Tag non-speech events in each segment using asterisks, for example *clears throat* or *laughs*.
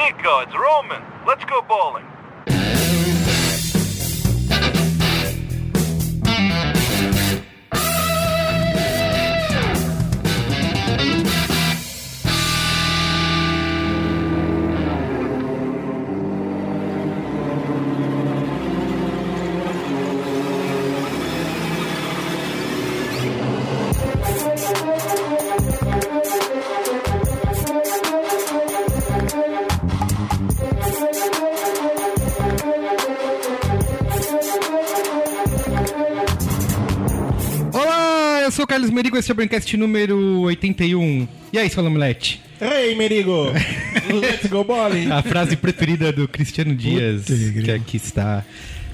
Nico, it's Roman. Let's go bowling. Carlos Merigo, esse é o Braincast número 81. E aí, seu omelete? Ei, Merigo! *laughs* Let's go bowling! A frase preferida do Cristiano Dias, Puta, que aqui está.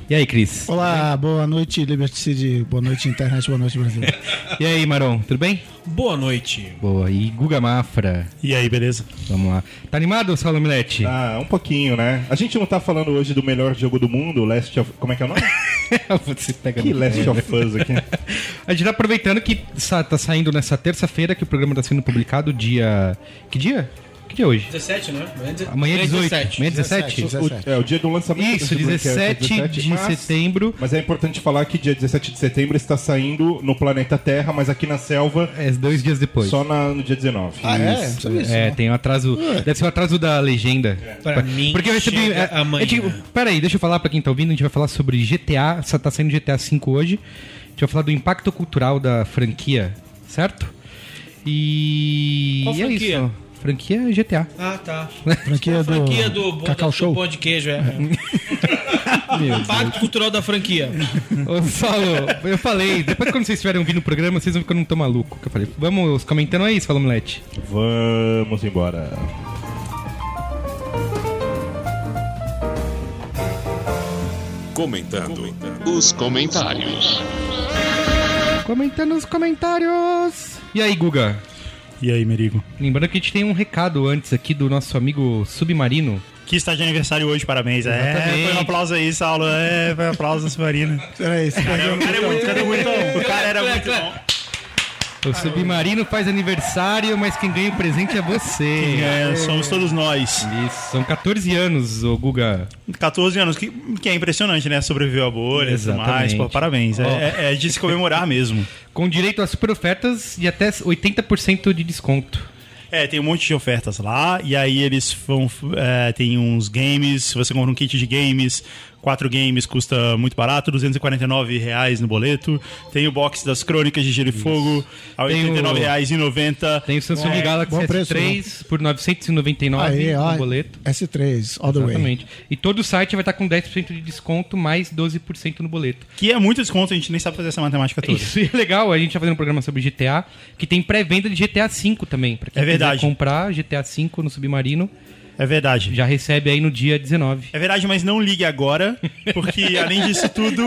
E aí, Cris? Olá, boa noite, Liberty City, boa noite, internet, boa noite, Brasil. *laughs* E aí, Maron, tudo bem? Boa noite. Boa. E Guga Mafra? E aí, beleza? Vamos lá. Tá animado, seu omelete? Ah, um pouquinho, né? A gente não tá falando hoje do melhor jogo do mundo, Last of... Como é que é o nome? *laughs* Você pega que Last of Us aqui? *laughs* A gente tá aproveitando que tá saindo nessa terça-feira que o programa tá sendo publicado dia... Que dia? Que dia é hoje? 17, né? Amanhã é 18. Amanhã é 17? 17. O- é, o dia do lançamento Isso, Braincast é 17 de mas- setembro. Mas é importante falar que dia 17 de setembro está saindo no planeta Terra, mas aqui na selva, É, dois dias depois. só na- no dia 19. Ah, é? Não sabia disso, É, não. tem um atraso. Deve ser o atraso da legenda. Pra mim, Porque eu recebi. chega É, amanhã. é tipo, peraí, deixa eu falar pra quem tá ouvindo. A gente vai falar sobre GTA. Só tá saindo GTA V hoje. A gente vai falar do impacto cultural da franquia, certo? E. Qual e é franquia? isso. Franquia GTA. Ah, tá. Franquia do, franquia do, do, Cacau do Show. pão de queijo, é. *laughs* Impacto *laughs* cultural da franquia. Ô, Saulo, eu falei, depois quando vocês estiverem ouvindo o programa, vocês vão eu não tô maluco. Que eu falei, vamos comentando aí, Saulo Mulete. Vamos embora. Comentando os comentários. Comentando nos comentários. E aí, Guga? E aí, Merigo? Lembrando que a gente tem um recado antes aqui do nosso amigo Submarino. Que está de aniversário hoje, parabéns. É, Exatamente. foi um aplauso aí, Saulo. É, foi um aplauso Submarino. Peraí, você perdeu O cara é muito, cara é muito bom. O cara era muito bom. O Submarino faz aniversário, mas quem ganha o presente é você. É, somos todos nós. Isso, são 14 anos, ô Guga. 14 anos, que, que é impressionante, né? Sobreviveu a bolha e tudo mais. Pô, parabéns. É, Ó. é- é de se comemorar *laughs* mesmo. Com direito a super ofertas de até 80% de desconto. É, tem um monte de ofertas lá, e aí eles vão. É, tem uns games, você compra um kit de games, quatro games custa muito barato, 249 reais no boleto. Tem o box das crônicas de Gelo e Fogo, a R$ Tem o- 89,90. Tem o Samsung É, Galaxy bom preço, S3 por 999 Aí, ó, no boleto. S3, all the way. Exatamente. E todo o site vai estar com 10% de desconto, mais 12% no boleto. Que é muito desconto, a gente nem sabe fazer essa matemática toda. Isso *laughs* é legal, a gente tá fazendo um programa sobre GTA, que tem pré-venda de GTA V também. Pra quem É verdade. quiser comprar GTA V no Submarino, É verdade. já recebe aí no dia 19. É verdade, mas não ligue agora, porque *laughs* além disso tudo,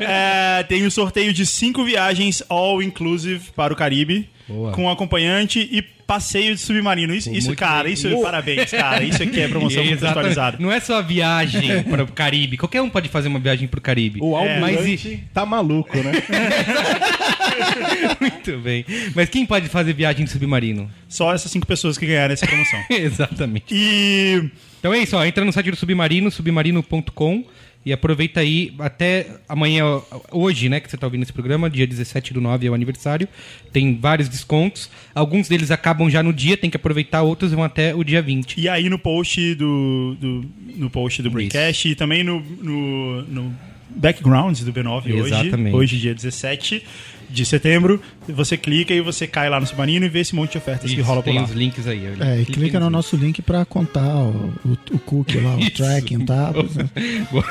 é, tem o sorteio de cinco viagens all inclusive para o Caribe, Boa. com acompanhante e passeio de submarino. Isso, isso cara, bem. isso é parabéns, cara. Isso aqui é promoção *laughs* atualizada. Não é só a viagem para o Caribe. Qualquer um pode fazer uma viagem para o Caribe. O É, mas almirante tá maluco, né? *laughs* *laughs* Muito bem. Mas quem pode fazer viagem de submarino? Só essas cinco pessoas que ganharam essa promoção. *laughs* Exatamente. E Então é isso, ó, entra no site do Submarino, submarino.com e aproveita aí até amanhã, hoje, né, que você tá ouvindo esse programa, dia 17 do 9 é o aniversário. Tem vários descontos. Alguns deles acabam já no dia, tem que aproveitar, outros vão até o dia 20. E aí no post do, do no post do Braincast e também no, no, no background do B9 Exatamente. hoje, hoje dia 17 de setembro, você clica e você cai lá no Submarino e vê esse monte de ofertas que Isso, rola por tem lá. os links aí. É, e Cliquem clica no nos nosso link pra contar o, o, o cookie lá, o Isso. tracking, tá? Boa.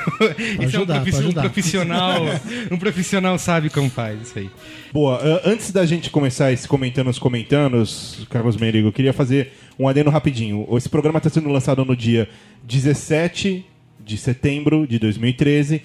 Esse *laughs* é um, ajudar, profi- um ajudar. profissional, *laughs* um profissional sabe como faz isso aí. Boa, ah, antes da gente começar esse comentando os comentandos, Carlos Merigo, eu queria fazer um adendo rapidinho. Esse programa está sendo lançado no dia 17 de setembro de 2013.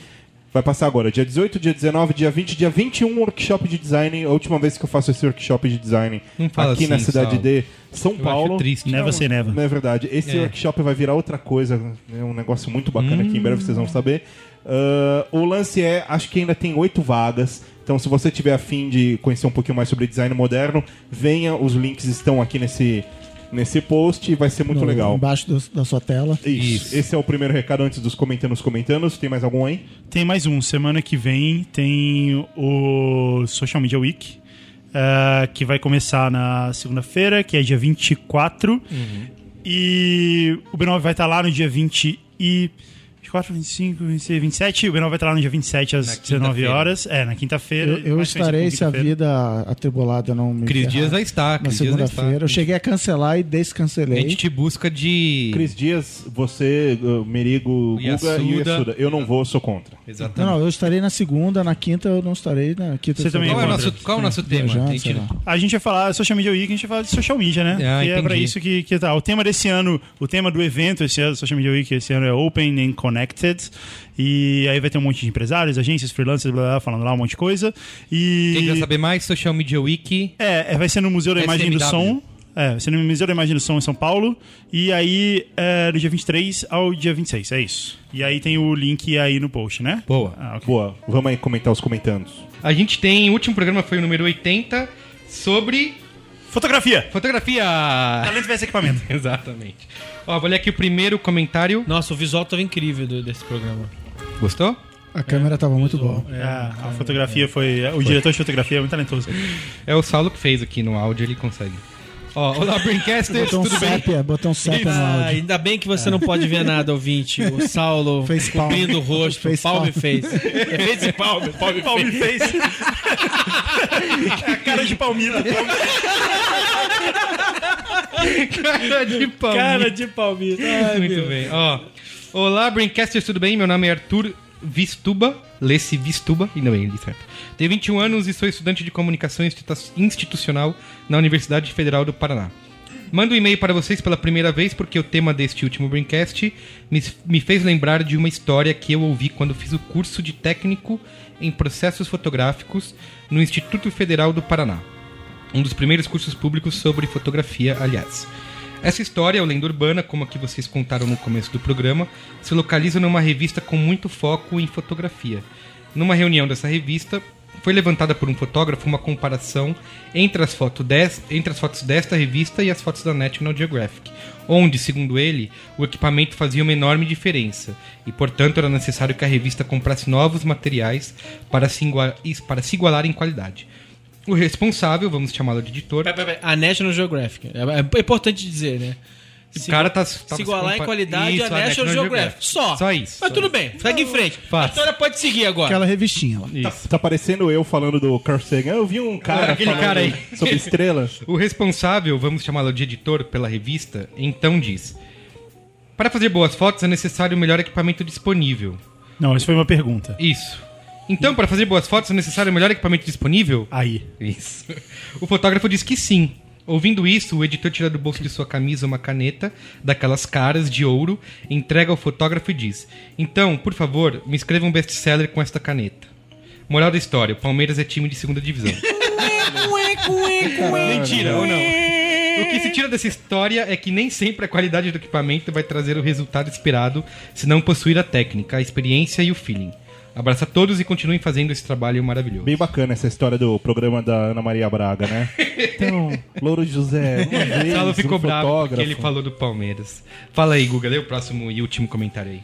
Vai passar agora, dia 18, dia 19, dia 20, dia 21, workshop de design. A última vez que eu faço esse workshop de design aqui na assim, cidade Sal. de São Eu Paulo. triste. Neva sem neva. Não é verdade. Esse É. workshop vai virar outra coisa. É um negócio muito bacana que em breve vocês vão saber. Ah, o lance é, acho que ainda tem oito vagas. Então, se você tiver afim de conhecer um pouquinho mais sobre design moderno, venha. Os links estão aqui nesse, nesse post e vai ser muito no- legal. Embaixo do- da sua tela. Isso. Esse é o primeiro recado antes dos comentando os comentando. Tem mais algum aí? Tem mais um. Semana que vem tem o Social Media Week, eh, que vai começar na segunda-feira, que é dia 24. E o B9 vai estar lá no dia 20 e... 24, 25, 26, 27. O B9 vai estar lá no dia 27 às Na 19 quinta-feira. horas. É, na quinta-feira. Eu, eu estarei se a vida atribulada não me Cris. Dias vai estar. Na segunda-feira. Eu cheguei a cancelar e A descancelei. gente te busca de. Cris Dias, você, uh, Merigo, O Guga e. Yasuda. Eu não vou, sou contra. Exatamente. Não, não, eu estarei na segunda, na quinta eu não estarei. Na quinta Você também Qual é nosso, qual é o nosso tema? viajando, A gente-. A vai falar Social Media Week, a gente vai falar de social media, né? Ah, que é pra isso que, que tá. O tema desse ano, o tema do evento esse ano, Social Media Week esse ano é Open and Connected. E aí vai ter um monte de empresários, agências, freelancers, blá, blá, blá, falando lá um monte de coisa. E Quem quiser saber mais, Social Media Week. é, é, vai ser no Museu da Imagem do. Som. É, vai ser no Museu da Imagem do Som em São Paulo. E aí, é, do dia 23 ao dia 26, é isso. E aí tem o link aí no post, né? Boa. Ah, ok. Boa, vamos aí comentar os comentandos. A gente tem. O último programa foi o número 80 sobre Fotografia! fotografia. Talento versus equipamento. *laughs* Exatamente. Ó, vou ler aqui o primeiro comentário. Nossa, o visual tava incrível do- desse programa. Gostou? A câmera tava muito boa. É, a fotografia foi. O diretor de fotografia é muito talentoso. É o Saulo que fez aqui no áudio, ele consegue. Ó, olá, Braincasters, Botou um tudo bem? sépia, botou um sépia no Ah, áudio. ainda bem que você não pode ver nada, ouvinte. O Saulo *laughs* Fez palm. cobrindo o rosto, Fez palme palm. fez. É, fez e palme, palme, Palme fez. fez. *laughs* a cara de palmito. Cara de pau. Cara de palmito. Ai, Muito meu. bem. Ó, olá, Braincasters, tudo bem? Meu nome é Arthur Vistuba. Lê-se Vistuba, ainda bem, li certo. Tenho 21 anos e sou estudante de comunicação institu- institucional na Universidade Federal do Paraná. Mando um e-mail para vocês pela primeira vez porque o tema deste último Braincast me, me fez lembrar de uma história que eu ouvi quando fiz o curso de técnico em processos fotográficos no Instituto Federal do Paraná um dos primeiros cursos públicos sobre fotografia, aliás. Essa história, ou lenda urbana, como a que vocês contaram no começo do programa, se localiza numa revista com muito foco em fotografia. Numa reunião dessa revista, foi levantada por um fotógrafo uma comparação entre as, foto des- entre as fotos desta revista e as fotos da National Geographic, onde, segundo ele, o equipamento fazia uma enorme diferença e, portanto, era necessário que a revista comprasse novos materiais para se, para se igualar em qualidade. O responsável, vamos chamá-lo de editor, Pera, pera, pera. A National Geographic. É, é importante dizer, né? O cara tá- se tava igualar se em compa- qualidade Isso, a National National Geographic. Geographic. Só. Só isso. Mas tudo bem, segue em frente. Faça. A história pode seguir agora. Aquela revistinha lá. Isso. Tá parecendo eu falando do Carl Sagan. Eu vi um cara Aquele cara aí. sobre estrelas. *laughs* O responsável, vamos chamá-lo de editor pela revista, então diz: Para fazer boas fotos é necessário o melhor equipamento disponível. Não, isso foi uma pergunta. Isso. Então, para fazer boas fotos é necessário o melhor equipamento disponível? Aí. Isso. *laughs* O fotógrafo diz que sim. Ouvindo isso, o editor tira do bolso de sua camisa uma caneta, daquelas caras de ouro, entrega ao fotógrafo e diz: Então, por favor, me escreva um best-seller com esta caneta. Moral da história: o Palmeiras é time de segunda divisão. *laughs* Mentira, ou não? O que se tira dessa história é que nem sempre a qualidade do equipamento vai trazer o resultado esperado se não possuir a técnica, a experiência e o feeling. Abraço a todos e continuem fazendo esse trabalho maravilhoso. Bem bacana essa história do programa da Ana Maria Braga, né? *laughs* Então, Louro José, uma *laughs* vez, Saulo um ficou bravo porque ele falou do Palmeiras. Fala aí, Guga, lê o próximo e último comentário aí.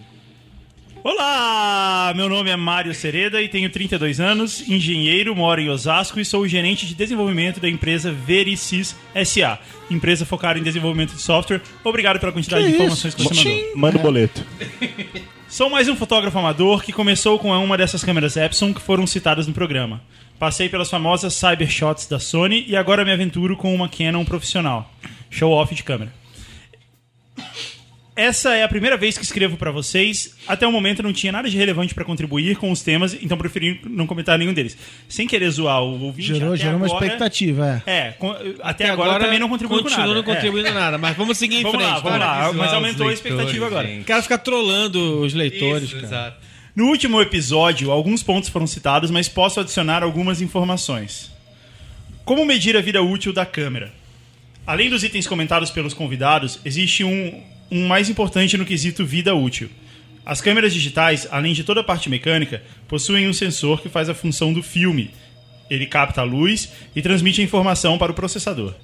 Olá! Meu nome é Mário Sereda e tenho 32 anos, engenheiro, moro em Osasco e sou o gerente de desenvolvimento da empresa Vericis SA, empresa focada em desenvolvimento de software. Obrigado pela quantidade de informações que você mandou. Manda o boleto. *laughs* Sou mais um fotógrafo amador que começou com uma dessas câmeras Epson que foram citadas no programa. Passei pelas famosas Cybershots da Sony e agora me aventuro com uma Canon profissional. Show off de câmera. Essa é a primeira vez que escrevo pra vocês. Até o momento não tinha nada de relevante pra contribuir com os temas, então preferi não comentar nenhum deles. Sem querer zoar o ouvinte, Gerou, até gerou uma agora- expectativa, é. É, com- até, agora, também não contribuiu com continua nada. não contribuindo É. nada, mas vamos seguir em Vamos frente. lá, vamos lá. Mas aumentou a leitores, expectativa agora. gente. O cara fica trolando os leitores, Isso, cara. exato. No último episódio, alguns pontos foram citados, mas posso adicionar algumas informações. Como medir a vida útil da câmera? Além dos itens comentados pelos convidados, existe um, um mais importante no quesito vida útil. As câmeras digitais, além de toda a parte mecânica, possuem um sensor que faz a função do filme. Ele capta a luz e transmite a informação para o processador.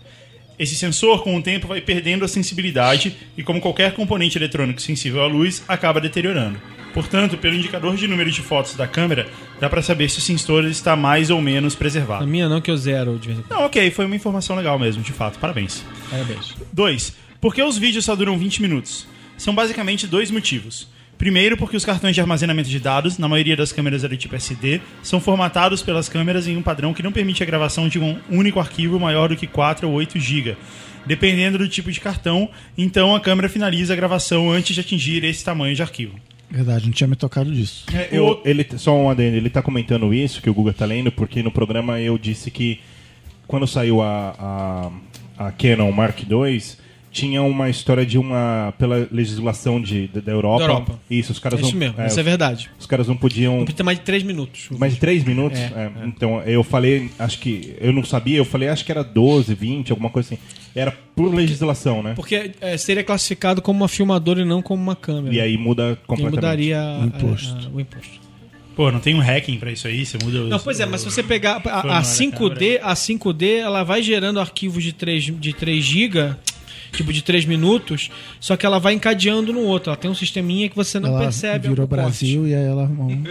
Esse sensor, com o tempo, vai perdendo a sensibilidade e, como qualquer componente eletrônico sensível à luz, acaba deteriorando. Portanto, pelo indicador de número de fotos da câmera, dá para saber se o sensor está mais ou menos A preservado. minha não, que eu zero de vez em quando. Não, ok, foi uma informação legal mesmo, de fato. Parabéns. Parabéns. 2. Por que os vídeos só duram 20 minutos? São basicamente dois motivos. Primeiro, porque os cartões de armazenamento de dados, na maioria das câmeras é do tipo SD, são formatados pelas câmeras em um padrão que não permite a gravação de um único arquivo maior do que 4 ou 8 GB. Dependendo do tipo de cartão, então a câmera finaliza a gravação antes de atingir esse tamanho de arquivo. Verdade, não tinha me tocado disso. Eu, ele, só um adendo, ele tá comentando isso, que o Guga tá lendo, porque no programa eu disse que quando saiu a, a, a Canon Mark II, tinha uma história de uma. pela legislação de, da, da Europa. Da Europa. Isso, os caras É isso não. mesmo, é, isso é verdade. Os caras não podiam. Não precisa ter mais de 3 minutos. Mais de 3 minutos? É, É, Então, eu falei, acho que. Eu não sabia, eu falei, acho que era 12, 20, alguma coisa assim. Era por legislação, né? Porque é, seria classificado como uma filmadora e não como uma câmera. E aí muda E completamente. mudaria O imposto. a- a- o imposto. Pô, não tem um hacking pra isso aí? Você muda os- Não, pois é, mas se você pegar a, a uma 5D, a 5D, ela vai gerando arquivos de 3, de 3 GB, tipo de 3 minutos, só que ela vai encadeando no outro. Ela tem um sisteminha que você não ela percebe. virou o corte. Brasil e aí ela arrumou um.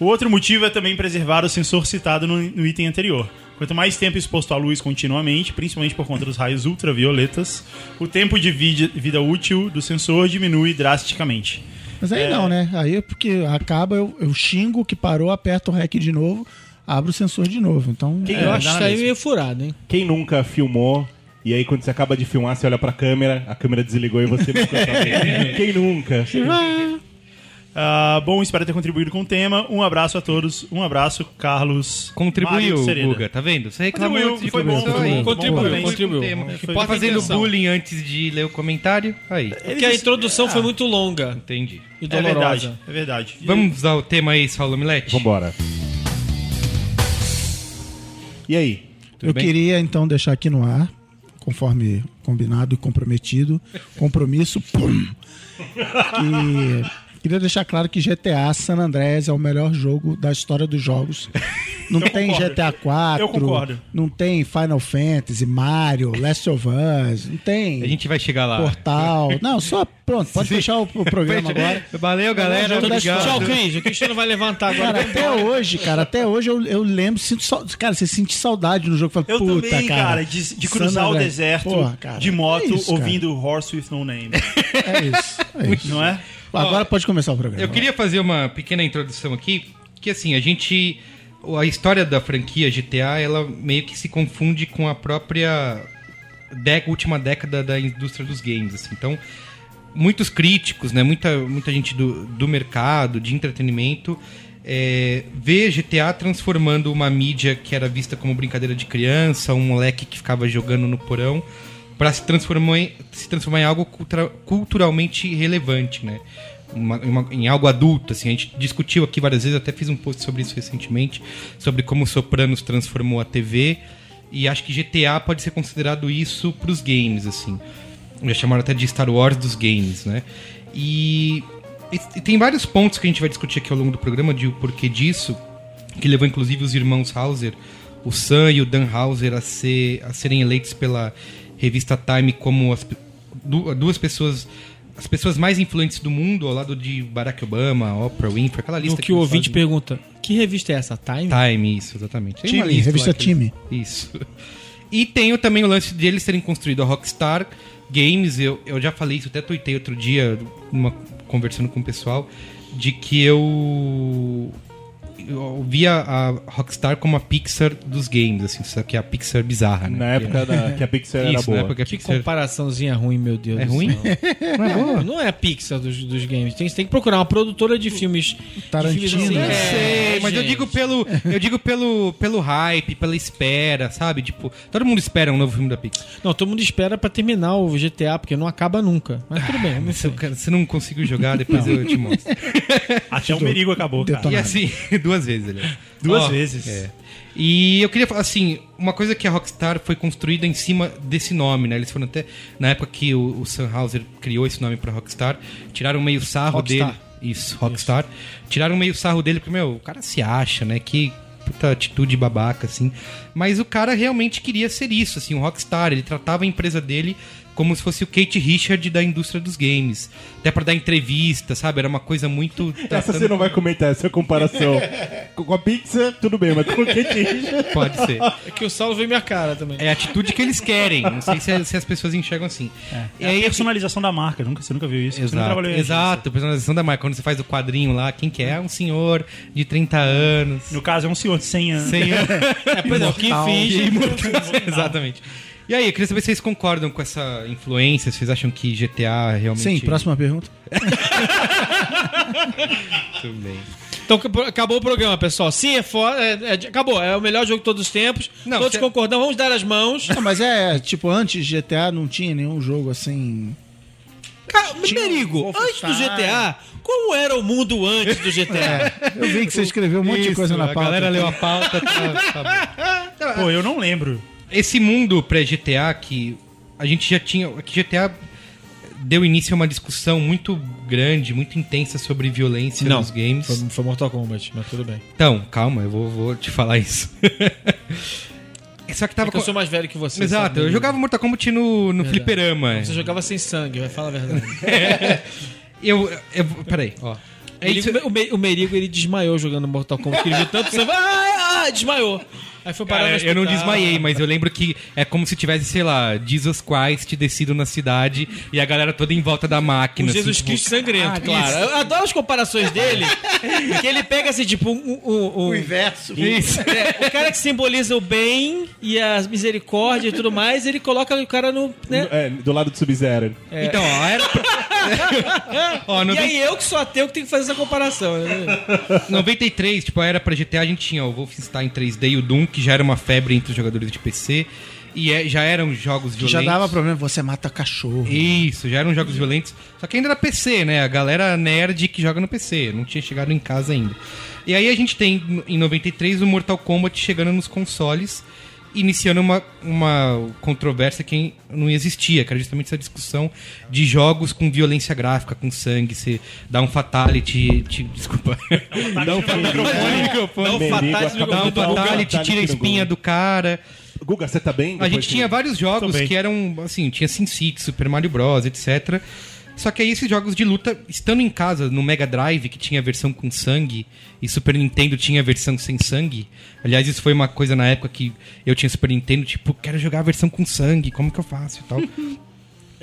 O outro motivo é também preservar o sensor citado no, no item anterior. Quanto mais tempo exposto à luz continuamente, principalmente por conta dos raios ultravioletas, o tempo de vida, vida útil do sensor diminui drasticamente. Mas aí não, né? Aí é porque acaba, eu, eu xingo que parou, aperto o REC de novo, abro o sensor de novo. Então, Quem- Eu É, acho isso aí mesmo. meio furado, hein? Quem nunca filmou e aí quando você acaba de filmar, você olha pra câmera, a câmera desligou e você não *laughs* ficou sabendo. Quem nunca? Ah, bom, espero ter contribuído com o tema. Um abraço a todos. Um abraço, Carlos. Contribuiu, Mário. Guga, tá vendo? Você reclamou Contribuiu, antes de foi bom, começar foi aí. bom, Contribuiu, parabéns. contribuiu. Tema. Foi Tá com fazendo intenção. bullying antes de ler o comentário? Aí, Porque a introdução foi muito longa entendi. e É dolorosa. verdade, é verdade. Vamos ao tema aí, Saulo Milete? Vambora. E aí? Eu bem? queria então deixar aqui no ar, conforme combinado e comprometido, compromisso, pum, que queria deixar claro que GTA San Andreas é o melhor jogo da história dos jogos. Não *laughs* Eu tem concordo. GTA 4, Eu concordo. não tem Final Fantasy, Mario, Last of Us, não tem A gente vai chegar lá. Portal. *laughs* Não, só pronto, pode fechar o, o programa agora. Valeu, galera. Obrigado. Tchau, Cris. O Cristiano vai levantar agora. Cara, até hoje, cara, até hoje eu, eu lembro, sinto sau- cara, você sente saudade no jogo. Fala, Eu Puta, também, cara, cara, de, de cruzar o deserto Porra, cara, de moto é isso, cara. ouvindo Horse with No Name. *laughs* É isso, é isso. Não é? Agora pode começar o programa. Eu queria fazer uma pequena introdução aqui, que assim, a gente. A história da franquia GTA, ela meio que se confunde com a própria última década da indústria dos games. Assim. Então, muitos críticos, né, muita, muita gente do, do mercado, de entretenimento, é, vê GTA transformando uma mídia que era vista como brincadeira de criança, um moleque que ficava jogando no porão, para se transformar em, se transformar em algo cultura- culturalmente relevante, né? Uma- em uma- em algo adulto, assim, a gente discutiu aqui várias vezes, até fiz um post sobre isso recentemente, sobre como Sopranos transformou a TV, e acho que GTA pode ser considerado isso pros games, assim. Já chamaram até de Star Wars dos games, né? E, e- e tem vários pontos que a gente vai discutir aqui ao longo do programa de o porquê disso, que levou inclusive os irmãos Hauser, o Sam e o Dan Hauser, a, ser, a serem eleitos pela revista Time como as, duas pessoas, as pessoas mais influentes do mundo, ao lado de Barack Obama, Oprah Winfrey, aquela lista que o eles ouvinte fazem. pergunta, que revista é essa? Time? Time, isso, exatamente. Tem uma Time, lista revista lá que Time. Isso. E tem o- também o lance de eles terem construído a Rockstar Games. Eu, eu já falei isso, até tuitei outro dia, numa, conversando com o pessoal, de que eu. Eu via a Rockstar como a Pixar dos games, assim, só que é a Pixar bizarra, né? Na época da, que a Pixar era Isso, boa. na época que a Que Pixar. comparaçãozinha ruim, meu Deus É ruim? *laughs* Não é boa? Não é a Pixar dos, dos games. Tem, você tem que procurar uma produtora de filmes. Tarantino, de filmes assim, né? Eu sei, é, mas eu digo pelo. Eu digo pelo, pelo hype, pela espera, sabe? Tipo, todo mundo espera um novo filme da Pixar. Não, todo mundo espera pra terminar o GTA, porque não acaba nunca. Mas tudo bem, vamos Se, cara, se não consigo jogar, depois eu te mostro. *laughs* Até o perigo acabou, cara. E assim, *laughs* duas vezes, aliás. *laughs* Duas Ó, vezes. é. E eu queria falar assim, uma coisa que a Rockstar foi construída em cima desse nome, né? Eles foram até na época que o, o Sam Hauser criou esse nome pra Rockstar, tiraram meio sarro Rockstar. dele. Isso, Rockstar. Tiraram meio sarro dele porque, meu, o cara se acha, né? Que puta atitude babaca, assim. Mas o cara realmente queria ser isso, assim, um rockstar. Ele tratava a empresa dele como se fosse o Kate Richard da indústria dos games. Até pra dar entrevista, sabe? Era uma coisa muito. Essa você não vai comentar, essa comparação. *laughs* com a pizza, tudo bem, mas com o que Pode ser. É que o Saulo veio minha cara também. É a atitude que eles querem. Não sei se, se as pessoas enxergam assim. É a personalização da marca, nunca, você nunca viu isso. Exato, exato, personalização da marca. Quando você faz o quadrinho lá, quem que é? É um senhor de 30 anos. No caso, é um senhor de 100 anos. 100 anos. *laughs* É, pois é, o que finge. *laughs* Exatamente. E aí, eu queria saber se vocês concordam com essa influência, se vocês acham que GTA realmente... Sim, próxima pergunta. *laughs* Tudo bem. Então ac- acabou o programa, pessoal. Sim, é foda. é- é- acabou. É o melhor jogo de todos os tempos. Não, Todos cê- concordamos. Vamos dar as mãos. Não, mas é, tipo, antes GTA não tinha nenhum jogo assim. Cara, Merigo, um antes do. GTA, como era o mundo antes do GTA? Eu vi que você escreveu um monte de Isso, coisa na a pauta. galera leu a pauta. Tá, tá. Pô, eu não lembro. Esse mundo pré-GTA que a gente já tinha... Que GTA deu início a uma discussão muito grande, muito intensa sobre violência nos games. Foi, foi Mortal Kombat, mas tudo bem. Então, calma, eu vou, vou te falar isso. *laughs* Só que tava Porque eu com- sou mais velho que você. Exato, sabe, eu jogava Mortal Kombat no, no Verdade. fliperama. Você jogava sem sangue, vai falar a verdade. *laughs* Eu, eu. Peraí, ó. É Merigo- isso- o, Me- o Merigo ele desmaiou jogando Mortal Kombat. que Ele viu tanto sangue. *laughs* Ah, ah, desmaiou. Aí foi parar Cara, no eu não desmaiei, mas eu lembro que é como se tivesse, sei lá, Jesus Christ descido na cidade e a galera toda em volta da O máquina. Jesus assim, Cristo tipo, sangrento, ah, claro. isso. Eu adoro as comparações dele. que ele pega assim, tipo, um. um, um- inverso. Isso. É, o cara que simboliza o bem e a misericórdia e tudo mais, ele coloca o cara no. Né? É, do lado do Sub-Zero. Então, ó, era. *laughs* ó, E 90 aí eu que sou ateu que tenho que fazer essa comparação. né? 93, tipo, era pra GTA, a gente tinha o Wolfenstein 3D e o Doom, que já era uma febre entre os jogadores de PC. E é- já eram jogos violentos. já dava problema, você mata cachorro. Isso, já eram jogos violentos. Só que ainda era PC, né? A galera nerd que joga no PC. Não tinha chegado em casa ainda. E aí a gente tem, em 93, o Mortal Kombat chegando nos consoles, iniciando uma, uma controvérsia que não existia, que era justamente essa discussão de jogos com violência gráfica, com sangue. Você dá um fatality. Te, desculpa. dá um fatality. Dá um fatality tira a espinha do cara. Guga, você tá bem? A gente tinha vários jogos que eram, assim, tinha Sin City, Super Mario Bros, etc. Só que aí esses jogos de luta, estando em casa, no Mega Drive, que tinha a versão com sangue, e Super Nintendo tinha a versão sem sangue. Aliás, isso foi uma coisa na época que eu tinha Super Nintendo, tipo, quero jogar a versão com sangue, como que eu faço e tal. *laughs*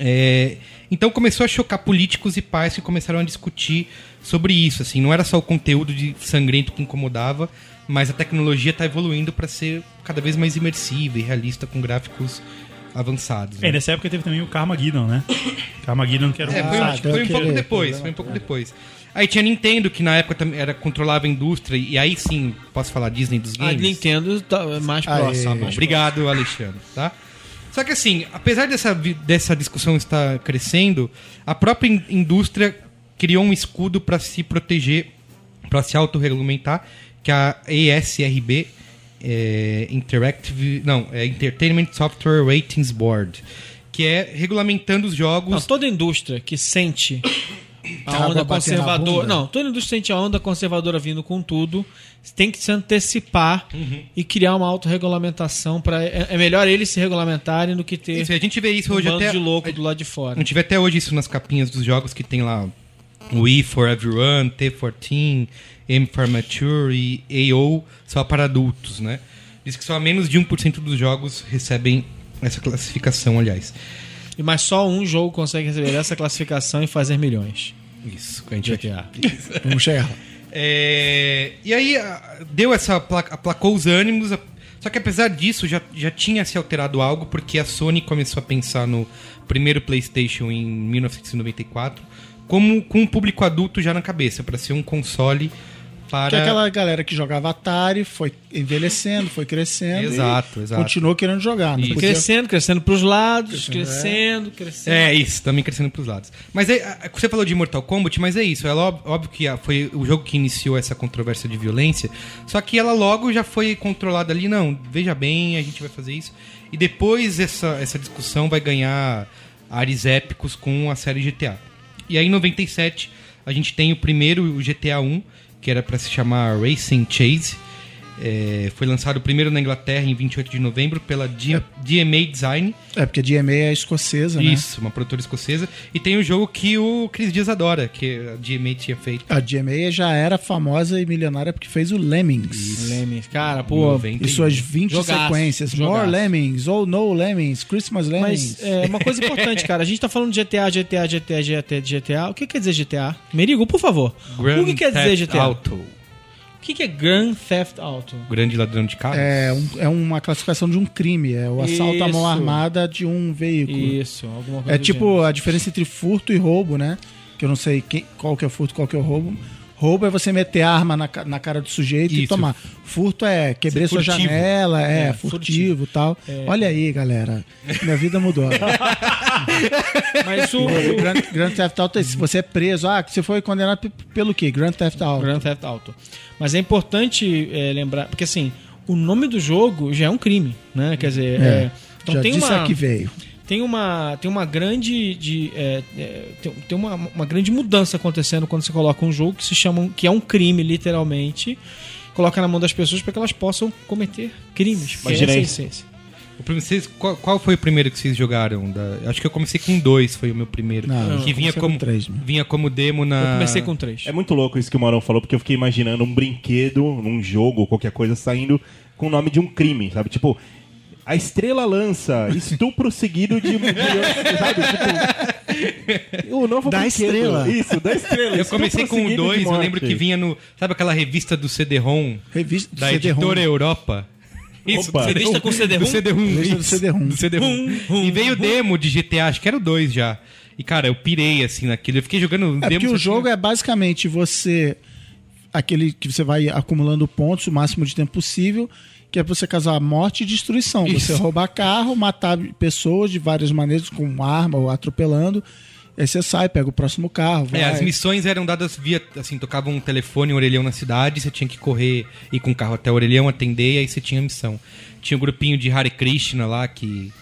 É, então começou a chocar políticos e pais que começaram a discutir sobre isso. Assim, não era só o conteúdo de sangrento que incomodava, mas a tecnologia está evoluindo para ser cada vez mais imersiva e realista com gráficos avançados. né? É, nessa época teve também o Carmageddon, né? Carmageddon que era um... É, foi, um- Ah, deu foi um pouco depois, foi um pouco depois. Aí tinha Nintendo, que na época também era, controlava a indústria, e aí sim, posso falar Disney dos A games? Nintendo tá mais Aê. próxima. Tá obrigado, Alexandre, tá? Só que assim, apesar dessa, dessa discussão estar crescendo, a própria in- indústria criou um escudo para se proteger, para se autorregulamentar, que é a ESRB, é, Interactive, não, é Entertainment Software Ratings Board, que é regulamentando os jogos. Não, toda indústria que sente *coughs* a Água onda conservadora. Não, toda indústria sente a onda conservadora vindo com tudo. Tem que se antecipar e criar uma autorregulamentação para é, é melhor eles se regulamentarem do que ter Isso, a gente vê isso um hoje bando até. de louco do lado de fora. A gente vê até hoje isso nas capinhas dos jogos que tem lá o E for Everyone, T14, M for Mature e AO só para adultos, né? Diz que só menos de 1% dos jogos recebem essa classificação, aliás. E mas só um jogo consegue receber essa classificação e fazer milhões. Isso, a gente GTA. *laughs* Vamos chegar lá. É, e aí deu essa pla- aplacou os ânimos. Só que apesar disso já, já tinha se alterado algo porque a Sony começou a pensar no primeiro PlayStation em 1994 como com um público adulto já na cabeça para ser um console para Que é aquela galera que jogava Atari foi envelhecendo, foi crescendo. Exato, e exato. Continuou querendo jogar. Isso. podia- Crescendo, crescendo pros lados, crescendo, crescendo. É, isso, também crescendo pros lados. Mas é, você falou de Mortal Kombat, mas é isso. É óbvio, que foi o jogo que iniciou essa controvérsia de violência. Só que ela logo já foi controlada ali. Não, veja bem, a gente vai fazer isso. E depois essa, essa discussão vai ganhar ares épicos com a série GTA. E aí em 97 a gente tem o primeiro, o GTA 1, que era pra se chamar Racing Chase. É, foi lançado primeiro na Inglaterra em 28 de novembro pela D- DMA Design. É, porque a DMA é escocesa, né? Isso, uma produtora escocesa. E tem o jogo que o Cris Dias adora, que a DMA tinha feito. A DMA já era famosa e milionária porque fez o Lemmings. Lemmings. Cara, pô. 91. E suas 20 Jogaço, sequências. jogaço. More Lemmings, ou No Lemmings, Christmas Lemmings. Mas é uma coisa importante, cara. A gente tá falando de GTA, GTA, GTA, GTA, GTA. O que quer dizer GTA? Merigo, por favor. o que quer dizer GTA? Auto. O que que é Grand Theft Auto? Grande ladrão de carros. É, um- é uma classificação de um crime, é o assalto à mão Isso. armada de um veículo. Isso, alguma coisa É tipo gênero. a diferença entre furto e roubo, né? Que eu não sei quem, qual que é o furto, qual que é o roubo. Roubo é você meter arma na, na cara do sujeito e Isso. tomar. Furto é quebrei Ser sua janela, é, É, furtivo e tal. Olha aí, galera. Minha vida mudou. *laughs* Mas o, Grand, Grand Theft Auto, é se você é preso, ah, você foi condenado pelo quê? Grand Theft Auto. Grand Theft Auto. Mas é importante é, lembrar, porque assim, o nome do jogo já é um crime, né? Quer dizer, É. é, então Já tem disse uma que veio. Tem uma tem uma grande de, é, é, tem, tem uma, uma grande mudança acontecendo quando você coloca um jogo que se chama que é um crime literalmente coloca na mão das pessoas para que elas possam cometer crimes Imagina essa é a aí. essência. O primeiro- vocês- qual, qual foi o primeiro que vocês jogaram? Da- acho que eu comecei com dois, foi o meu primeiro. Não, que eu vinha comecei com como, três, né? vinha como demo na. eu comecei com três É muito louco isso que o Maurão falou, porque eu fiquei imaginando um brinquedo, num jogo, qualquer coisa, saindo com o nome de um crime, sabe? Tipo, a estrela lança, *laughs* estupro seguido de. de sabe? Tipo, o novo Da brinquedo. estrela. Isso, da estrela. Eu comecei com o seguido de dois, eu morte. lembro que vinha no. Sabe aquela revista do CD-ROM? Revista do Da editora Europa? Isso, Opa. Revista com CD-ROM? Do CD-ROM. Revista do CD-ROM. do CD-ROM. E veio demo de GTA, acho que era o 2 já. E, cara, eu pirei, assim, naquilo. Eu fiquei jogando É porque o assim, jogo é basicamente você. Aquele que você vai acumulando pontos o máximo de tempo possível, que é pra você causar morte e destruição. Você Isso. roubar carro, matar pessoas de várias maneiras, com arma ou atropelando. Aí você sai, pega o próximo carro. Vai. É, as missões eram dadas via, assim, tocava um telefone, um orelhão na cidade, você tinha que correr, ir com o carro até o orelhão, atender, e aí você tinha a missão. Tinha um grupinho de Hare Krishna lá, que,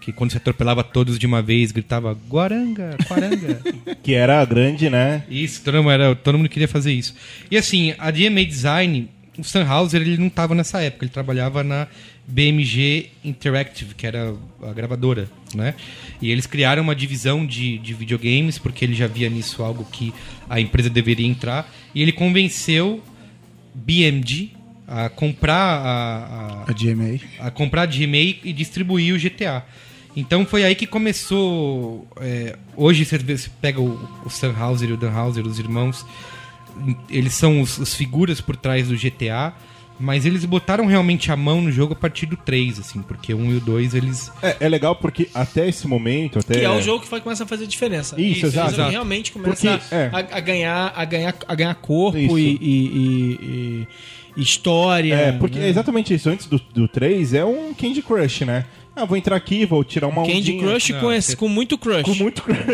que quando você atropelava todos de uma vez, gritava Guaranga, Guaranga. *laughs* Que era grande, né? isso, todo mundo, era, todo mundo queria fazer isso. E assim, a DMA Design, o Sennhauser, ele não estava nessa época, ele trabalhava na BMG Interactive, que era a gravadora, né? E eles criaram uma divisão de, de videogames, porque ele já via nisso algo que a empresa deveria entrar, e ele convenceu BMG a comprar a- A GMA. a comprar de e-mail e distribuir o GTA. Então foi aí que começou. é, hoje você, pega o, o Sunhauser e o Danhauser, os irmãos, eles são os, os figuras por trás do GTA, mas eles botaram realmente a mão no jogo a partir do 3, assim, porque o 1 e o 2 eles. É, é legal porque até esse momento, até. Que é o jogo que vai começar a fazer diferença. Isso, exato. Ele realmente começa Porque, é. a, a ganhar, a ganhar, a ganhar corpo Isso. e, e- e- e história. É, porque né? é exatamente isso. Antes do, do 3 é um Candy Crush, né? Ah, vou entrar aqui, vou tirar uma Candy ondinha. Crush Não, com, esse, com muito crush. Com muito crush.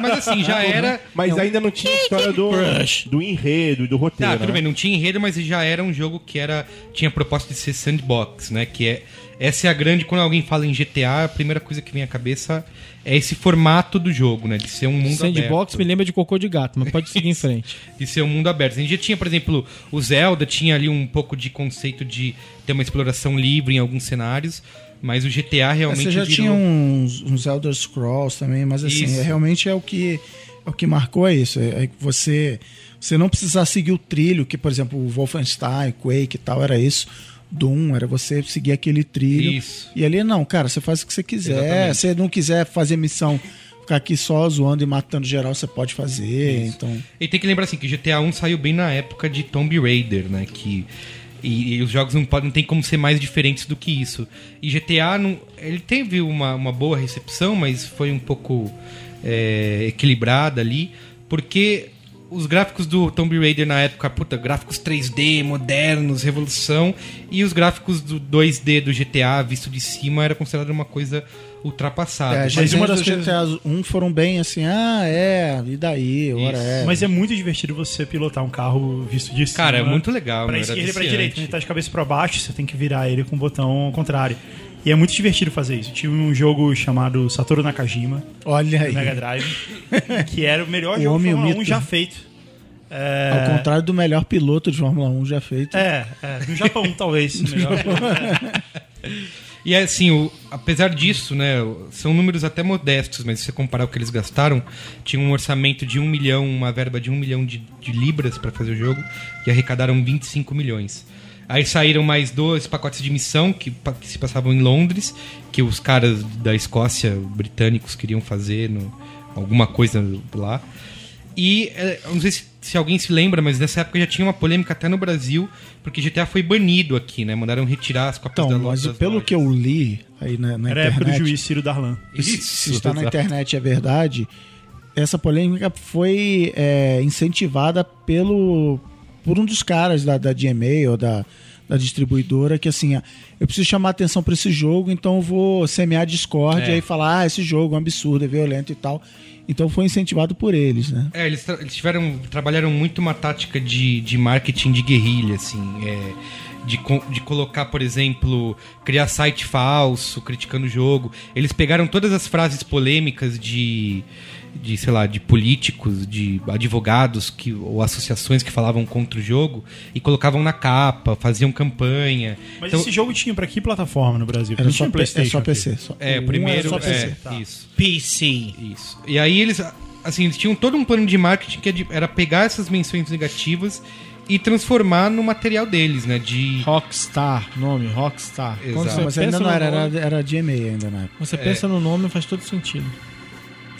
Mas assim, já *laughs* era. Mas ainda não tinha a história do, Crush. do enredo e do roteiro. Tá, tudo né? bem, não tinha enredo, mas já era um jogo que era tinha proposta de ser sandbox, né? Que é essa é a grande quando alguém fala em GTA, a primeira coisa que vem à cabeça é esse formato do jogo, né? De ser um mundo Sandbox aberto. me lembra de cocô de gato, mas pode seguir em frente. *laughs* de ser um mundo aberto. A gente já tinha, por exemplo, o Zelda tinha ali um pouco de conceito de ter uma exploração livre em alguns cenários, mas o GTA realmente Você já virou- tinha uns, uns Elder Scrolls também, mas assim, Isso. é, realmente é o que é o que marcou é isso. É, é que você você não precisar seguir o trilho, que por exemplo o Wolfenstein, Quake e tal era isso. Doom era você seguir aquele trilho. Isso. E ali não, cara, você faz o que você quiser. Exatamente. Se você não quiser fazer missão, ficar aqui só zoando e matando geral, você pode fazer. Então, E tem que lembrar assim que GTA 1 saiu bem na época de Tomb Raider, né? Que e, e os jogos não podem tem como ser mais diferentes do que isso. E GTA não, ele teve uma, uma boa recepção, mas foi um pouco é, equilibrada ali, porque os gráficos do Tomb Raider na época, puta, gráficos 3D, modernos, revolução, e os gráficos do 2D do GTA visto de cima era considerado uma coisa ultrapassada. é, mas as uma das GTA 1 foram bem assim, ah, é, e daí, ora é. Mas é muito divertido você pilotar um carro visto de cima. Cara, é muito legal, Pra esquerda e pra direita. Ele tá de cabeça pra baixo, você tem que virar ele com o botão contrário. E é muito divertido fazer isso. Tinha um jogo chamado Satoru Nakajima, Olha aí. Mega Drive, que era o melhor *laughs* O jogo homem e o Fórmula 1 mito. já feito. Ao contrário do melhor piloto de Fórmula 1 já feito. É, é, no Japão, talvez. melhor. *laughs* E assim, o- apesar disso, né, são números até modestos, mas se você comparar o que eles gastaram, tinha um orçamento de um milhão, uma verba de um milhão de, de libras para fazer o jogo, e arrecadaram 25 milhões. Aí saíram mais dois pacotes de missão que, que se passavam em Londres, que os caras da Escócia, britânicos, queriam fazer no- alguma coisa lá. E é, eu não sei se, se alguém se lembra, mas nessa época já tinha uma polêmica até no Brasil, porque GTA foi banido aqui, né? Mandaram retirar as cópias Então, da mas das pelo lojas. que eu li aí na, na Era a época do internet, juiz Ciro Darlan. Isso, se está na internet é verdade, essa polêmica foi é, incentivada pelo por um dos caras da, da GMA ou da, da distribuidora que assim, eu preciso chamar atenção para esse jogo, então eu vou semear discórdia É. e falar, ah, esse jogo é um absurdo, é violento e tal. Então foi incentivado por eles, né? É, eles, eles tiveram, trabalharam muito uma tática de, de marketing de guerrilha, assim, é, de, de colocar, por exemplo, criar site falso, criticando o jogo. Eles pegaram todas as frases polêmicas de, de sei lá, de políticos, de advogados que, ou associações que falavam contra o jogo e colocavam na capa, faziam campanha. Mas Então, esse jogo tinha pra que plataforma no Brasil? Era Não só, tinha P- é PlayStation só. PC. Só, é, um primeiro, só PC. é, tá. isso. PC. Isso. E aí eles, assim, eles tinham todo um plano de marketing que é era pegar essas menções negativas e transformar no material deles, né? De Rockstar, nome, Rockstar. Exato. Mas ainda não era, era, era GMA ainda na época. Você pensa no nome, faz todo sentido.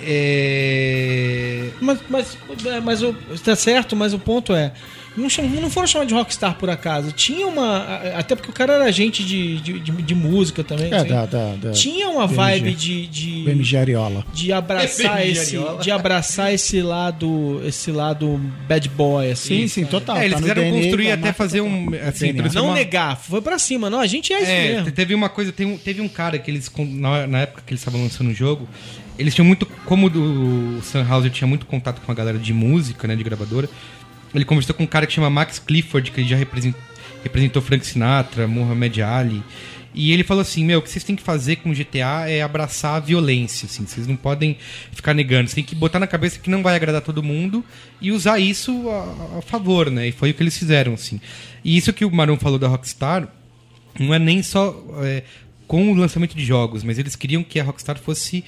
É... Mas, mas, é, mas o, tá certo, mas o ponto é. Não, cham- não foram chamados de Rockstar por acaso. Tinha uma. Até porque o cara era agente de, de, de- de música também. É, assim. da, da, da Tinha uma BMG. vibe de. de... BMG Ariola. de abraçar *laughs* BMG esse Ariola. de abraçar esse lado esse lado bad boy assim Sim, sim, total. É, eles tá no quiseram DNA construir até fazer total. um. Assim, não negar foi pra cima não a gente é isso É, mesmo te- teve uma coisa, tem um- teve um cara que eles, na, na época que eles estavam lançando o jogo, eles tinham muito, como o Sunhauser tinha muito contato com a galera de música, né, de gravadora, ele conversou com um cara que chama Max Clifford, que já represent- representou Frank Sinatra, Muhammad Ali, e ele falou assim, meu, o que vocês têm que fazer com o GTA é abraçar a violência, assim, vocês não podem ficar negando, vocês têm que botar na cabeça que não vai agradar todo mundo e usar isso a, a favor, né, e foi o que eles fizeram, assim. E isso que o Maron falou da Rockstar, não é nem só é, com o lançamento de jogos, mas eles queriam que a Rockstar fosse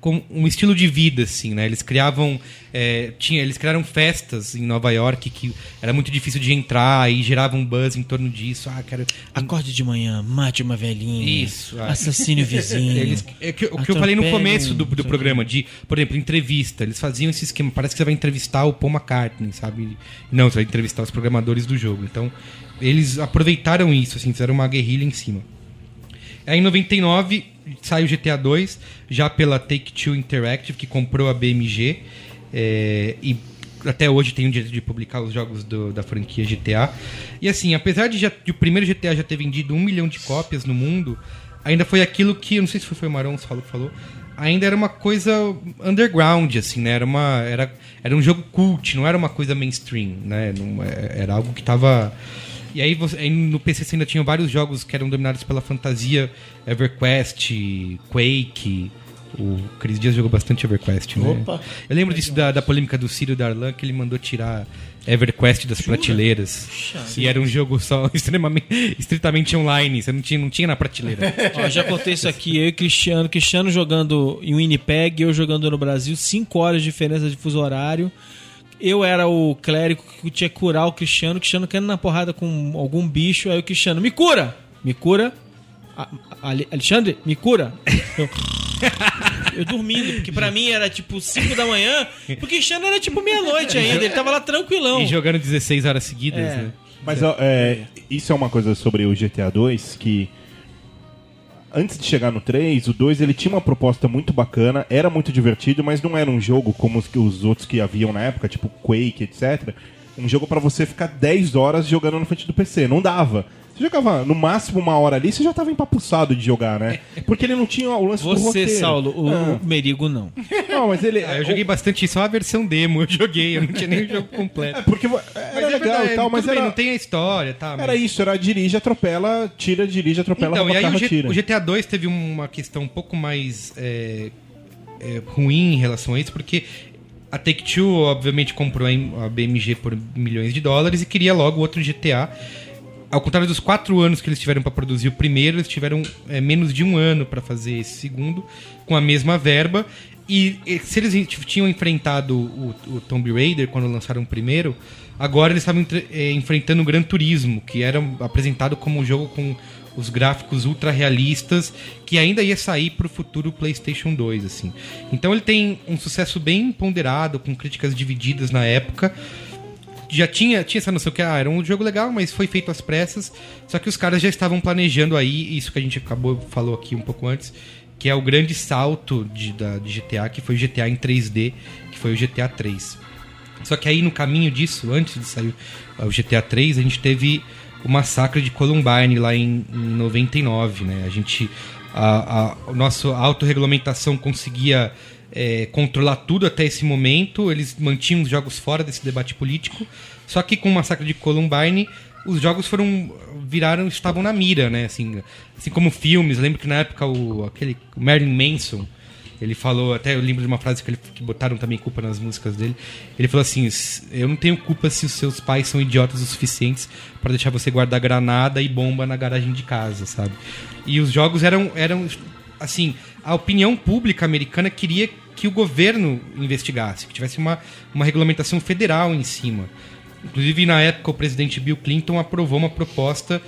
com um estilo de vida, assim, né? Eles criavam, é, tinha, eles criaram festas em Nova York que era muito difícil de entrar e gerava um buzz em torno disso. Ah, quero acorde de manhã mate uma velhinha Isso, é. assassine o vizinho *laughs* eles, é que- o que eu falei no começo do, do programa, de, por exemplo, entrevista. Eles faziam esse esquema. Parece que você vai entrevistar o Paul McCartney, sabe? Não, você vai entrevistar os programadores do jogo. Então, eles aproveitaram isso, assim, fizeram uma guerrilha em cima. Aí, em 99, sai o GTA 2, já pela Take-Two Interactive, que comprou a BMG. é, e até hoje tem o direito de publicar os jogos do- da franquia GTA. E assim, apesar de, já, de o primeiro GTA já ter vendido um milhão de cópias no mundo, ainda foi aquilo que, eu não sei se foi o Marão que falou, falou, ainda era uma coisa underground, assim, né? Era, uma, era, era um jogo cult, não era uma coisa mainstream, né? Não, é- era algo que tava... E aí, você, aí no PC você ainda tinha vários jogos que eram dominados pela fantasia, EverQuest, Quake... O Cris Dias jogou bastante EverQuest, né? Opa. Eu lembro disso da, da polêmica do Círio Darlan, que ele mandou tirar EverQuest das prateleiras. E era um jogo só *laughs* extremamente, estritamente online, você não tinha, não tinha na prateleira. *laughs* Ó, já contei isso aqui, eu e Cristiano, Cristiano jogando em Winnipeg, eu jogando no Brasil, 5 horas de diferença de fuso horário. Eu era o clérigo que tinha que curar o Cristiano, o Cristiano querendo na porrada com algum bicho, aí o Cristiano, me cura! Me cura? A- Ale- Alexandre, me cura! Eu, *laughs* eu dormindo, porque pra mim era tipo 5 da manhã, o Cristiano era tipo meia-noite ainda, ele tava lá tranquilão. E jogando 16 horas seguidas, É. né? Mas é, isso é uma coisa sobre o GTA 2 que antes de chegar no 3, o 2 ele tinha uma proposta muito bacana, era muito divertido, mas não era um jogo como os, os outros que haviam na época, tipo Quake, etc. Um jogo pra você ficar 10 horas jogando na frente do PC. Não dava. Você jogava no máximo uma hora ali, você já tava empapuçado de jogar, né? Porque ele não tinha o lance do Você, roteiro. Saulo, o, Ah. o Merigo não. Não, mas ele... Ah, eu joguei bastante só a versão demo, eu joguei, eu não tinha nem o jogo É, completo. porque era Mas legal é verdade, e tal, mas tudo bem, era... não tem a história, tá? mas- Era isso, era dirige, atropela, tira, dirige, atropela, Então, rouba e aí carro, o, G- tira. o GTA 2 teve uma questão um pouco mais é, é, ruim em relação a isso, porque A Take-Two, obviamente, comprou a BMG por milhões de dólares e queria logo outro GTA. Ao contrário dos quatro anos que eles tiveram para produzir o primeiro, eles tiveram é, menos de um ano para fazer esse segundo, com a mesma verba. E, e se eles tinham enfrentado o, o Tomb Raider quando lançaram o primeiro, agora eles estavam é, enfrentando o Gran Turismo, que era apresentado como um jogo com os gráficos ultra realistas, que ainda ia sair para o futuro PlayStation 2, assim. Então ele tem um sucesso bem ponderado, com críticas divididas na época já tinha, tinha essa noção que ah, era um jogo legal, mas foi feito às pressas. Só que os caras já estavam planejando aí, isso que a gente acabou falou aqui um pouco antes, que é o grande salto de, da, de GTA, que foi o GTA em 3D, que foi o GTA 3. Só que aí no caminho disso, antes de sair o GTA 3, a gente teve o massacre de Columbine lá em, em 99, né? A gente a, a, a nossa autorregulamentação conseguia é, controlar tudo até esse momento, eles mantinham os jogos fora desse debate político, só que com o massacre de Columbine os jogos foram viraram estavam na mira, né? Assim, assim como filmes, eu lembro que na época o aquele Marilyn Manson ele falou, até eu lembro de uma frase que, ele, que botaram também culpa nas músicas dele. Ele falou assim: "S- Eu não tenho culpa se os seus pais são idiotas o suficientes para deixar você guardar granada e bomba na garagem de casa, sabe? E os jogos eram, eram assim, a opinião pública americana queria que o governo investigasse, que tivesse uma, uma regulamentação federal em cima. Inclusive, na época, o presidente Bill Clinton aprovou uma proposta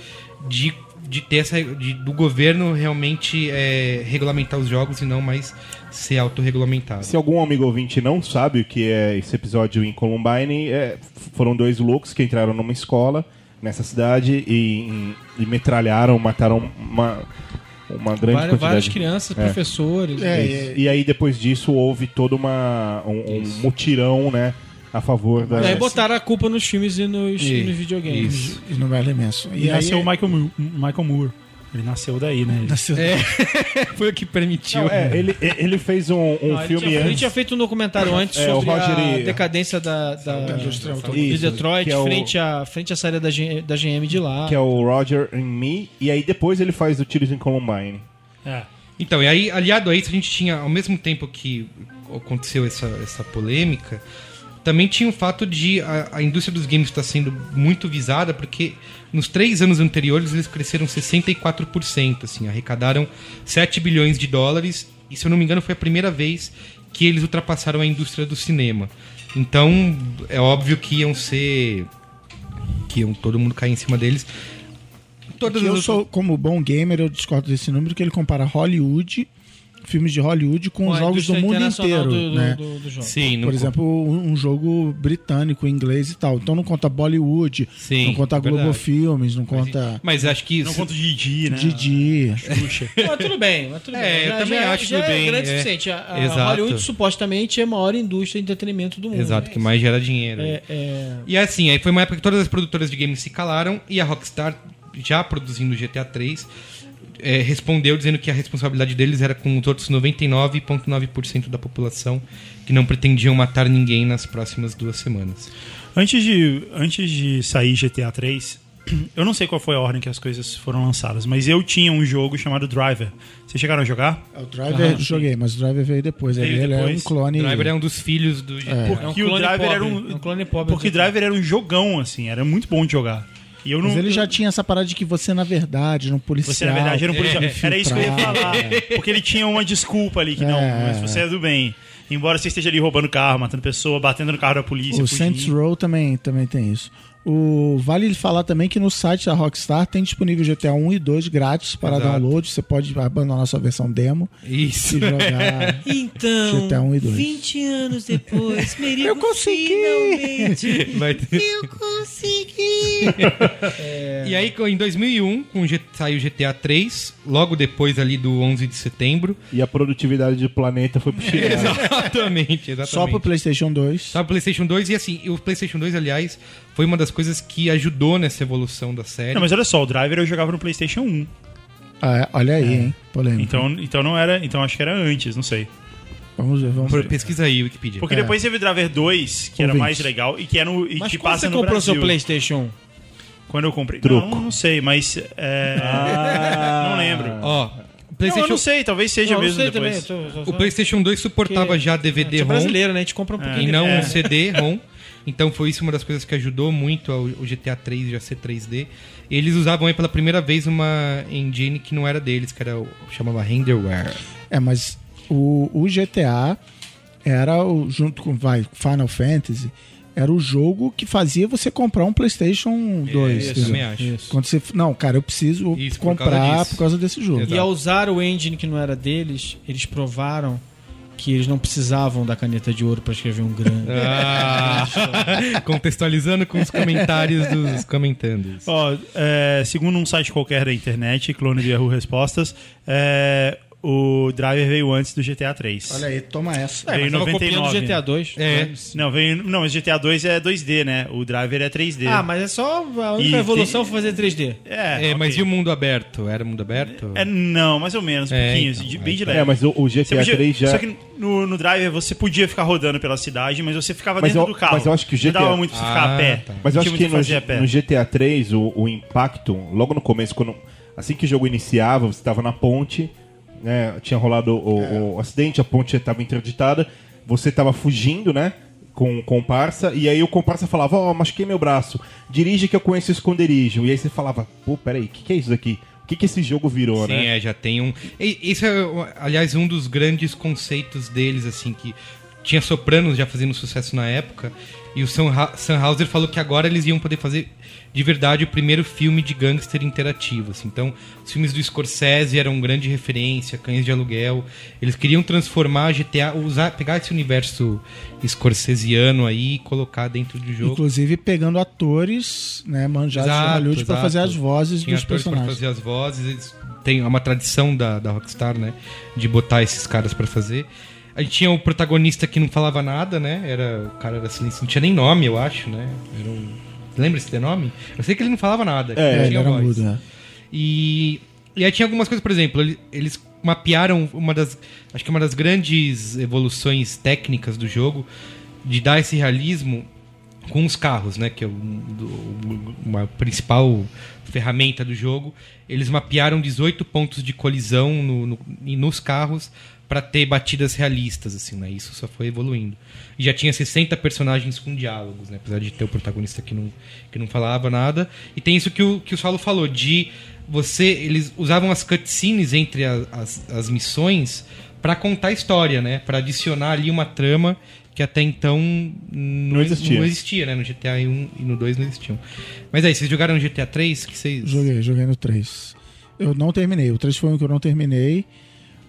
de, de ter essa. De, do governo realmente é, regulamentar os jogos e não mais ser autorregulamentado. Se algum amigo ouvinte não sabe o que é esse episódio em Columbine, é, foram dois loucos que entraram numa escola nessa cidade e, e metralharam, mataram uma, uma grande Várias, quantidade. várias crianças, É. professores. É, Isso. E aí depois disso houve todo uma, um, um mutirão, né, a favor da... E aí botaram a culpa nos filmes e nos, e nos videogames. Isso. E no Merlin Manson. E E aí nasceu o Michael, Moore- Michael Moore. Ele nasceu daí, né? Ele- nasceu- *laughs* Foi o que permitiu. Não, é, ele, ele fez um, um Não, ele, filme tinha, ele antes. tinha feito um documentário antes É, sobre Roger a e- decadência da, da, Da indústria de. Detroit é o- frente, à, frente à saída da, G- da GM de lá. Que é o Roger and Me, e aí depois ele faz o Tiros em Columbine. É. Então, e aí, aliado a isso, a gente tinha, ao mesmo tempo que aconteceu essa, essa polêmica, também tinha o fato de a, a indústria dos games estar sendo muito visada, porque nos três anos anteriores eles cresceram 64%, assim, arrecadaram 7 bilhões de dólares, e se eu não me engano foi a primeira vez que eles ultrapassaram a indústria do cinema. Então, é óbvio que iam ser. que iam todo mundo cair em cima deles. Todas eu as- sou, como bom gamer, eu discordo desse número, que ele compara Hollywood, filmes de Hollywood, com Com jogos do mundo inteiro. do, né? do- do jogo. Sim, não Por exemplo, um, um jogo britânico, inglês e tal. Então não conta Bollywood, Sim, não conta Globo verdade. Filmes, não conta Mas acho que. Não conta Didi, né? Didi. Xuxa. *laughs* Mas tudo bem, mas tudo É, bem. eu também já, acho já tudo é bem, grande o é. suficiente. A, a Exato. Hollywood supostamente é a maior indústria de entretenimento do mundo. Exato, que mais gera dinheiro. É, é, E assim, aí foi uma época que todas as produtoras de games se calaram e a Rockstar, já produzindo GTA 3, é, respondeu dizendo que a responsabilidade deles era com os outros 99,9% da população que não pretendiam matar ninguém nas próximas duas semanas. Antes de, antes de sair GTA 3, *clears throat* eu não sei qual foi a ordem que as coisas foram lançadas, mas eu tinha um jogo chamado Driver. Vocês chegaram a jogar? O Driver joguei, mas o Driver veio depois. Veio ele é um depois. clone. O Driver é um dos filhos do GTA. é um Porque o Driver pobre, era um, é um clone pobre porque Driver era um jogão assim, era muito bom de jogar. Não Mas ele já tinha essa parada de que você, na verdade, era um policial. Você, na verdade, era um policial. é, Era isso que eu ia falar. Porque ele tinha uma desculpa ali, que não, É. mas você é do bem. Embora você esteja ali roubando carro, matando pessoa, batendo no carro da polícia. O fugindo. Saints Row também, também tem isso. O, vale falar também que no site da Rockstar tem disponível GTA 1 e 2 grátis para Exato. download. Você pode abandonar sua versão demo Isso. e jogar. *laughs* Então, GTA 1 e 2. 20 anos depois, *laughs* Merigo Eu consegui! finalmente *laughs* Vai ter- eu consegui! E aí, em 2001, com o G- saiu GTA 3, logo depois ali do 11 de setembro. E a produtividade do planeta foi pro *laughs* chinelo. Exatamente, exatamente. Só pro PlayStation 2. Só pro PlayStation 2 e assim, o PlayStation 2, aliás, foi uma das coisas que ajudou nessa evolução da série. Não, mas olha só, o Driver eu jogava no PlayStation 1. Ah, é, olha aí, hein? Polêmica. Então, então não era. Então acho que era antes, não sei. Vamos ver, vamos Por- ver. Pesquisa aí, Wikipedia. Porque É. depois teve o Driver 2, que era mais legal e que, é no, e Mas que quando passa você no comprou Brasil. seu PlayStation? Quando eu comprei. Truco. Não, não sei, mas. é, Ah. Não lembro. Ó, o PlayStation, Não, eu não sei, talvez seja Não, não mesmo sei depois. também, tô- tô- o PlayStation 2 suportava Porque- já É, DVD-ROM. brasileiro, né? A gente compra um pouquinho. e não É. um CD-ROM. Então foi isso uma das coisas que ajudou muito o GTA 3 já ser 3D. Eles usavam aí pela primeira vez uma engine que não era deles, que era o chamava Renderware. É, mas o, o GTA era, o, junto com vai, Final Fantasy, era o jogo que fazia você comprar um PlayStation 2. Isso, também acho. Isso. Quando você, não, cara, eu preciso Isso, por causa comprar por causa desse jogo. Exato. E ao usar o engine que não era deles, eles provaram que eles não precisavam da caneta de ouro para escrever um grande. Ah, *laughs* contextualizando com os comentários dos comentandos. Ó, é, segundo um site qualquer da internet, clone de Yahoo Respostas, é, o driver veio antes do GTA 3. Olha aí, toma essa. veio em Tava copiando 99. o GTA 2. É. Não, veio, não, mas GTA 2 é 2D, né? O driver é 3D. Ah, mas é só a única E evolução foi fazer 3D. É, É, mas ok. e o mundo aberto? Era mundo aberto? É, não, mais ou menos, um É, pouquinho, então, de- é, bem de então. leve. É, mas o, o GTA podia- 3 já. Só que no, no driver você podia ficar rodando pela cidade, mas você ficava Mas dentro eu- do carro. mas eu acho que o Não dava GTA muito pra você ficar Ah, a pé. tá. Mas eu Não acho tinha que muito no, pra fazer a pé. no GTA 3, o, o impacto, logo no começo, quando, assim que o jogo iniciava, você estava na ponte, né, tinha rolado o, o acidente, a ponte estava interditada, você estava fugindo, né? Com o comparsa, e aí o comparsa falava: Ó, machuquei meu braço, dirige que eu conheço o esconderijo. E aí você falava: Pô, peraí, o que, que é isso daqui? O que, que esse jogo virou, Sim, né? é, já tem um. e- Isso é, aliás, um dos grandes conceitos deles, assim, que tinha Sopranos já fazendo sucesso na época, e o Sam Ha- Sam Hauser falou que agora eles iam poder fazer de verdade o primeiro filme de gangster interativo. assim. Então, os filmes do Scorsese eram grande referência, Cães de Aluguel. Eles queriam transformar a GTA, usar, pegar esse universo scorsesiano aí e colocar dentro do jogo. Inclusive pegando atores, né, manjados de Exato, Hollywood pra exato. fazer as vozes Tinha dos personagens. fazer as vozes. Eles têm uma tradição da, da Rockstar, né? De botar esses caras pra fazer. A gente tinha o protagonista que não falava nada, né? Era, o cara era silencioso. Não tinha nem nome, eu acho, né? Era um... Lembra esse nome? Eu sei que ele não falava nada. É, ele tinha era voz. mudo, né? E, e aí tinha algumas coisas, por exemplo, ele- eles mapearam uma das. Acho que uma das grandes evoluções técnicas do jogo de dar esse realismo com os carros, né? Que é um- uma principal ferramenta do jogo. Eles mapearam 18 pontos de colisão no, no- e nos carros para ter batidas realistas, assim, né? Isso só foi evoluindo. E já tinha 60 personagens com diálogos, né? Apesar de ter o protagonista que não, que não falava nada. E tem isso que o, que o Saulo falou, de você... Eles usavam as cutscenes entre a- as, as missões para contar a história, né? Para adicionar ali uma trama que até então não, existia. não existia, né? No GTA 1 e no 2 não existiam. Mas aí, vocês jogaram no GTA 3? Que vocês... Joguei, joguei no 3. Eu não terminei. O 3 foi um que eu não terminei.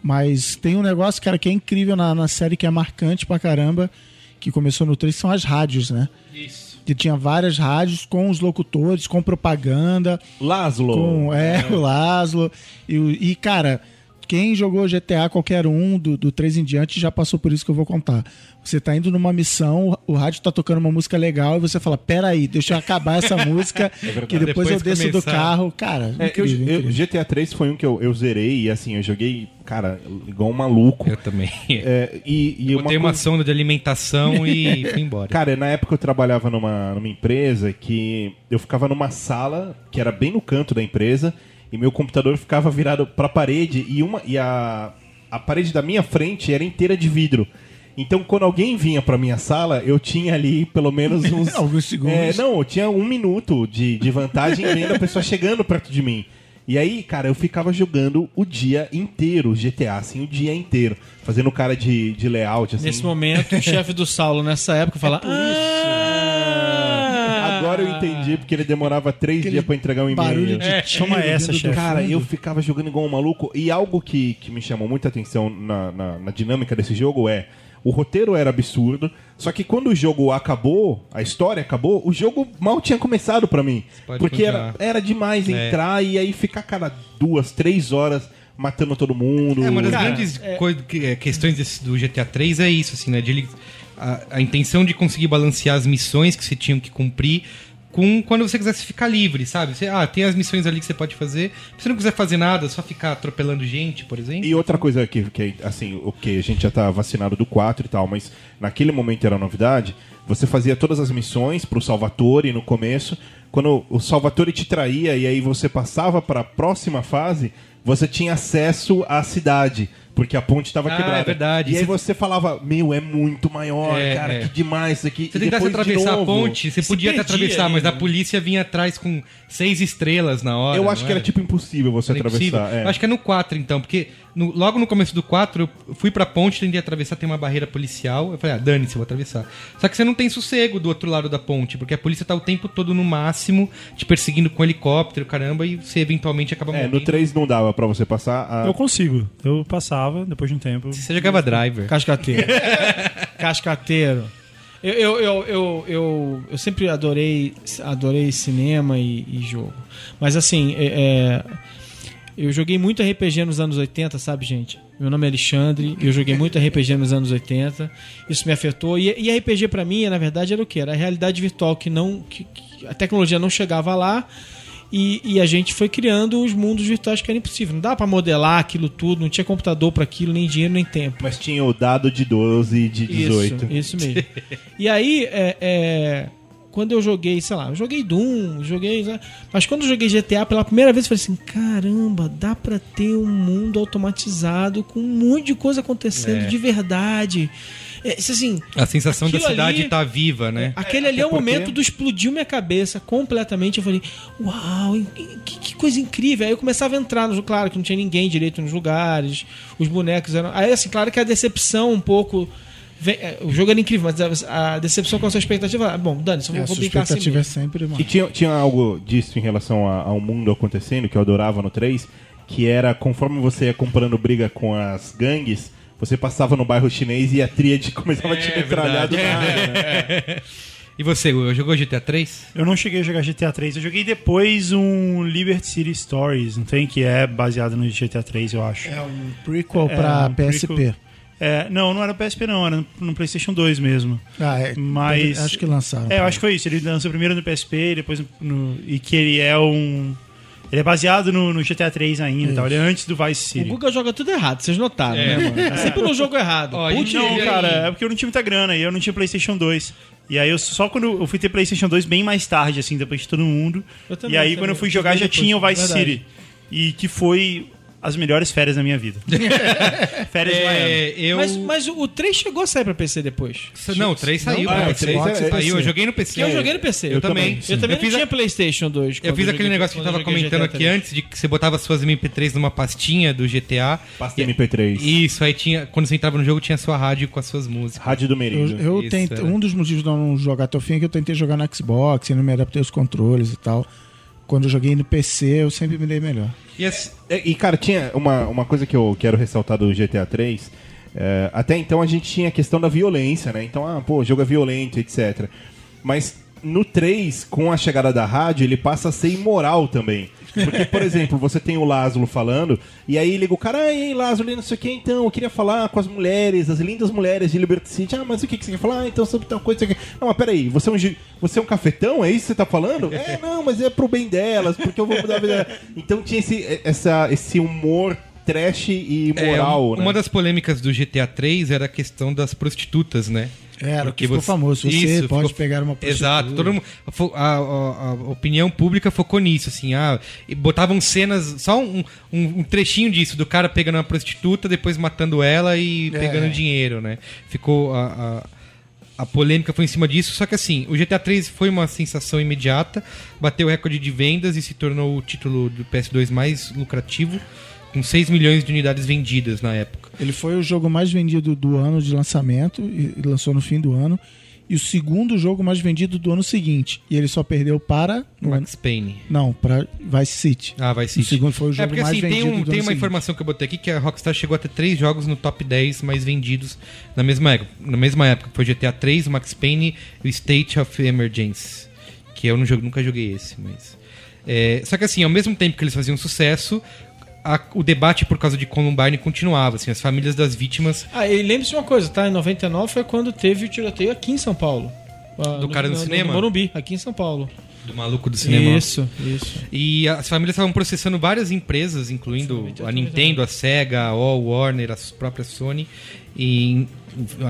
Mas tem um negócio, cara, que é incrível na, na série, que é marcante pra caramba, que começou no 3, são as rádios, né? Isso. Que tinha várias rádios com os locutores, com propaganda, Laszlo. com é, o Laszlo. E, e, cara, quem jogou GTA, qualquer um, do, do 3 em diante, já passou por isso que eu vou contar. Você tá indo numa missão, o rádio tá tocando uma música legal e você fala: peraí, deixa eu acabar essa *laughs* música, que depois, Depois eu desço do começar. carro. Cara, É, eu, incrível, eu- incrível. GTA 3 foi um que eu, eu zerei e assim, eu joguei, cara, igual um maluco. Eu também. *laughs* É, e, e Botei uma coisa- sonda de alimentação e fui embora. *laughs* Cara, na época eu trabalhava numa, numa empresa que eu ficava numa sala que era bem no canto da empresa e meu computador ficava virado pra parede e, uma, e a, a parede da minha frente era inteira de vidro. Então, quando alguém vinha pra minha sala, eu tinha ali pelo menos *laughs* uns. Alguns segundos. É, não, eu tinha um minuto de, de vantagem vendo a pessoa chegando perto de mim. E aí, cara, eu ficava jogando o dia inteiro GTA, assim, o dia inteiro. Fazendo cara de, de layout, assim. Nesse momento, o chefe do Saulo, nessa época, fala. "Ah!" Agora eu entendi, porque ele demorava três Aquele dias pra entregar um e-mail. Barulho de É, tiro toma essa, vindo do chefe. Cara, fundo. eu ficava jogando igual um maluco. E algo que, que me chamou muita atenção na, na, na dinâmica desse jogo é. O roteiro era absurdo, só que quando o jogo acabou, a história acabou, o jogo mal tinha começado pra mim. pode Porque era, continuar. era demais É. entrar e aí ficar cada duas, três horas matando todo mundo. É, uma das Cara, grandes coi- que- é, questões desse- do GTA 3 é isso, assim, né? De ele, a, intenção de conseguir balancear as missões que se tinham que cumprir com quando você quisesse ficar livre, sabe? Você, ah, tem as missões ali que você pode fazer. Se você não quiser fazer nada, só ficar atropelando gente, por exemplo. E outra coisa que, que assim, o que a gente já tá vacinado do 4 e tal, mas naquele momento era novidade, você fazia todas as missões pro Salvatore no começo. Quando o Salvatore te traía e aí você passava para a próxima fase, você tinha acesso à cidade, porque a ponte estava Ah, quebrada. é verdade. E aí Você- falava, meu, é muito maior, É, cara, é. que demais isso aqui. Se você tentasse atravessar a novo- ponte, você podia até atravessar, ali, mas a né? polícia vinha atrás com seis estrelas na hora. Eu acho que era tipo impossível você Era impossível. atravessar. é. Eu acho que é no 4, então, porque no- logo no começo do 4, eu fui pra ponte, tentei atravessar, tem uma barreira policial. Eu falei, ah, dane-se, eu vou atravessar. Só que você não tem sossego do outro lado da ponte, porque a polícia tá o tempo todo no máximo, te perseguindo com helicóptero, caramba, e você eventualmente acaba É, morrendo. no 3 não dava pra você passar. a- Eu consigo. Eu passava, depois de um tempo. Você jogava driver. Cascateiro. *laughs* Cascateiro. Eu, eu, eu, eu, eu, eu sempre adorei, adorei cinema e, e jogo. Mas assim, é, é, eu joguei muito RPG nos anos 80, sabe, gente? Meu nome é Alexandre, eu joguei muito RPG nos anos 80. Isso me afetou. E, e RPG pra mim, na verdade, era o quê? Era a realidade virtual que não. Que, que a tecnologia não chegava lá. E, e a gente foi criando os mundos virtuais que era impossível. Não dava pra modelar aquilo tudo, não tinha computador pra aquilo, nem dinheiro, nem tempo. Mas tinha o dado de 12 e de 18. Isso, isso mesmo. e aí, é, é, quando eu joguei, sei lá, eu joguei Doom, joguei. né? Mas quando eu joguei GTA pela primeira vez, eu falei assim: caramba, dá pra ter um mundo automatizado com um monte de coisa acontecendo É. de verdade. É, assim, A sensação da cidade ali- tá viva, né? Aquele ali é o porque- momento do explodiu minha cabeça completamente. Eu falei, uau, que, que coisa incrível. Aí eu começava a entrar, no, claro que não tinha ninguém direito nos lugares, os bonecos eram. Aí, assim, claro que a decepção um pouco. Vem- é, o jogo era incrível, mas a, a decepção com a sua expectativa. ah, Bom, Dani, só É, vou, a vou sua brincar assim. expectativa é mesmo. sempre uma. E tinha, tinha algo disso em relação a- ao mundo acontecendo, que eu adorava no 3, que era conforme você ia comprando briga com as gangues, você passava no bairro chinês e a tríade *laughs* começava a te metralhar do nada. né? E você, Will, jogou GTA 3? Eu não cheguei a jogar GTA 3, eu joguei depois um Liberty City Stories, não tem? Que é baseado no GTA 3, eu acho. É um prequel É, pra um PSP. prequel. É, não, não era PSP não, era no, no PlayStation 2 mesmo. Ah, é. Mas- Acho que lançaram. É, eu acho que foi isso. Ele lançou primeiro no PSP e depois no, e que ele é um ele é baseado no, no GTA 3 ainda, e tal. ele é antes do Vice O City. Guga joga tudo errado, vocês notaram, É. né, mano? É sempre no jogo errado. Ó, Putz, Não, aí? cara, é porque eu não tinha muita grana e eu não tinha PlayStation 2. E aí eu só quando eu fui ter PlayStation 2 bem mais tarde assim, depois de todo mundo. Eu também, e aí também. quando eu fui Eu jogar já joguei tinha o depois, Vice verdade. City. E que foi as melhores férias da minha vida. *laughs* férias de Miami. É, eu... Mas, mas o 3 chegou a sair pra PC depois. Não, o 3 saiu. Ah, pra o PC. três é- saiu, é- eu joguei no PC. Eu joguei no PC. Eu também. Eu também Eu não fiz a- tinha PlayStation 2. Eu fiz aquele negócio que eu tava comentando aqui 3. antes, de que você botava suas MP3 numa pastinha do GTA. Pasta E- MP3. Isso, aí tinha. Quando você entrava no jogo, tinha sua rádio com as suas músicas. Rádio do Eu, Merigo. eu tentei, era. um dos motivos de eu não jogar até o fim é que eu tentei jogar no Xbox e não me adaptei aos controles e tal. Quando eu joguei no PC, eu sempre me dei melhor. E É, E, cara, tinha uma, uma coisa que eu quero ressaltar do GTA 3. é, até então a gente tinha a questão da violência, né? Então, ah, pô, o jogo é violento, etc. Mas no 3, com a chegada da rádio, ele passa a ser imoral também. Porque, por exemplo, você tem o Lázaro falando, e aí liga o cara, ai, Lázaro, não sei o que, então, eu queria falar com as mulheres, as lindas mulheres de Liberty City. Ah, mas o que, que você quer falar? Ah, então, sobre tal coisa. aqui. Não, mas peraí, você é um, você é um cafetão? É isso que você tá falando? é, não, mas é pro bem delas, porque eu vou mudar a vida. Então tinha esse, essa, esse humor trash e é, moral, uma, né? uma das polêmicas do GTA 3 era a questão das prostitutas, né? Era, Porque que ficou você- famoso. Você Isso, pode ficou- pegar uma prostituta. Exato, todo mundo, a, a- a opinião pública focou nisso, assim, ah, e botavam cenas, só um, um- um trechinho disso, do cara pegando uma prostituta, depois matando ela e É. pegando dinheiro, né? Ficou a, a, a polêmica foi em cima disso, só que assim, o GTA 3 foi uma sensação imediata, bateu o recorde de vendas e se tornou o título do PS2 mais lucrativo, com 6 milhões de unidades vendidas na época. Ele foi o jogo mais vendido do ano de lançamento e lançou no fim do ano. E o segundo jogo mais vendido do ano seguinte. E ele só perdeu para. Max Payne. Não, para Vice City. Ah, vai O sim. segundo foi o jogo É porque mais assim, tem, vendido um, do tem ano uma seguinte. informação que eu botei aqui que a Rockstar chegou a ter três jogos no top 10 mais vendidos na mesma época. Na mesma época. Foi GTA 3, o Max Payne e o State of Emergency. Que eu não jogo, nunca joguei esse, mas. É, só que assim, ao mesmo tempo que eles faziam sucesso, a- o debate por causa de Columbine continuava. Assim, as famílias das vítimas. Ah, e lembre-se de uma coisa, tá? Em 99 foi quando teve o tiroteio aqui em São Paulo. Ah, Do cara no cinema? No Morumbi, aqui em São Paulo. Do maluco do cinema. Isso, isso. E as famílias estavam processando várias empresas, incluindo a Nintendo, a Sega, a All, Warner, a própria Sony. E,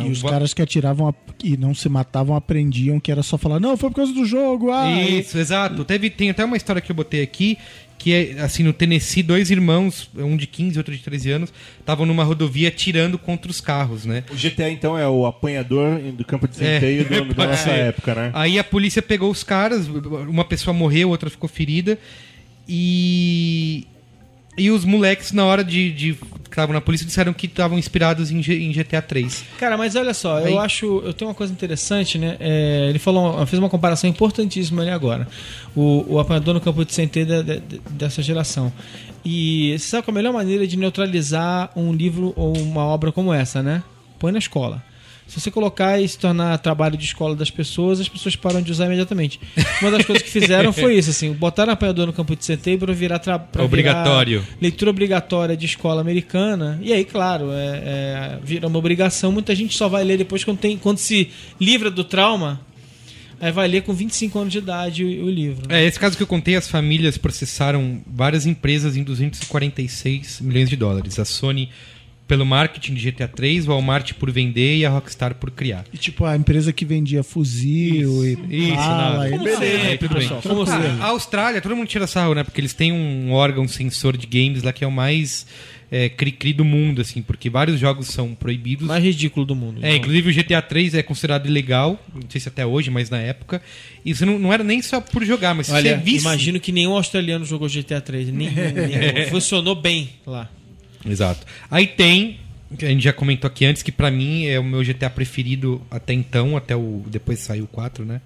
E os caras que atiravam a- e não se matavam aprendiam que era só falar, não, foi por causa do jogo. Ah, Isso, exato. Teve, tem até uma história que eu botei aqui, que é, assim, no Tennessee, dois irmãos, um de 15 e outro de 13 anos, estavam numa rodovia atirando contra os carros, né? O GTA, então, é o apanhador do campo de centeio do- da *laughs* nossa época, né? Aí a polícia pegou os caras, uma pessoa morreu, outra ficou ferida. E. E os moleques, na hora de. de que estavam na polícia, disseram que estavam inspirados em, G- em GTA 3. Cara, mas olha só, Aí- eu acho. Eu tenho uma coisa interessante, né? É, ele falou, fez uma comparação importantíssima ali agora. O, o apanhador no campo de centeio da- da- dessa geração. E você sabe qual é a melhor maneira de neutralizar um livro ou uma obra como essa, né? Põe na escola. Se você colocar e se tornar trabalho de escola das pessoas, as pessoas param de usar imediatamente. Uma das coisas que fizeram foi isso, assim, botaram apanhador no campo de centeio virar, Obrigatório. virar leitura obrigatória de escola americana. E aí, claro, é, é, vira uma obrigação. Muita gente só vai ler depois quando, tem, quando se livra do trauma. Aí vai ler com 25 anos de idade o, o livro. né? É, esse caso que eu contei, as famílias processaram várias empresas em 246 milhões de dólares. A Sony pelo marketing de GTA 3, o Walmart por vender e a Rockstar por criar. E, tipo, a empresa que vendia fuzil e Isso, bala. nada. e- Como Beleza, tudo bem. pessoal, como Ah, a Austrália, todo mundo tira sarro, né? Porque eles têm um órgão sensor de games lá que é o mais é, cri-cri do mundo, assim, porque vários jogos são proibidos. Mais ridículo do mundo. É, inclusive o GTA 3 é considerado ilegal, não sei se até hoje, mas na época. Isso não, não era nem só por jogar, mas se Olha, você visse... imagino que nenhum australiano jogou GTA 3. Nenhum, nenhum. Funcionou bem lá. Exato. Aí tem, que a gente já comentou aqui antes, que pra mim é o meu GTA preferido até então, até o depois saiu o 4, né?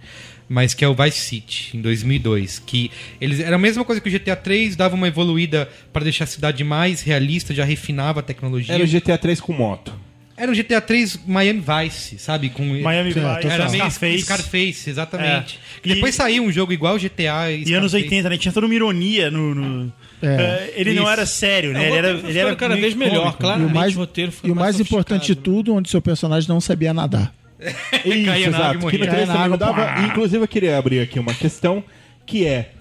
Mas que é o Vice City, em 2002. Que eles era a mesma coisa que o GTA 3, dava uma evoluída pra deixar a cidade mais realista, já refinava a tecnologia. Era o GTA 3 com moto. Era o GTA 3 Miami Vice, sabe? Com Miami Vice, Era meio Scarface. Scarface, exatamente. É. E depois saiu um jogo igual GTA e, E anos Scarface. 80, né? Tinha toda uma ironia no. no- É. É, ele não Isso. era sério, né? É, Ele era, ele era cada vez melhor, cômico. claro. E o Claramente, mais, o roteiro e o mais mais importante de tudo, onde seu personagem não sabia nadar. *laughs* Isso, Caía na água e exato. Que morria. no 3 Caía na também água, não dava. pá. Inclusive, eu queria abrir aqui uma questão que é.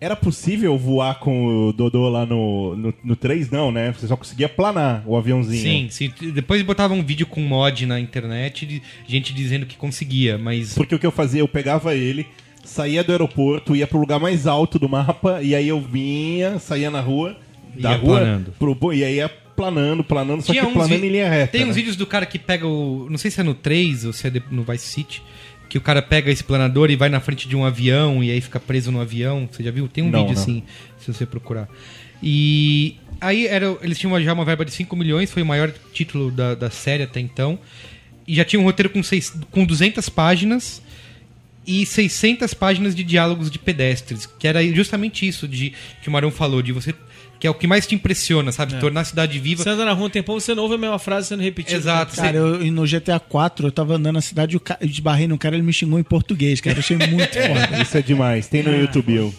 Era possível voar com o Dodô lá no, no, no 3? Não, né? Você só conseguia planar o aviãozinho. Sim, sim. Depois botava um vídeo com mod na internet de gente dizendo que conseguia, mas. Porque o que eu fazia, eu pegava ele, saía do aeroporto, ia pro lugar mais alto do mapa, e aí eu vinha, saía na rua, da Ia rua, planando. pro, e aí ia planando, planando, só que planando vi- em linha reta. Tem uns né? vídeos do cara que pega o. Não sei se é no 3 ou se é no Vice City. Que o cara pega esse planador e vai na frente de um avião e aí fica preso no avião. Você já viu? Tem um Não, vídeo não. assim, se você procurar. E aí era, eles tinham já uma verba de 5 milhões, foi o maior título da, da série até então. E já tinha um roteiro com, seis, com 200 páginas e 600 páginas de diálogos de pedestres, que era justamente isso de que o Marão falou, de você que é o que mais te impressiona, sabe? Tornar a cidade viva. Você anda na rua um tempão, você não ouve a mesma frase sendo repetida. Exato. Cara, eu, e no GTA 4, eu tava andando na cidade e esbarrei num cara ele me xingou em português, cara. Eu achei muito *laughs* foda. Isso é demais, tem no YouTube. Eu.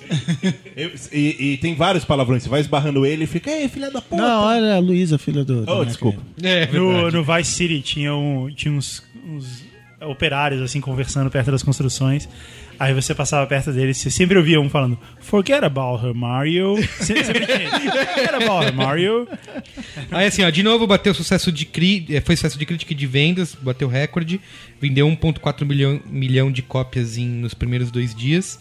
Eu- e, e tem vários palavrões, você vai esbarrando ele e fica, ei, filha da puta. Não, olha a Luísa, filha do. Oh, desculpa. É, No, verdade. no Vice City tinha, um, tinha uns, uns operários assim conversando perto das construções. Aí você passava perto deles, você sempre ouvia um falando Forget about her, Mario. Sempre, sempre tinha. Forget about her, Mario. Aí assim, ó, de novo bateu sucesso de cri... eh, foi sucesso de crítica e de vendas, bateu recorde, vendeu 1.4 milhão, milhão de cópias em, nos primeiros dois dias.